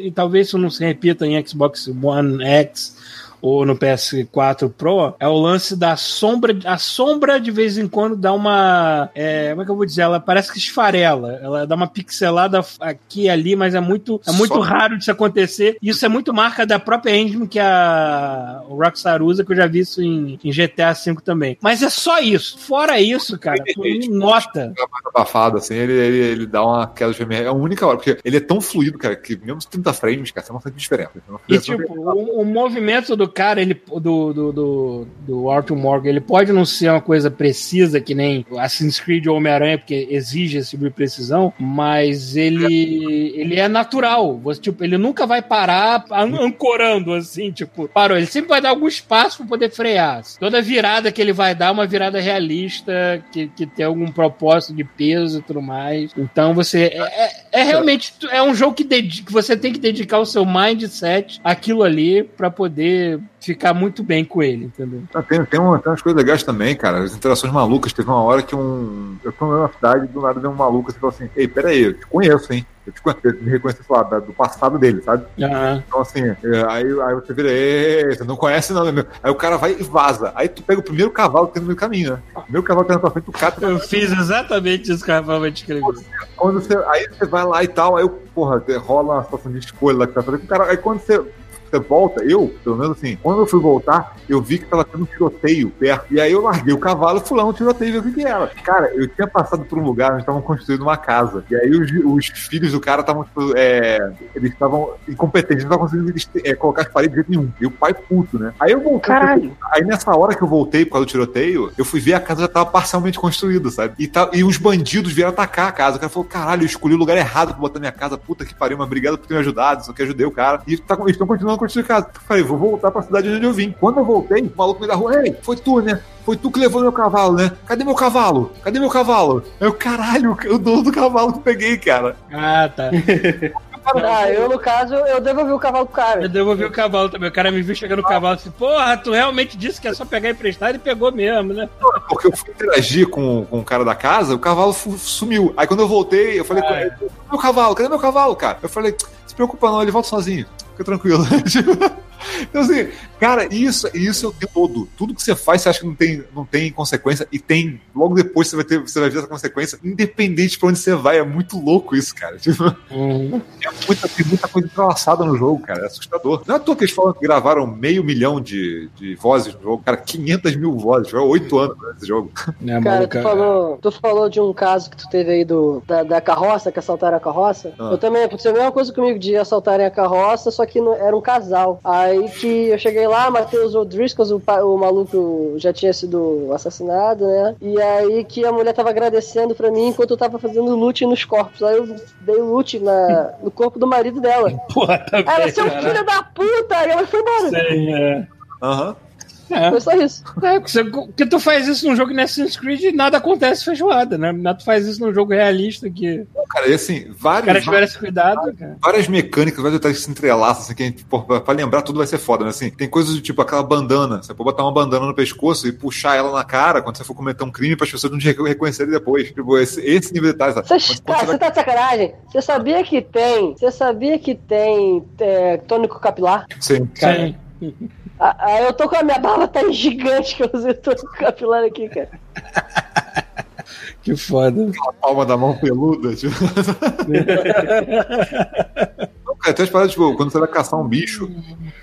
e talvez isso não se repita em Xbox One X ou no PS4 Pro, é o lance da sombra. A sombra de vez em quando dá uma. é, como é que eu vou dizer? Ela parece que esfarela. Ela dá uma pixelada aqui e ali, mas é muito, é muito Só- raro disso acontecer. Isso é muito marca da própria engine que a o Rockstar usa, que eu já vi isso em, em GTA V também. Mas é só isso. Fora isso, cara, tu não nota. abafado, assim, ele, ele, ele dá uma queda de. É a única hora, porque ele é tão fluido, cara, que mesmo os 30 frames, cara, você não sente diferença. Você não E sente tipo, o, o movimento do cara, ele, do, do, do, do Arthur Morgan, ele pode não ser uma coisa precisa, que nem Assassin's Creed ou Homem-Aranha, porque exige esse tipo de precisão, mas ele, ele é natural. Você, tipo, ele nunca vai parar an- ancorando, assim, tipo, parou. Ele sempre vai dar algum espaço para poder frear. Toda virada que ele vai dar é uma virada realista, que, que tem algum propósito de peso e tudo mais. Então você. É, é- é realmente. É um jogo que, dedi- que você tem que dedicar o seu mindset àquilo ali para poder ficar muito bem com ele, entendeu? Ah, Tem, tem, uma- tem umas coisas legais também, cara. As interações malucas. Teve uma hora que um. Eu tô na cidade do nada veio um maluco e falou assim: Ei, peraí, eu te conheço, hein? Eu te conheço, eu me reconheci sei lá, da- do passado dele, sabe? Aham. Então, assim, é, aí, aí você vira, ei, você não conhece, não, né, meu? Aí o cara vai e vaza. Aí tu pega o primeiro cavalo que tem no meio do caminho, né? O primeiro cavalo que tem na tua frente, tu cata. Eu fiz exatamente isso que a Rafa vai descrever. Quando você, aí você vai lá e tal, aí, porra, rola uma situação de escolha lá que tá fazendo. Cara, aí quando você você volta, eu, pelo menos assim, quando eu fui voltar, eu vi que tava tendo um tiroteio perto. E aí eu larguei o cavalo e fui lá no tiroteio vi o que, que era. Cara, eu tinha passado por um lugar onde estavam construindo uma casa. E aí os, os filhos do cara estavam, tipo, é, eles estavam incompetentes, não estavam conseguindo é, colocar as paredes de jeito nenhum. E o pai puto, né? Aí eu voltei. Caralho. Aí nessa hora que eu voltei por causa do tiroteio, eu fui ver a casa já tava parcialmente construída, sabe? E, tá, e os bandidos vieram atacar a casa. O cara falou: caralho, eu escolhi o lugar errado pra botar minha casa. Puta que pariu, mas obrigado por ter me ajudado. Só que ajudei o cara. E tá, eles estão continuando a casa. Eu falei, vou voltar pra cidade onde eu vim. Quando eu voltei, o maluco me da rua, ei, foi tu, né? Foi tu que levou meu cavalo, né? Cadê meu cavalo? Cadê meu cavalo? Aí eu, caralho, o dono do cavalo que eu peguei, cara. Ah, tá. *laughs* Ah, eu, no caso, eu devolvi o cavalo pro cara. Eu devolvi o cavalo também. O cara me viu chegando no cavalo e disse, porra, tu realmente disse que é só pegar emprestado e pegou mesmo, né? Porque eu fui interagir com, com o cara da casa, o cavalo sumiu. Aí quando eu voltei, eu falei, Ah, é. cadê meu cavalo? Cadê meu cavalo, cara? Eu falei, se preocupa não, ele volta sozinho. Fica tranquilo. *laughs* então assim, cara, isso, isso é o tempo todo. Tudo que você faz, você acha que não tem, não tem consequência e tem. Logo depois você vai ter, você vai ver essa consequência, independente pra onde você vai. É muito louco isso, cara. *laughs* Tipo, é muita, tem muita coisa entrelaçada no jogo, cara. É assustador. Não é à toa que eles falam que gravaram meio milhão de, de vozes no jogo. Cara, 500 mil vozes. Foi oito anos nesse jogo. Né, Cara, tu falou, tu falou de um caso que tu teve aí do, da, da carroça, que assaltaram a carroça. Ah. Eu também, aconteceu a mesma coisa comigo de assaltarem a carroça, só que não- era um casal. Aí que eu cheguei lá, matei os O'Driscolls, o, o maluco já tinha sido assassinado, né? E aí que a mulher tava agradecendo pra mim enquanto eu tava fazendo loot nos corpos. Aí eu dei loot na, no corpo do marido dela. *laughs* Porra, também, Ela, seu caralho. filho da puta! E ela foi embora. Sim, é. Aham. É. Foi só isso. É, porque tu faz isso num jogo de Assassin's Creed e nada acontece feijoada, né? Nada tu faz isso num jogo realista que Cara, e assim, os vários. caras tiveram esse cuidado, cara. várias mecânicas, vários detalhes que se entrelaçam, assim, que a gente, pô, pra, lembrar tudo vai ser foda, né? Assim, tem coisas do tipo aquela bandana. Você pode botar uma bandana no pescoço e puxar ela na cara quando você for cometer um crime para as pessoas não te reco- reconhecerem depois. Tipo, esse, esse nível de detalhes. sabe? Cara, você você tá de sacanagem? Você sabia que tem? Você sabia que tem é, tônico capilar? vai- Sim. Sim. Ah, ah, eu tô com a minha barba tá gigante *laughs* que eu usei tônico capilar aqui, cara. *laughs* Que foda. A palma da mão peluda, tipo. *laughs* Não, cara, tem as paradas, tipo, quando você vai caçar um bicho,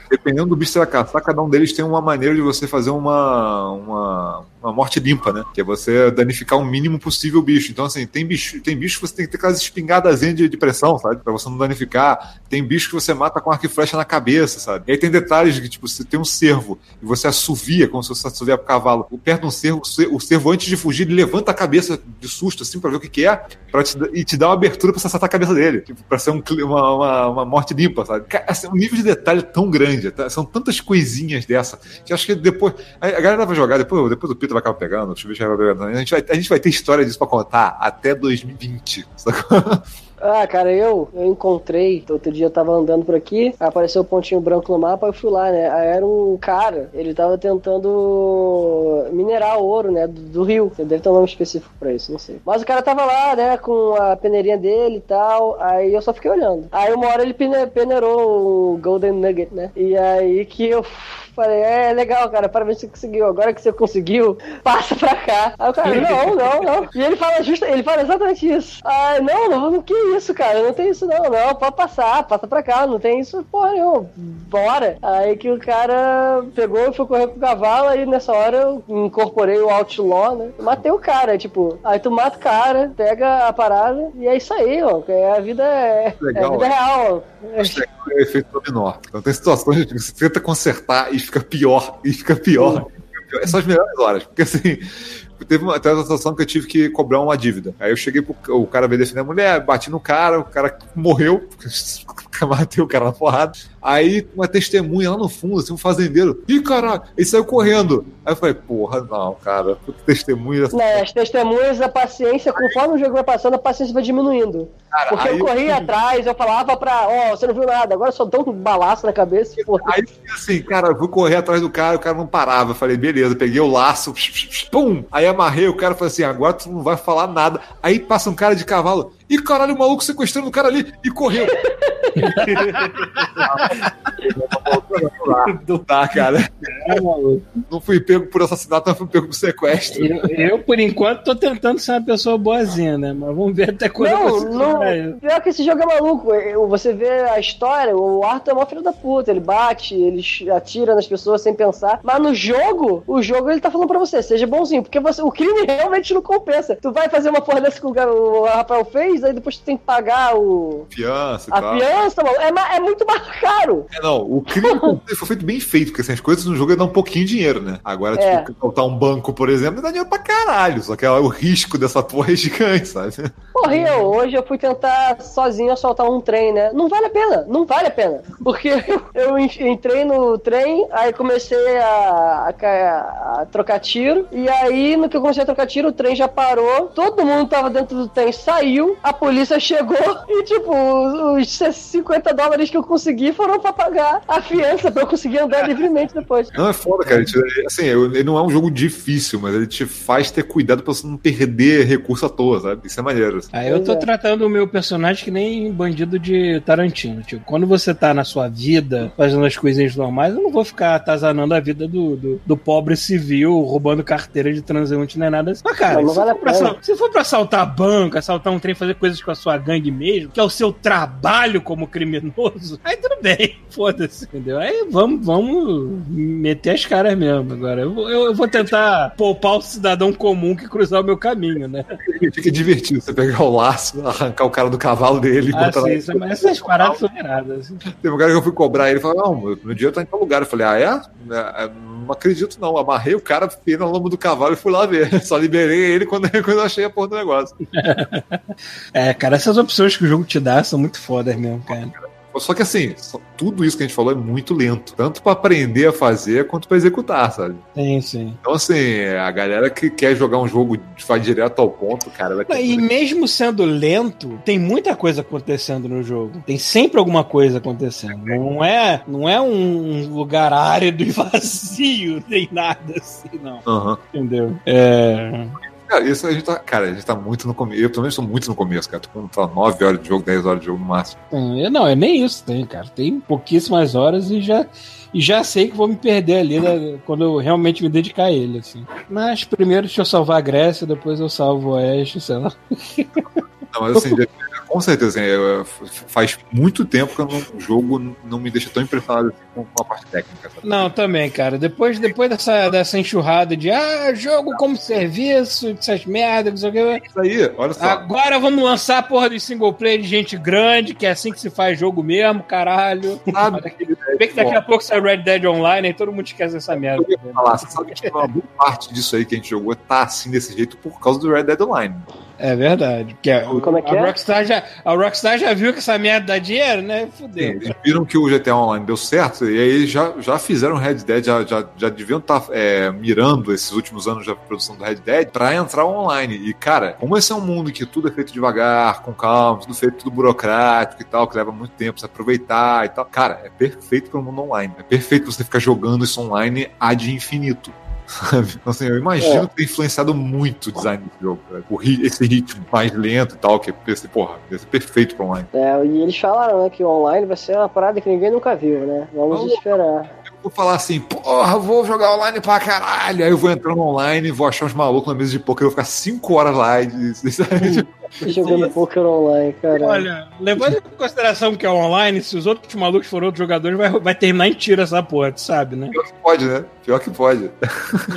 dependendo do bicho que você vai caçar, cada um deles tem uma maneira de você fazer uma, uma, uma morte limpa, né? Que é você danificar o mínimo possível o bicho. Então, assim, tem bicho, tem bicho que você tem que ter aquelas espingadazinhas de, de pressão, sabe? Pra você não danificar. Tem bicho que você mata com arco e flecha na cabeça, sabe? E aí tem detalhes de que, tipo, você tem um cervo e você assovia, como se você assovia pro cavalo. Perto de um cervo, o cer- o cervo, antes de fugir, ele levanta a cabeça de susto, assim, pra ver o que, que é, pra te, e te dá uma abertura pra você acertar a cabeça dele. Tipo, pra ser um uma, uma, uma morte limpa, sabe? Assim, um nível de detalhe tão grande, tá? são tantas coisinhas dessa, que acho que depois. A, galera vai jogar, depois, depois o Peter vai acabar pegando, o vai pegando. A gente, vai, a gente vai ter história disso pra contar até 2020. sacou? Ah, cara, eu, eu encontrei, outro dia eu tava andando por aqui, apareceu um pontinho branco no mapa, eu fui lá, né? Aí era um cara, ele tava tentando minerar ouro, né? Do, do rio. Deve ter um nome específico pra isso, não sei. Mas o cara tava lá, né, com a peneirinha dele e tal, aí eu só fiquei olhando. Aí uma hora ele pene- peneirou um Golden Nugget, né? E aí que eu falei, é legal, cara, parabéns que você conseguiu. Agora que você conseguiu, *laughs* passa pra cá. Aí o cara, não, não, não. E ele fala justo, ele fala exatamente isso. Ah, não, não, não, que isso, cara? Não tem isso não, não, pode passar, passa pra cá, não tem isso, porra nenhuma, bora. Aí que o cara pegou e foi correr com o cavalo, aí nessa hora eu incorporei o Outlaw, né? Matei o cara, tipo, aí tu mata o cara, pega a parada e é isso aí, ó. É, a vida é, Legal, é a vida ó. real. Que é o efeito dominó. Então tem situações que você tenta consertar e fica pior, e fica pior. e fica pior. São as melhores horas, porque assim. Teve uma, teve uma situação que eu tive que cobrar uma dívida. Aí eu cheguei pro o cara veio defender a mulher, bati no cara, o cara morreu, *laughs* matei o cara na porrada. Aí uma testemunha lá no fundo, assim, um fazendeiro. Ih, caralho, ele saiu correndo. Aí eu falei, porra, não, cara, puta testemunha. Né, as testemunhas, a paciência, conforme o jogo vai passando, a paciência vai diminuindo. Cara, Porque eu corria atrás, eu falava pra, ó, você não viu nada, agora eu só dou um balaço na cabeça porra. Aí assim, cara, eu fui correr atrás do cara, o cara não parava. Eu falei, beleza, peguei o laço, *laughs* pum! Aí amarrei o cara e falei assim: agora tu não vai falar nada. Aí passa um cara de cavalo. E caralho, o maluco sequestrando o cara ali e correu. *laughs* Não dá, cara. Não fui pego por assassinato, mas fui pego por sequestro. Eu, eu, por enquanto, tô tentando ser uma pessoa boazinha, né? Mas vamos ver até quando eu Não, consigo não. Pior que esse jogo é maluco. Eu- Você vê a história, o Arthur é uma filho da puta. Ele bate, ele atira nas pessoas sem pensar. Mas no jogo, o jogo ele tá falando pra você, seja bonzinho. Porque você, o crime realmente não compensa. Tu vai fazer uma porra dessa que o Rafael fez, aí depois tu tem que pagar o. Fiança A fiança, mano, é, é muito mais *laughs* caro. É, não, o crime *laughs* foi feito bem feito, porque assim, as coisas no jogo dão um pouquinho de dinheiro, né? Agora, É. tipo, faltar um banco, por exemplo, dá dinheiro pra caralho. Só que ó, o risco dessa porra é gigante, sabe? Porra, eu, hoje eu fui tentar sozinho assaltar um trem, né? Não vale a pena, não vale a pena. *laughs* Porque eu, eu en- entrei no trem, aí comecei a, a a trocar tiro, e aí no que eu comecei a trocar tiro, o trem já parou, todo mundo tava dentro do trem, saiu, a polícia chegou, e tipo, os, os 50 dólares que eu consegui foram pra pagar a fiança, pra eu conseguir andar livremente depois. Não, é foda, cara. Te- Assim, ele não é um jogo difícil, mas ele te faz ter cuidado pra você não perder recurso à toa, sabe? Isso é maneiro. assim. Aí eu tô é. tratando o meu personagem que nem bandido de Tarantino. Tipo, quando você tá na sua vida, fazendo as coisinhas normais, eu não vou ficar atazanando a vida do, do, do pobre civil, roubando carteira de transeunte nem nada assim. Mas, cara, Não, não se, vale for pra se for pra assaltar banco, assaltar um trem, fazer coisas com a sua gangue mesmo, que é o seu trabalho como criminoso, aí tudo bem, *laughs* foda-se, entendeu? Aí vamos, vamos meter as caras mesmo. Agora, eu, vou- eu, eu vou tentar poupar o cidadão comum que cruzar o meu caminho, né? *laughs* Fica divertido você pegar o laço, arrancar o cara do cavalo dele Ah, botar sim, isso- essas paradas são iradas. assim. Teve um cara que eu fui cobrar ele e falou: Não, meu dinheiro tá em tal lugar. Eu falei: Ah, é? Não acredito, não. Amarrei o cara, fiquei na lomba do cavalo e fui lá ver. *laughs* Só liberei ele quando, *laughs* quando eu achei a porra do negócio. *laughs* É, cara, essas opções que o jogo te dá são muito fodas mesmo, cara. Só que assim, só- tudo isso que a gente falou é muito lento. Tanto pra aprender a fazer quanto pra executar, sabe? Sim, sim. Então, assim, a galera que quer jogar um jogo de vai direto ao ponto, cara, vai ter E mesmo sendo lento, tem muita coisa acontecendo no jogo. Tem sempre alguma coisa acontecendo. Não é, não é um lugar árido e *laughs* vazio, nem nada assim, não. Aham. Entendeu? É. Cara, isso a gente tá. Cara, a gente tá muito no começo. Eu, pelo menos, tô muito no começo, cara. Tô com tá, 9 horas de jogo, 10 horas de jogo no máximo. Hum, Não, é nem isso tem, cara. Tem pouquíssimas horas e já. E já sei que vou me perder ali né, quando eu realmente me dedicar a ele, assim. Mas primeiro deixa eu salvar a Grécia, depois eu salvo o Oeste, sei lá. Não, mas assim, *laughs* com certeza, assim, faz muito tempo que o jogo não me deixa tão impressionado assim com, a parte técnica. Sabe? Não, também, cara. Depois, depois dessa, dessa enxurrada de ah, jogo como serviço, dessas merdas, não sei o que. Isso aí, olha só. Agora vamos lançar a porra do single player de gente grande, que é assim que se faz jogo mesmo, caralho. sabe, Vê que daqui a pouco sai Red Dead Online e todo mundo esquece essa merda. eu ia falar, você sabe que uma boa parte disso aí que a gente jogou tá assim desse jeito por causa do Red Dead Online. É verdade. Que é, Como é que a, é? Rockstar já, a Rockstar já viu que essa merda dá dinheiro, né? Fudeu. eles viram que o GTA Online deu certo e aí já, já fizeram Red Dead, já, já, já deviam estar mirando esses últimos anos da produção do Red Dead pra entrar online. E, cara, como esse é um mundo que tudo é feito devagar, com calma, tudo feito tudo burocrático e tal, que leva muito tempo pra você aproveitar e tal, cara, é perfeito pro mundo online. É perfeito pra você ficar jogando isso online ad infinito. Sabe? Então, assim, eu imagino É. tem influenciado muito o design do jogo. O ri- esse ritmo mais lento e tal, que esse, porra, esse perfeito pra online. É, e eles falaram, né, que o online vai ser uma parada que ninguém nunca viu, né? Vamos Vamos. esperar. vou falar assim, porra, vou jogar online pra caralho. Aí eu vou entrar no online, vou achar uns malucos na mesa de poker, eu vou ficar 5 horas lá e. *laughs* Jogando poker online, cara. Olha, levando em consideração que é online, se os outros malucos forem outros jogadores, vai, vai terminar em tiro essa porra, tu sabe, né? Pior que pode, né? Pior que pode.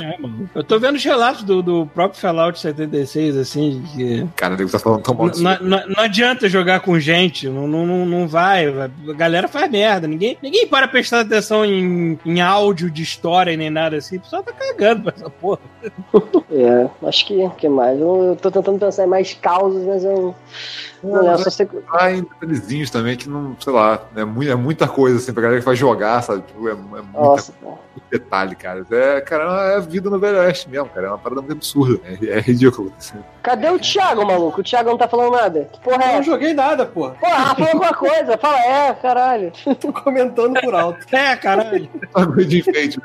É, mano. Eu tô vendo os relatos do, do próprio Fallout 76, assim, que. Cara, o nego tá falando tão mal disso. Não, não- não adianta jogar com gente, não, não, não- vai. vai. A galera faz merda. Ninguém, ninguém para prestar atenção em, em áudio de história nem nada assim. O pessoal tá cagando pra essa porra. *laughs* É, acho que que mais? Eu, eu tô tentando pensar em mais causas, mas eu não lembro. Só sei que- Tá em detalhezinhos também que não, sei lá, é, mu- é muita coisa assim pra galera que vai jogar, sabe? Tipo, é, é muita Nossa, muito detalhe, cara. É, cara, é vida no Velho Oeste mesmo, cara. É uma parada muito absurda. É, é ridículo. assim. Cadê o Thiago, maluco? O Thiago não tá falando nada. Que porra é Eu não joguei nada, pô. Porra, fala alguma coisa. Fala, é, caralho. Tô comentando por alto. É, caralho. Bagulho de enfeite.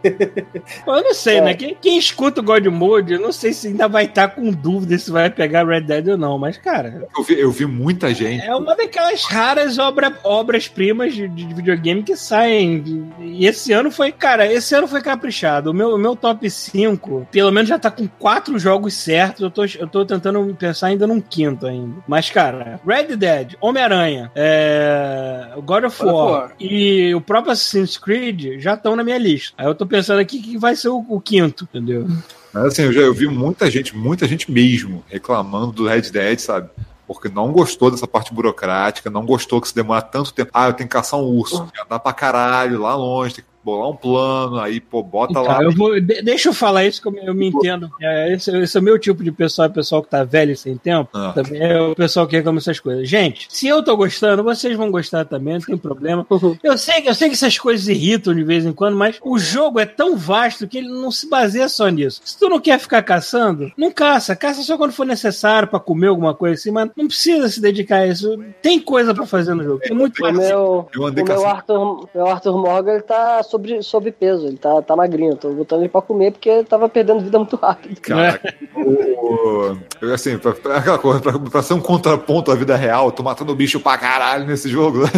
Eu não sei, É. né? Quem, quem escuta o God Mode, eu não sei se ainda vai estar com dúvida se vai pegar Red Dead ou não. Mas, cara, Eu vi, eu vi muito muita gente. É uma daquelas raras obra, obras-primas de, de videogame que saem. E esse ano foi, cara, esse ano foi caprichado. O meu, o meu top 5, pelo menos já tá com quatro jogos certos. Eu tô, eu tô tentando pensar ainda num quinto ainda. Mas, cara, Red Dead, Homem-Aranha, é, God of War, War. e o próprio Assassin's Creed já estão na minha lista. Aí eu tô pensando aqui que vai ser o, o quinto, entendeu? Mas assim, eu já eu vi muita gente, muita gente mesmo, reclamando do Red Dead, sabe? Porque não gostou dessa parte burocrática, não gostou que se demora tanto tempo. Ah, eu tenho que caçar um urso, tem que andar pra caralho, lá longe, tem que bolar um plano, aí, pô, bota lá. Então, eu vou, de- deixa eu falar isso que eu, me- eu me entendo. É, esse, esse é o meu tipo de pessoal, é pessoal que tá velho e sem tempo. Ah. Também é o pessoal que reclama essas coisas. Gente, se eu tô gostando, vocês vão gostar também, não tem problema. *laughs* Eu sei, que- eu sei que essas coisas irritam de vez em quando, mas o jogo é tão vasto que ele não se baseia só nisso. Se tu não quer ficar caçando, não caça. Caça só quando for necessário pra comer alguma coisa assim, mas não precisa se dedicar a isso. Tem coisa pra fazer no jogo. Tem muito O meu, Eu o andei meu caçando. Arthur, meu Arthur Morgan ele tá sobre, sobre peso, ele tá, tá magrinho. Eu tô botando ele pra comer porque ele tava perdendo vida muito rápido. Caraca, o, assim, pra, pra- aquela coisa, pra, pra ser um contraponto à vida real, tô matando bicho pra caralho nesse jogo. né?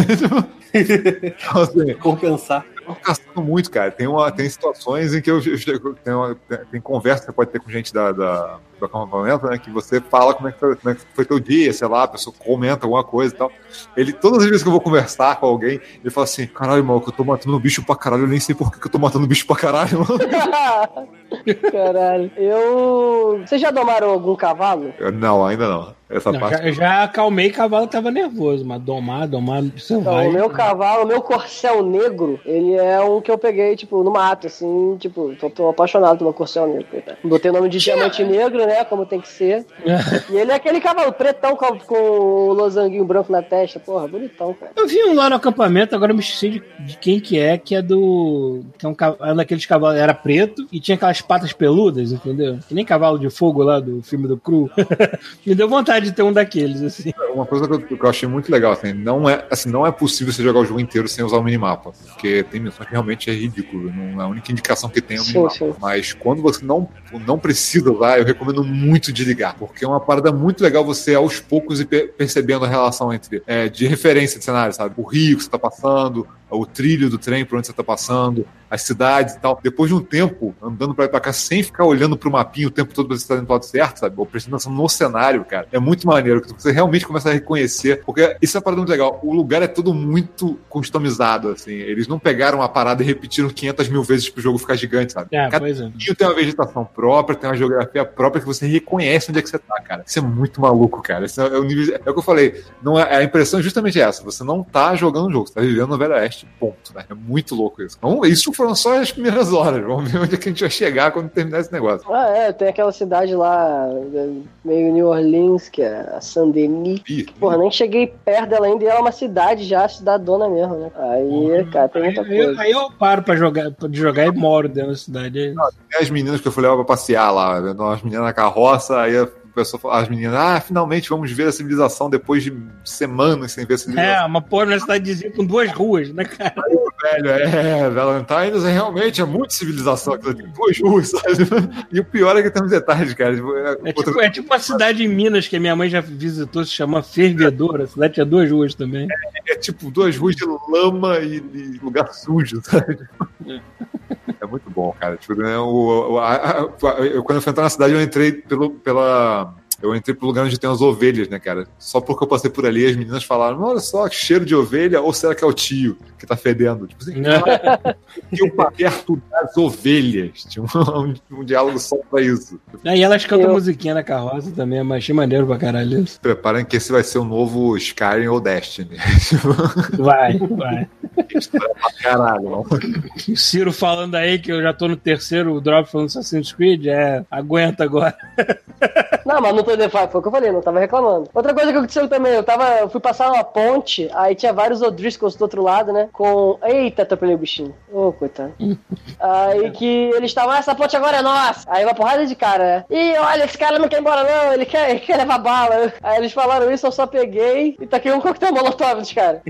*laughs* então, assim, Compensar. Muito, cara. Tem, uma, tem situações em que eu, *laughs* eu tem, uma- tem- conversa que você pode ter com gente da, da, do acampamento, né? Que você fala como é, que foi, como é que foi teu dia, sei lá, a pessoa comenta alguma coisa e tal. Ele, todas as vezes que eu vou conversar com alguém, ele fala assim: caralho, mal, que eu tô matando bicho pra caralho, eu nem sei por que eu tô matando bicho pra caralho, mano. *laughs* *laughs* Caralho. Eu. Vocês já domaram algum cavalo? Eu, não, ainda não. Essa Não, parte. já, já acalmei cavalo tava nervoso, mas domar, domar, você Então, vai. o meu cavalo, o meu corcel negro, ele é um que eu peguei, tipo, no mato, assim, tipo, tô, tô apaixonado pelo corcel negro. coitado. Botei o nome de diamante negro, né, como tem que ser. *laughs* E ele é aquele cavalo pretão com, com o losanguinho branco na testa, porra, bonitão, cara. Eu vi um lá no acampamento, agora eu me esqueci de, de quem que é, que é do. que é um é um daqueles cavalos, era preto e tinha aquelas patas peludas, entendeu? Que nem cavalo de fogo lá do filme do Cru. *laughs* me deu vontade de ter um daqueles, assim. Uma coisa que eu, que eu achei muito legal, assim, não é, assim, não é possível você jogar o jogo inteiro sem usar o minimapa. Porque tem missões que realmente é ridículo. Não, a única indicação que tem é o Sim, minimapa. sim. Mas quando você não, não precisa usar, eu recomendo muito desligar. Porque é uma parada muito legal você, aos poucos, ir per- percebendo a relação entre é, de referência de cenário, sabe? O rio que você tá passando, o trilho do trem por onde você tá passando, as cidades e tal. Depois de um tempo, andando pra lá e pra cá, sem ficar olhando pro mapinha o tempo todo pra você estar indo pro lado certo, sabe? Ou prestando atenção no cenário, cara. É muito maneiro, que você realmente começa a reconhecer. Porque isso é uma parada muito legal. O lugar é todo muito customizado, assim. Eles não pegaram a parada e repetiram 500 mil vezes pro jogo ficar gigante, sabe? É, Cada pois é. tem uma vegetação própria, tem uma geografia própria que você reconhece onde é que você tá, cara. Isso é muito maluco, cara. Isso é, o nível, é o que eu falei. Não é, a impressão é justamente essa. Você não tá jogando o jogo, você tá vivendo no Velho Oeste. Ponto, né? É muito louco isso. Então, isso foram só as primeiras horas. Vamos ver onde é que a gente vai chegar quando terminar esse negócio. Ah, é, tem aquela cidade lá, é, meio New Orleans, que é a Saint-Denis. Ih, Porra, nem cheguei perto dela ainda e ela é uma cidade já, cidadona mesmo, né? Aí, cara, tem muita Aí, eu- coisa. aí eu paro pra jogar, de jogar e moro dentro da cidade. É isso. Tem as meninas que eu fui levar pra passear lá, vendo as meninas na carroça, aí a pessoa as meninas, ah, finalmente vamos ver a civilização depois de semanas sem ver a civilização. É, uma porra na cidadezinha com duas ruas, né, cara? velho, é, Valentine's é realmente é muito civilização, tem duas ruas, sabe? E o pior é que tem uns detalhes, cara. Tipo, é, É outra- tipo, é tipo uma cidade em Minas que a minha mãe já visitou, se chama Fervedora. A cidade tinha duas ruas também. é tipo duas ruas de lama e, e lugar sujo, sabe? É muito bom, cara. Tipo, né, o, o- a- a- eu, quando eu fui entrar na cidade, eu entrei pelo, pela. Eu entrei pro lugar onde tem as ovelhas, né, cara? Só porque eu passei por ali, as meninas falaram: olha só, que cheiro de ovelha, ou será que é o tio que tá fedendo? Tipo assim, e o perto das ovelhas. Tinha *laughs* um, um diálogo só pra isso. Aí elas cantam Eu- musiquinha na carroça também, mas achei maneiro pra caralho isso. Preparem que esse vai ser o novo Skyrim ou Destiny. *laughs* Vai, vai. Caralho, não. O Ciro falando aí que eu já tô no terceiro drop falando Assassin's Creed, é, aguenta agora. Não, mas não tô defendendo, foi o que eu falei, não tava reclamando. Outra coisa que aconteceu também, eu tava, eu fui passar uma ponte, aí tinha vários O'Driscolls do outro lado, né, com... Eita, atropelei o bichinho. Ô, coitado. *laughs* aí que eles estavam, ah, essa ponte agora é nossa. Aí uma porrada de cara, né. Ih, olha, esse cara não quer ir embora não, ele quer, ele quer levar bala. Aí eles falaram isso, eu só peguei e taquei um coquetel molotov nos caras.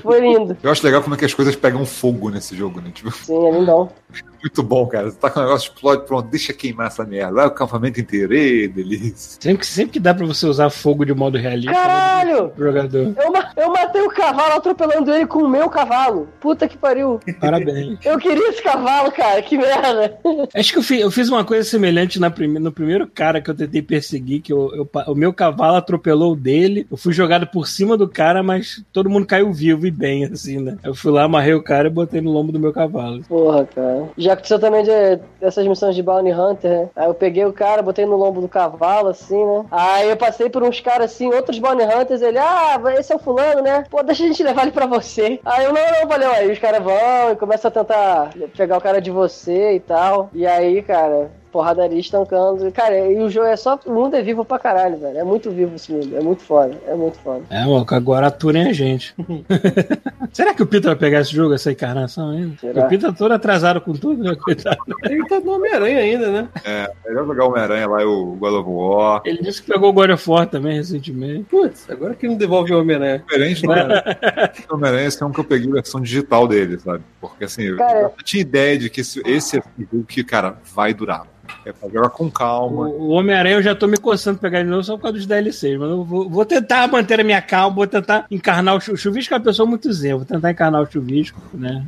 Foi lindo. Eu acho legal como é que as coisas pegam fogo nesse jogo, né? Tipo, Sim, é lindão. *laughs* muito bom, cara. Você tá com o negócio explode, pronto, deixa queimar essa merda. Vai o acampamento inteiro, ê, delícia. Sempre que, sempre que dá pra você usar fogo de modo realista. Caralho! né, Jogador. Eu, eu matei o cavalo atropelando ele com o meu cavalo. Puta que pariu. Parabéns. Eu queria esse cavalo, cara. Que merda. Acho que eu fiz, eu fiz uma coisa semelhante na prime- no primeiro cara que eu tentei perseguir, que eu- eu o meu cavalo atropelou o dele. Eu fui jogado por cima do cara, mas todo mundo caiu vivo e bem, assim, né? Eu fui lá, amarrei o cara e botei no lombo do meu cavalo. Porra, cara. Já que você também de, dessas missões de Bounty Hunter, né? Aí eu peguei o cara, botei no lombo do cavalo, assim, né? Aí eu passei por uns caras assim, outros Bounty Hunters, ele, ah, esse é o fulano, né? Pô, deixa a gente *laughs* levar ele pra você. Aí eu, não, não, valeu. Aí os caras vão e começam a tentar pegar o cara de você e tal. E aí, cara, porradaria estancando. Cara, e o jogo é só. O mundo é vivo pra caralho, velho. É muito vivo esse mundo. É muito foda. É muito foda. É, mano, agora aturem a gente. *laughs* Será que o Peter vai pegar esse jogo, essa encarnação ainda? Será? O Peter todo atrasado com tudo, né? Coitado. Ele tá no Homem-Aranha ainda, né? É, melhor jogar o Homem-Aranha lá e o God of War. Ele disse que pegou o God of War também recentemente. Putz, agora que não devolve o Homem-Aranha. Diferente do *laughs* Homem-Aranha, esse é um que eu peguei a versão digital dele, sabe? Porque assim, eu Cara- já tinha ideia de que esse, esse é um jogo que, cara, vai durar. É pra jogar com calma. O, o Homem-Aranha eu já tô me coçando pra pegar de novo só por causa dos DLCs, mas eu vou, vou tentar manter a minha calma, vou tentar encarnar o Chu- Chuvisco. é uma pessoa muito zen, vou tentar encarnar o Chuvisco, né?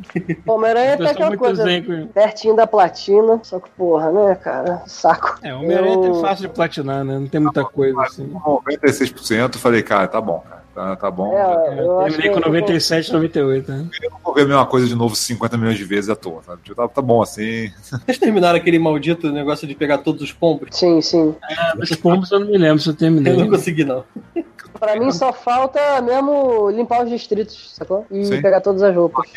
Homem-Aranha é até pessoa aquela coisa. zen com Pertinho da platina. Só que, porra, né, cara? Saco. É, o Homem-Aranha Eu- é fácil de platinar, né? Não tem muita coisa assim. 96%, falei, cara, tá bom, cara. Tá, tá bom. É, eu Terminei que- com 97, 98, né? Eu não vou ver a mesma coisa de novo 50 milhões de vezes à toa? Tipo, Tá, tá bom assim. Vocês terminaram aquele maldito negócio de pegar todos os pombos? Sim, sim. Ah, Os pombos eu não me lembro se eu terminei. Eu não consegui, não. Pra mim só falta mesmo limpar os distritos, sacou? E Sim. pegar todas as roupas.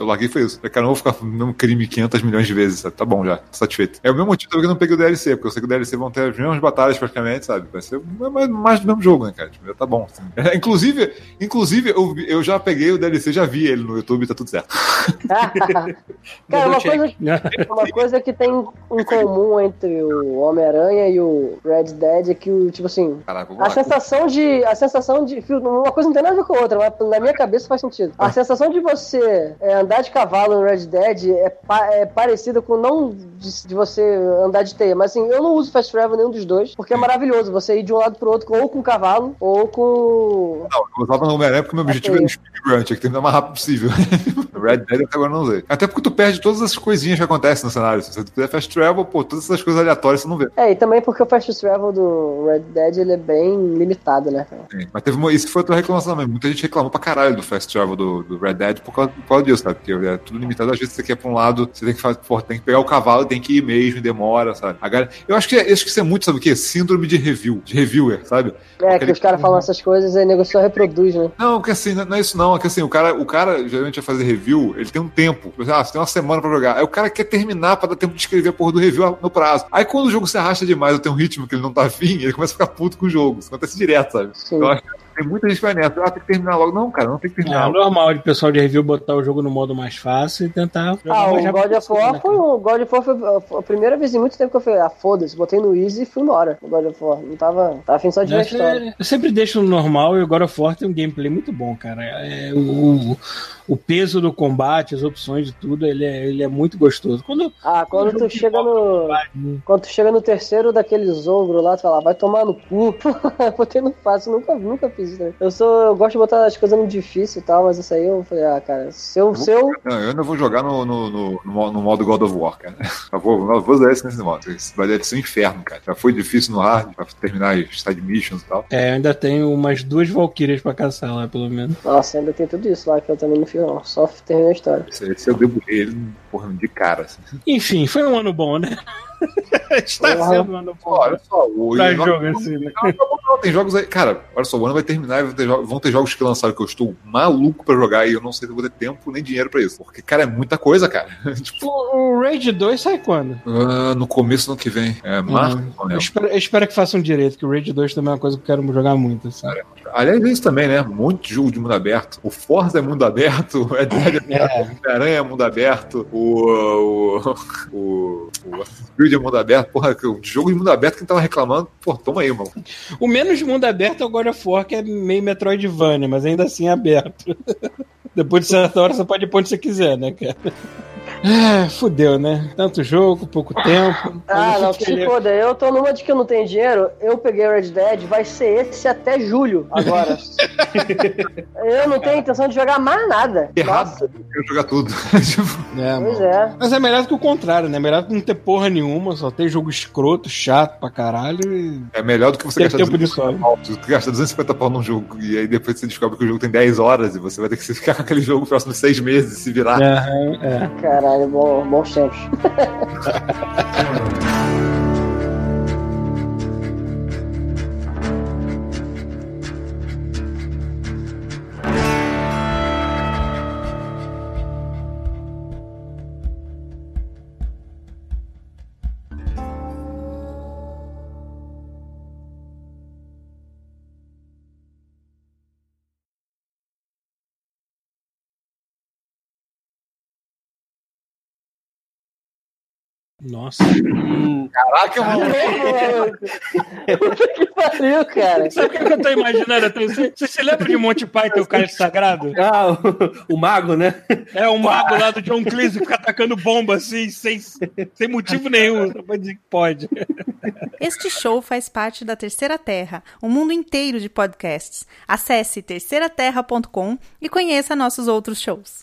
Eu larguei foi isso. Falei, cara, não vou ficar no mesmo crime 500 milhões de vezes, sabe? Tá bom já, satisfeito. É o mesmo motivo que eu não peguei o DLC, porque eu sei que o DLC vão ter as mesmas batalhas praticamente, sabe? Vai ser mais, mais do mesmo jogo, né, cara? Tipo, já tá bom. assim. É, inclusive, inclusive eu, eu já peguei o DLC, já vi ele no YouTube, tá tudo certo. *laughs* Cara, uma coisa, uma coisa que tem em comum entre o Homem-Aranha e o Red Dead é que o, tipo assim, Caraca, a sensação de. A sensação de. Uma coisa não tem nada a ver com a outra, mas na minha cabeça faz sentido. A sensação de você é, andar de cavalo no Red Dead é, pa- é parecida com não de, de você andar de teia. Mas assim, eu não uso Fast Travel nenhum dos dois, porque é maravilhoso você ir de um lado pro outro ou com cavalo ou com. Não, eu usava no Homem-Aranha porque meu objetivo era o speedrun, tinha que terminar o mais rápido possível. *laughs* Red Dead até agora não usei. Até porque tu perde todas as coisinhas que acontecem no cenário. Se você fizer fast travel, pô, todas essas coisas aleatórias você não vê. É, e também porque o Fast Travel do Red Dead ele é bem limitado, né? Sim. Mas teve uma, isso foi outra reclamação também. Muita gente reclamou pra caralho do fast travel do, do Red Dead por causa, por causa disso, sabe? Porque é tudo limitado. Às vezes você quer pra um lado, você tem que fazer, tem que pegar o cavalo, tem que ir mesmo, demora, sabe? A galera, eu acho que, é- acho que isso é muito, sabe o quê? Síndrome de review, de reviewer, sabe? É, Aquele- que os caras falam essas coisas e o nego só reproduz, né? Não, que assim, não é isso não. É que assim, o cara, o cara geralmente vai fazer review, ele tem um tempo. Ah, você tem uma semana pra jogar. Aí o cara quer terminar pra dar tempo de escrever a porra do review no prazo. Aí quando o jogo se arrasta demais ou tem um ritmo que ele não tá afim, ele começa a ficar puto com o jogo. Isso acontece direto, sabe? Sim. Eu acho que tem muita gente que vai nessa. Ah, tem que terminar logo. Não, cara, não tem que É terminar. normal de pessoal de review botar o jogo no modo mais fácil e tentar. Ah, mais o God of War né, foi, o God of War foi a primeira vez em muito tempo que eu falei, ah, foda-se, botei no Easy e fui embora. O God of War. Não tava, tava afim só de ver a história. sempre- Eu sempre deixo no normal e o God of War tem um gameplay muito bom, cara. É, o, o peso do combate, as opções de tudo, ele é, ele é muito gostoso. Quando Ah, quando tu chega no. Hum. Quando tu chega no terceiro daqueles ogros lá, tu fala, vai tomar no cu. *laughs* Botei no fácil, nunca, nunca fiz né? Eu sou. Eu gosto de botar as coisas no difícil e tal, mas isso aí eu falei, ah, cara, se eu. Eu Não, eu ainda vou jogar no, no, no, no mo- no modo God of War, cara. *laughs* Eu vou, eu vou usar esse nesse modo. Isso vai deve ser um inferno, cara. Já foi difícil no hard pra terminar as side missions e tal. É, eu ainda tenho umas duas Valkyrias pra caçar lá, pelo menos. Nossa, ainda tem tudo isso lá que eu também não fiz, não. Só terminei a história. Esse, esse eu debulhei ele, porra, de cara. Assim. Enfim, foi um ano bom, né? *laughs* Está sendo um ano bom. Olha só, o Pra e- jogo assim, né? Não, tá bom, não, tem jogos aí. Cara, olha só, o ano vai terminar e vão ter, jo- vão ter jogos que lançaram que eu estou maluco pra jogar e eu não sei se eu vou ter tempo nem dinheiro pra isso. Porque, cara, é muita coisa, cara. *laughs* tipo, O, o Raid 2 sai quando? ah, no começo do ano que vem. É março, Uhum. Eu espero, eu espero que façam direito, que o Raid 2 também é uma coisa que eu quero jogar muito. Assim. Aliás, é isso também, né? Um monte de jogo de mundo aberto. O Forza é mundo aberto, *laughs* o Red Dead é mundo É. aberto, o Aranha é mundo aberto, o. O. O. o Creed é mundo aberto. Porra, que o jogo de mundo aberto, quem tava reclamando, pô, toma aí, mano. O menos mundo aberto é o God of War, que é meio Metroidvania, mas ainda assim é aberto. *laughs* Depois de certa hora você pode ir pra onde você quiser, né, cara? É, fudeu, né? Tanto jogo, pouco tempo. Ah, não, que queria- se foda. Eu tô numa de que eu não tenho dinheiro. Eu peguei o Red Dead, vai ser esse até julho agora. *laughs* eu não tenho intenção de jogar mais nada. Errado, Nossa, eu quero jogar tudo. *laughs* É, pois mano. é. Mas é melhor do que o contrário, né? Melhor do que não ter porra nenhuma, só ter jogo escroto, chato pra caralho e é melhor do que você ter gastar tempo de 250 sobra. pau. Você gasta 250 pau num jogo e aí depois você descobre que o jogo tem 10 horas e você vai ter que ficar com aquele jogo nos próximos 6 meses e se virar. É, é. Caralho, bom, bons tempos. *laughs* Nossa. Caraca, mano. Puta que pariu, cara. Sabe o que que eu tô imaginando? Você, você se lembra de Monty Python, o cara sagrado? Ah, o, o mago, né? É um mago lá do John Cleese fica atacando bomba assim, sem, sem motivo nenhum. Só pra dizer que pode. Este show faz parte da Terceira Terra, um mundo inteiro de podcasts. Acesse terceiraterra.com e conheça nossos outros shows.